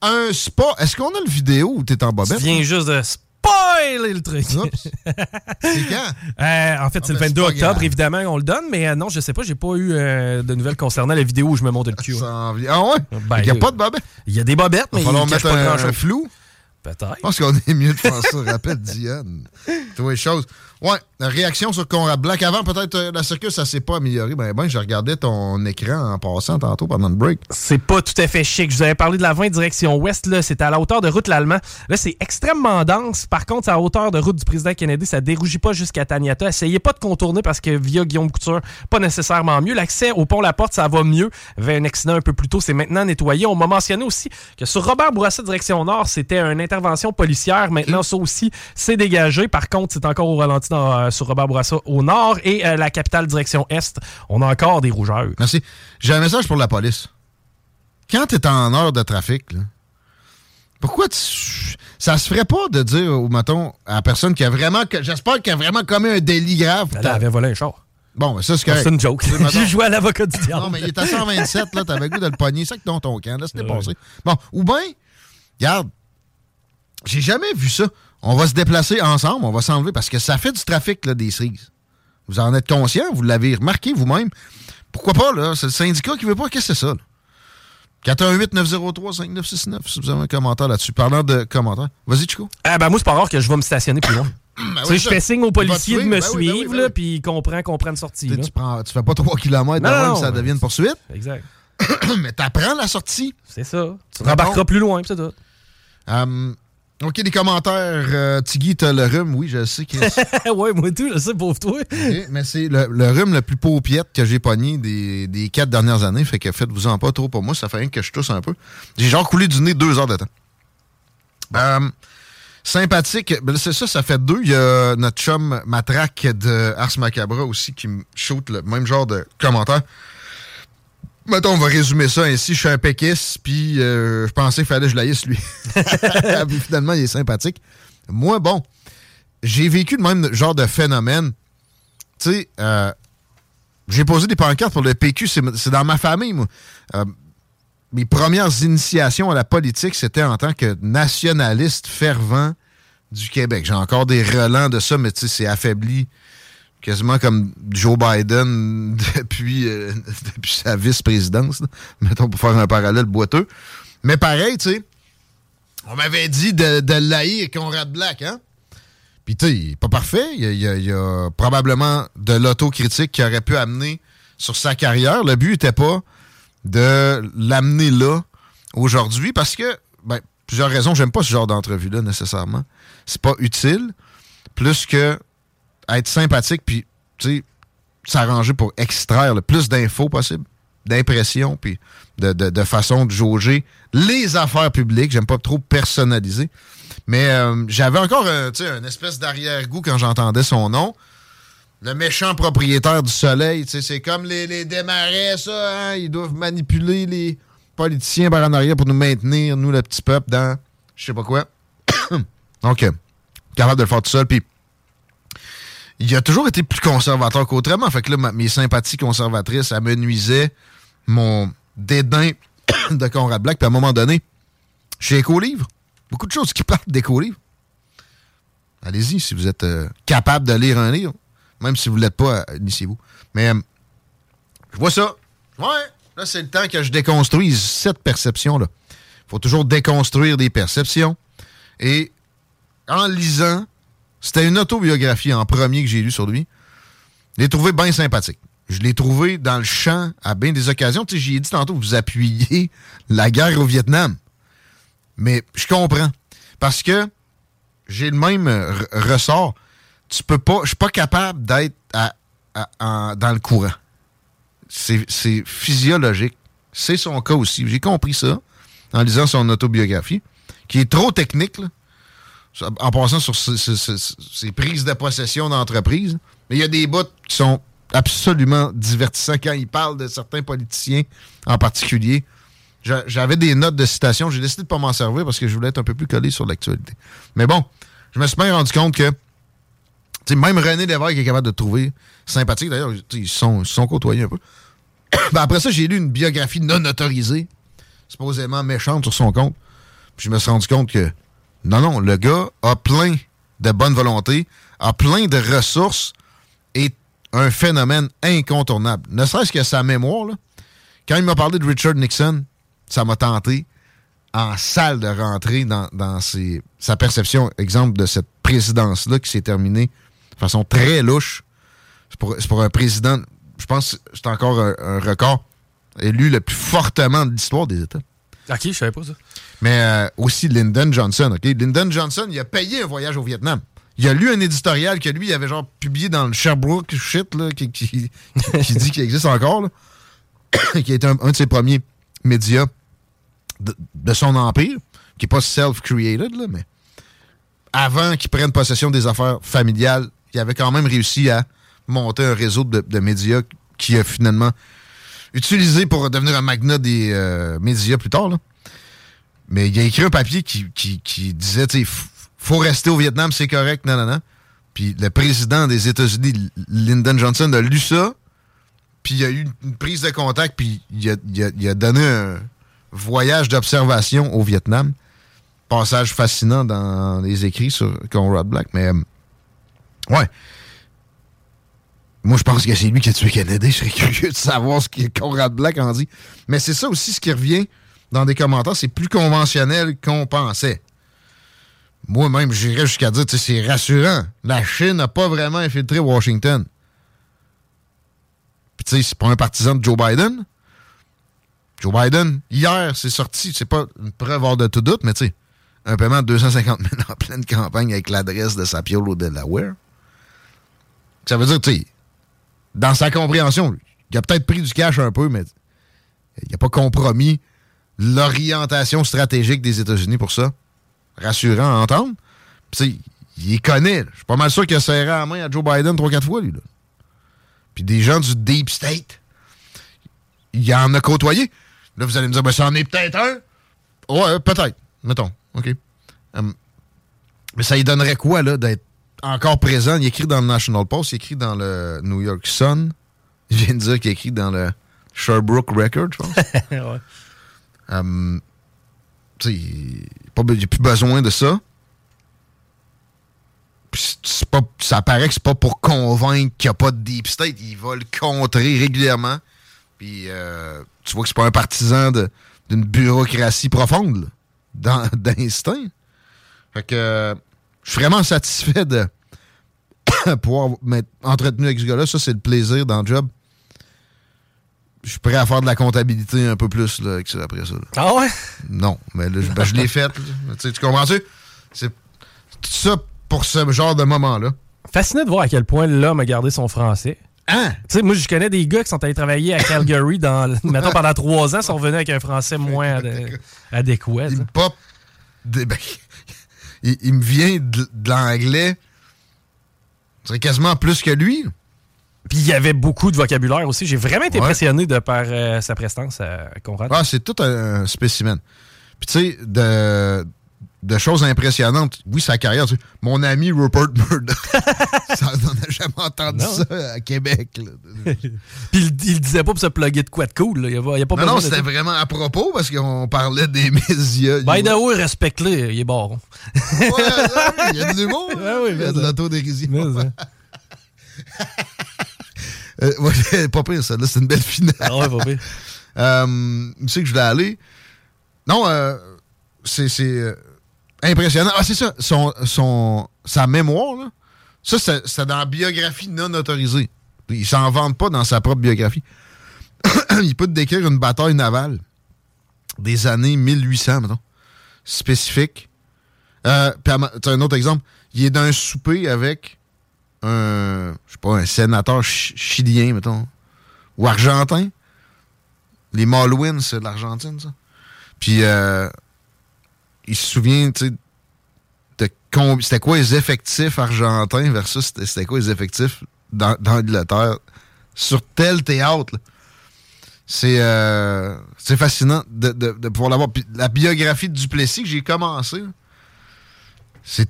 un spa. Est-ce qu'on a le vidéo où t'es en bobette? Tu viens juste de spoiler le truc. c'est quand? Euh, en fait, c'est Ah, le ben, 22 c'est pas octobre, grave. évidemment, on le donne, mais euh, non, je sais pas, j'ai pas eu euh, de nouvelles concernant la vidéo où je me monte le cul. Ah ouais? Ben, il n'y a pas de bobette? Il y a des bobettes, mais Il va falloir mettre pas un, un flou. Peut-être. Je pense qu'on est mieux de faire ça. Rappelle Diane. Toutes les choses. Ouais, réaction sur Conrad Black. Avant, peut-être, euh, la circus, ça s'est pas amélioré. Ben, ben, je regardais ton écran en passant tantôt pendant le break. C'est pas tout à fait chic. Je vous avais parlé de la 20 direction ouest, là. C'est à la hauteur de route l'Allemand. Là, c'est extrêmement dense. Par contre, à la hauteur de route du président Kennedy. Ça dérougit pas jusqu'à Taniata. Essayez pas de contourner parce que via Guillaume Couture, pas nécessairement mieux. L'accès au pont La Porte, ça va mieux. Il un accident un peu plus tôt. C'est maintenant nettoyé. On m'a mentionné aussi que sur Robert Bourassa, direction nord, c'était une intervention policière. Maintenant, ça aussi, c'est dégagé. Par contre, c'est encore au ralenti dans, euh, sur Robert Bourassa au nord. Et euh, la capitale, direction est, on a encore des rougeurs. Merci. J'ai un message pour la police. Quand tu es en heure de trafic, là, pourquoi tu. Ça se ferait pas de dire, ou mettons, à la personne qui a vraiment. J'espère qu'elle a vraiment commis un délit grave. Elle avait volé un char. Bon, ben ça, c'est correct. C'est une joke. J'ai joué à l'avocat du diable. Non, mais il est à 127, là, t'avais le goût de le pogner. C'est que dans ton camp, là, c'était passé. Bon, ou bien, regarde, j'ai jamais vu ça. On va se déplacer ensemble, on va s'enlever parce que ça fait du trafic, là, des cerises. Vous en êtes conscient, vous l'avez remarqué vous-même. Pourquoi pas, là? C'est le syndicat qui veut pas. Qu'est-ce que c'est ça, là? 418-903-5969, si vous avez un commentaire là-dessus. Parlant de commentaires. Vas-y, Chico. Ah ben moi, c'est pas rare que je vais me stationner plus loin. tu sais, oui, je ça. fais signe aux Il policiers de suivre. me Ben oui, ben oui, suivre, ben oui. puis ils comprennent qu'on prend une sortie. Tu, là. tu prends, tu fais pas 3 km non, ça non. devient une poursuite. Exact. Mais t'apprends la sortie. C'est ça. Tu rembarqueras plus loin, puis c'est tout. Hum, OK, les commentaires. Euh, Tiggy, t'as le rhume. Oui, je sais. Chris. ouais, moi tout, je sais, pauvre toi. Mais c'est le, le rhume le plus paupiette que j'ai pogné des, des quatre dernières années. Fait que faites-vous-en pas trop pour moi. Ça fait rien que je tousse un peu. J'ai genre coulé du nez deux heures de temps. Hum, sympathique. Ben, c'est ça, ça fait deux. Il y a notre chum Matraque de Ars Macabra aussi qui me shoot le même genre de commentaires. Mettons, on va résumer ça ainsi. Je suis un péquiste, puis euh, je pensais qu'il fallait que je l'aïsse, lui. Puis finalement, il est sympathique. Moi, bon, j'ai vécu le même genre de phénomène. Tu sais, euh, j'ai posé des pancartes pour le PQ, c'est c'est dans ma famille, moi. Euh, mes premières initiations à la politique, c'était en tant que nationaliste fervent du Québec. J'ai encore des relents de ça, mais tu sais, c'est affaibli quasiment comme Joe Biden depuis, euh, depuis sa vice-présidence, mettons pour faire un parallèle boiteux. Mais pareil, tu sais, on m'avait dit de, de l'haïr Conrad Black, hein? Puis, tu sais, il pas parfait. Il y a probablement de l'autocritique qui aurait pu amener sur sa carrière. Le but n'était pas de l'amener là aujourd'hui parce que, ben, plusieurs raisons, j'aime pas ce genre d'entrevue-là nécessairement. C'est pas utile. Plus que être sympathique, puis, s'arranger pour extraire le plus d'infos possible, d'impressions, puis de, de, de façon de jauger les affaires publiques. J'aime pas trop personnaliser. Mais euh, j'avais encore euh, tu sais, une espèce d'arrière-goût quand j'entendais son nom. Le méchant propriétaire du soleil, c'est comme les, les démarrais, ça, hein? Ils doivent manipuler les politiciens par en arrière pour nous maintenir, nous, le petit peuple, dans je sais pas quoi. Donc, euh, capable de le faire tout seul. Puis, il a toujours été plus conservateur qu'autrement. Fait que là, mes sympathies conservatrices, ça me nuisait mon dédain de Conrad Black. Puis à un moment donné, chez Écolivre, beaucoup de choses qui parlent d'Écolivre. Allez-y, si vous êtes euh, capable de lire un livre. Même si vous ne l'êtes pas, euh, initiez-vous. Mais euh, je vois ça. Ouais, là, c'est le temps que je déconstruise cette perception-là. Il faut toujours déconstruire des perceptions. Et en lisant, c'était une autobiographie en premier que j'ai lu sur lui. Je l'ai trouvé bien sympathique. Je l'ai trouvé dans le champ à bien des occasions. Tu sais, j'y ai dit tantôt, vous appuyez la guerre au Vietnam. Mais je comprends. Parce que j'ai le même euh, re- ressort. Tu peux pas. Je suis pas capable d'être dans le courant. C'est physiologique. C'est son cas aussi. J'ai compris ça en lisant son autobiographie, qui est trop technique, là, en passant sur ses prises de possession d'entreprise. Mais il y a des bouts qui sont absolument divertissants quand il parle de certains politiciens en particulier. J'a- J'avais des notes de citation. J'ai décidé de pas m'en servir parce que je voulais être un peu plus collé sur l'actualité. Mais bon, je me suis bien rendu compte que même René Lévesque est capable de trouver sympathique. D'ailleurs, ils sont, ils sont côtoyés un peu. Ben, après ça, j'ai lu une biographie non autorisée, supposément méchante sur son compte. Puis je me suis rendu compte que non, non, le gars a plein de bonne volonté, a plein de ressources et un phénomène incontournable. Ne serait-ce que sa mémoire, quand il m'a parlé de Richard Nixon, ça m'a tenté en salle de rentrer dans, ses- sa perception, exemple, de cette présidence-là qui s'est terminée de façon très louche. C'est pour, un président, je pense c'est encore un, record élu le plus fortement de l'histoire des États. Ok, je savais pas ça. Mais euh, aussi Lyndon Johnson, OK? Lyndon Johnson, il a payé un voyage au Vietnam. Il a lu un éditorial que lui, il avait genre publié dans le Sherbrooke shit, qui, dit qu'il existe encore, qui est un, un de ses premiers médias de, son empire, qui n'est pas self-created, mais avant qu'il prenne possession des affaires familiales, il avait quand même réussi à monter un réseau de, médias qui a finalement utilisé pour devenir un magnat des euh, médias plus tard. Là. Mais il a écrit un papier qui, qui, disait, tu faut rester au Vietnam, c'est correct, non, non, non. Puis le président des États-Unis, Lyndon Johnson, a lu ça, puis il a eu une prise de contact, puis il a, il a- il a donné un voyage d'observation au Vietnam. Passage fascinant dans les écrits sur Conrad Black, mais euh, ouais. Moi, je pense que c'est lui qui a tué Kennedy. Je serais curieux de savoir ce que Conrad Black en dit. Mais c'est ça aussi ce qui revient dans des commentaires. C'est plus conventionnel qu'on pensait. Moi-même, j'irais jusqu'à dire, c'est rassurant. La Chine n'a pas vraiment infiltré Washington. Puis, tu sais, c'est pas un partisan de Joe Biden. Joe Biden, hier, c'est sorti. C'est pas une preuve hors de tout doute, mais tu sais, un paiement de 250 000 en pleine campagne avec l'adresse de sa piole au Delaware. Ça veut dire, tu sais, dans sa compréhension, il a peut-être pris du cash un peu, mais il n'a pas compromis l'orientation stratégique des États-Unis pour ça. Rassurant à entendre. Puis, il connaît. Je suis pas mal sûr qu'il a serré la main à Joe Biden trois, quatre fois, lui. Là. Puis des gens du Deep State, il en a côtoyé. Là, vous allez me dire, ben, c'en est peut-être un. Ouais, peut-être. Mettons. OK. Hum, mais ça lui donnerait quoi, là, d'être encore présent? Il écrit dans le National Post, il écrit dans le New York Sun. Il vient de dire qu'il écrit dans le Sherbrooke Record, je pense. ouais. Sais, il n'y a plus besoin de ça. Pas, ça paraît que c'est pas pour convaincre qu'il n'y a pas de deep state. Il va le contrer régulièrement. Puis euh, tu vois que c'est pas un partisan d'une bureaucratie profonde, d'instinct. Fait que, euh, je suis vraiment satisfait de pouvoir m'être entretenu avec ce gars-là. Ça, c'est le plaisir dans le job. Je suis prêt à faire de la comptabilité un peu plus là, avec ça, après ça. là. Ah ouais? Non, mais là, je, ben, je l'ai fait. là. Tu sais, tu comprends-tu? C'est tout ça pour ce genre de moment-là. Fasciné de voir à quel point l'homme a gardé son français. Hein? Tu sais, moi, je connais des gars qui sont allés travailler à Calgary dans, mettons, pendant trois ans, sont revenus avec un français moins ad- adéquat. Il me pop. de- ben, il, il me vient de, de l'anglais. C'est quasiment plus que lui. Puis il y avait beaucoup de vocabulaire aussi. J'ai vraiment été Ouais. impressionné de par euh, sa prestance à Conrad. Ah, c'est tout un, un spécimen. Puis tu sais, de, de choses impressionnantes. Oui, sa carrière. tu sais, mon ami Rupert Murdoch. ça, on n'a jamais entendu Non. ça à Québec. Puis il, il disait pas pour se plugger de quoi de cool. là. Il y a, pas- il y a pas non, c'était vraiment à propos parce qu'on parlait des médias. By the way, respecte-le, il est bon. Ouais, il y a de l'humour. il y a de l'autodérision. Euh, ouais, pas pire, ça. Là, c'est une belle finale. Ah ouais, pas pire. Euh, tu sais que je voulais aller? Non, euh, c'est c'est, euh, impressionnant. Ah, c'est ça. Son, son, sa mémoire, là, ça, c'est dans la biographie non autorisée. Il s'en vante pas dans sa propre biographie. il peut te décrire une bataille navale des années 1800, mettons, spécifique. Euh, t'as un autre exemple. Il est d'un souper avec un, je sais pas, un sénateur chi- chilien, mettons, ou argentin. Les Malouines, c'est de l'Argentine, ça. Puis, euh, il se souvient, tu sais, c'était quoi les effectifs argentins versus c'était quoi les effectifs dans, l'Angleterre sur tel théâtre. C'est euh, fascinant de, de- de pouvoir l'avoir. La biographie de Duplessis que j'ai commencé, c'est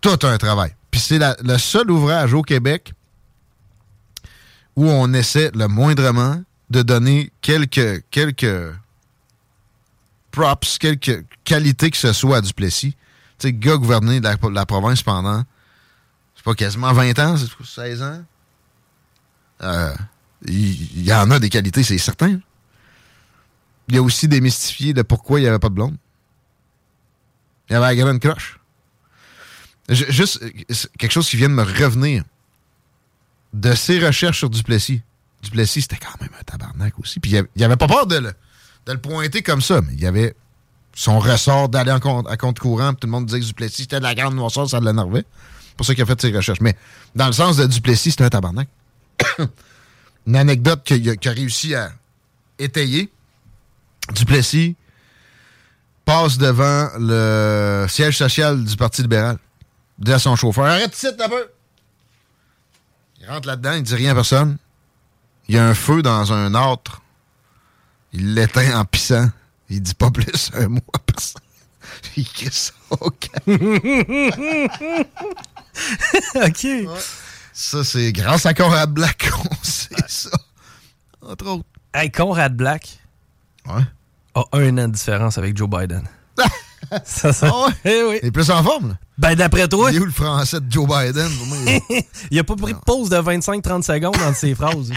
tout un travail. C'est le seul ouvrage au Québec où on essaie le moindrement de donner quelques, quelques props, quelques qualités que ce soit à Duplessis. Tu sais, gars gouverné la, province pendant, c'est pas quasiment 20 ans, c'est quoi, 16 ans? Euh, Il il y, en a des qualités, c'est certain. Il y a aussi démystifié de pourquoi il n'y avait pas de blonde. Il y avait la grande croche. Ju- Juste euh, quelque chose qui vient de me revenir de ses recherches sur Duplessis. Duplessis, c'était quand même un tabarnak aussi. Puis il avait, avait pas peur de le, de le pointer comme ça, mais il avait son ressort d'aller à compte courant. puis Tout le monde disait que Duplessis, c'était de la grande noirceur, ça l'énervait. C'est pour ça qu'il a fait ses recherches. Mais dans le sens de Duplessis, c'était un tabarnak. Une anecdote qu'il a, a réussi à étayer. Duplessis passe devant le siège social du Parti libéral. Il dit à son chauffeur Arrête ici, un peu. Il rentre là-dedans, il dit rien à personne. Il y a un feu dans un âtre. Il l'éteint en pissant. Il dit pas plus un mot à personne. Il au OK. Ça, c'est grâce à Conrad Black qu'on sait ça. Entre autres. Hey, Conrad Black Ouais. a un an de différence avec Joe Biden. Ça, ça. Ah ouais? Eh oui. Il est plus en forme, là? Ben, d'après toi, Il est où le français de Joe Biden? Pour moi, il a pas pris de pause de 25-30 secondes entre ses phrases.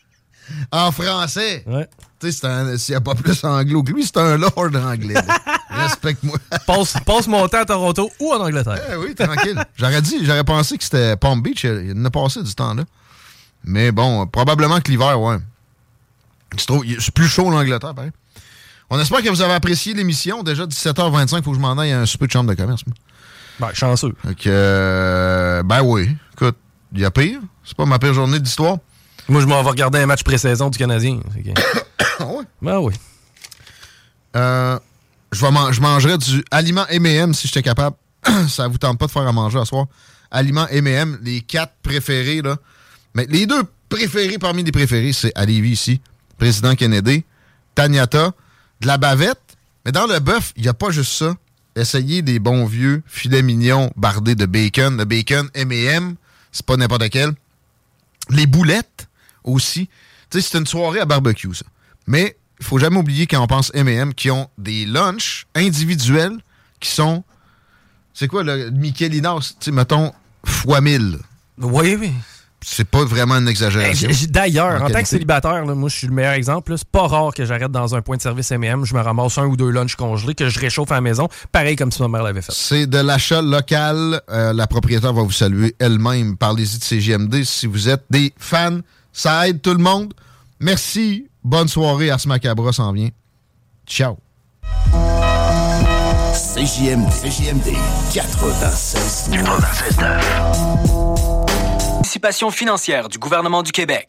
en français? Ouais. Tu sais, c'est un- s'il n'y a pas plus anglo que lui, c'est un lord anglais. Respecte-moi. Passe, passe mon temps à Toronto ou en Angleterre. Eh oui, tranquille. J'aurais dit, j'aurais pensé que c'était Palm Beach. Il en a passé du temps là. Mais bon, probablement que l'hiver, ouais. C'est plus chaud l'Angleterre, pareil. On espère que vous avez apprécié l'émission. Déjà 17h25, il faut que je m'en aille à un super de chambre de commerce. Ben, chanceux. Que, euh, ben oui. Écoute, il y a pire. C'est pas ma pire journée d'histoire. Moi, je m'en vais regarder un match pré-saison du Canadien. Que- Ah? Ben oui. Euh, je, vais man- je mangerais du aliment M&M si j'étais capable. Ça vous tente pas de faire à manger à soir. Aliment M&M, les quatre préférés, là. Mais les deux préférés parmi les préférés, c'est à Lévis ici. Président Kennedy, Tagnata, de la bavette. Mais dans le bœuf, il n'y a pas juste ça. Essayez des bons vieux filets mignons bardés de bacon. Le bacon M&M, c'est pas n'importe quel. Les boulettes aussi. Tu sais, c'est une soirée à barbecue, ça. Mais il faut jamais oublier quand on pense M&M qui ont des lunchs individuels qui sont... C'est quoi, le Michelinas? Tu sais, mettons, fois 1000. Oui, oui. C'est pas vraiment une exagération. Eh, j- D'ailleurs, en tant que célibataire, là, moi je suis le meilleur exemple. C'est pas rare que j'arrête dans un point de service M&M, je me ramasse un ou deux lunchs congelés, que je réchauffe à la maison, pareil comme si ma mère l'avait fait. C'est de l'achat local. Euh, la propriétaire va vous saluer elle-même. Parlez-y de CGMD si vous êtes des fans. Ça aide tout le monde. Merci. Bonne soirée. Ars Macabra s'en vient. Ciao. CJMD, CJMD 96 Financière du gouvernement du Québec.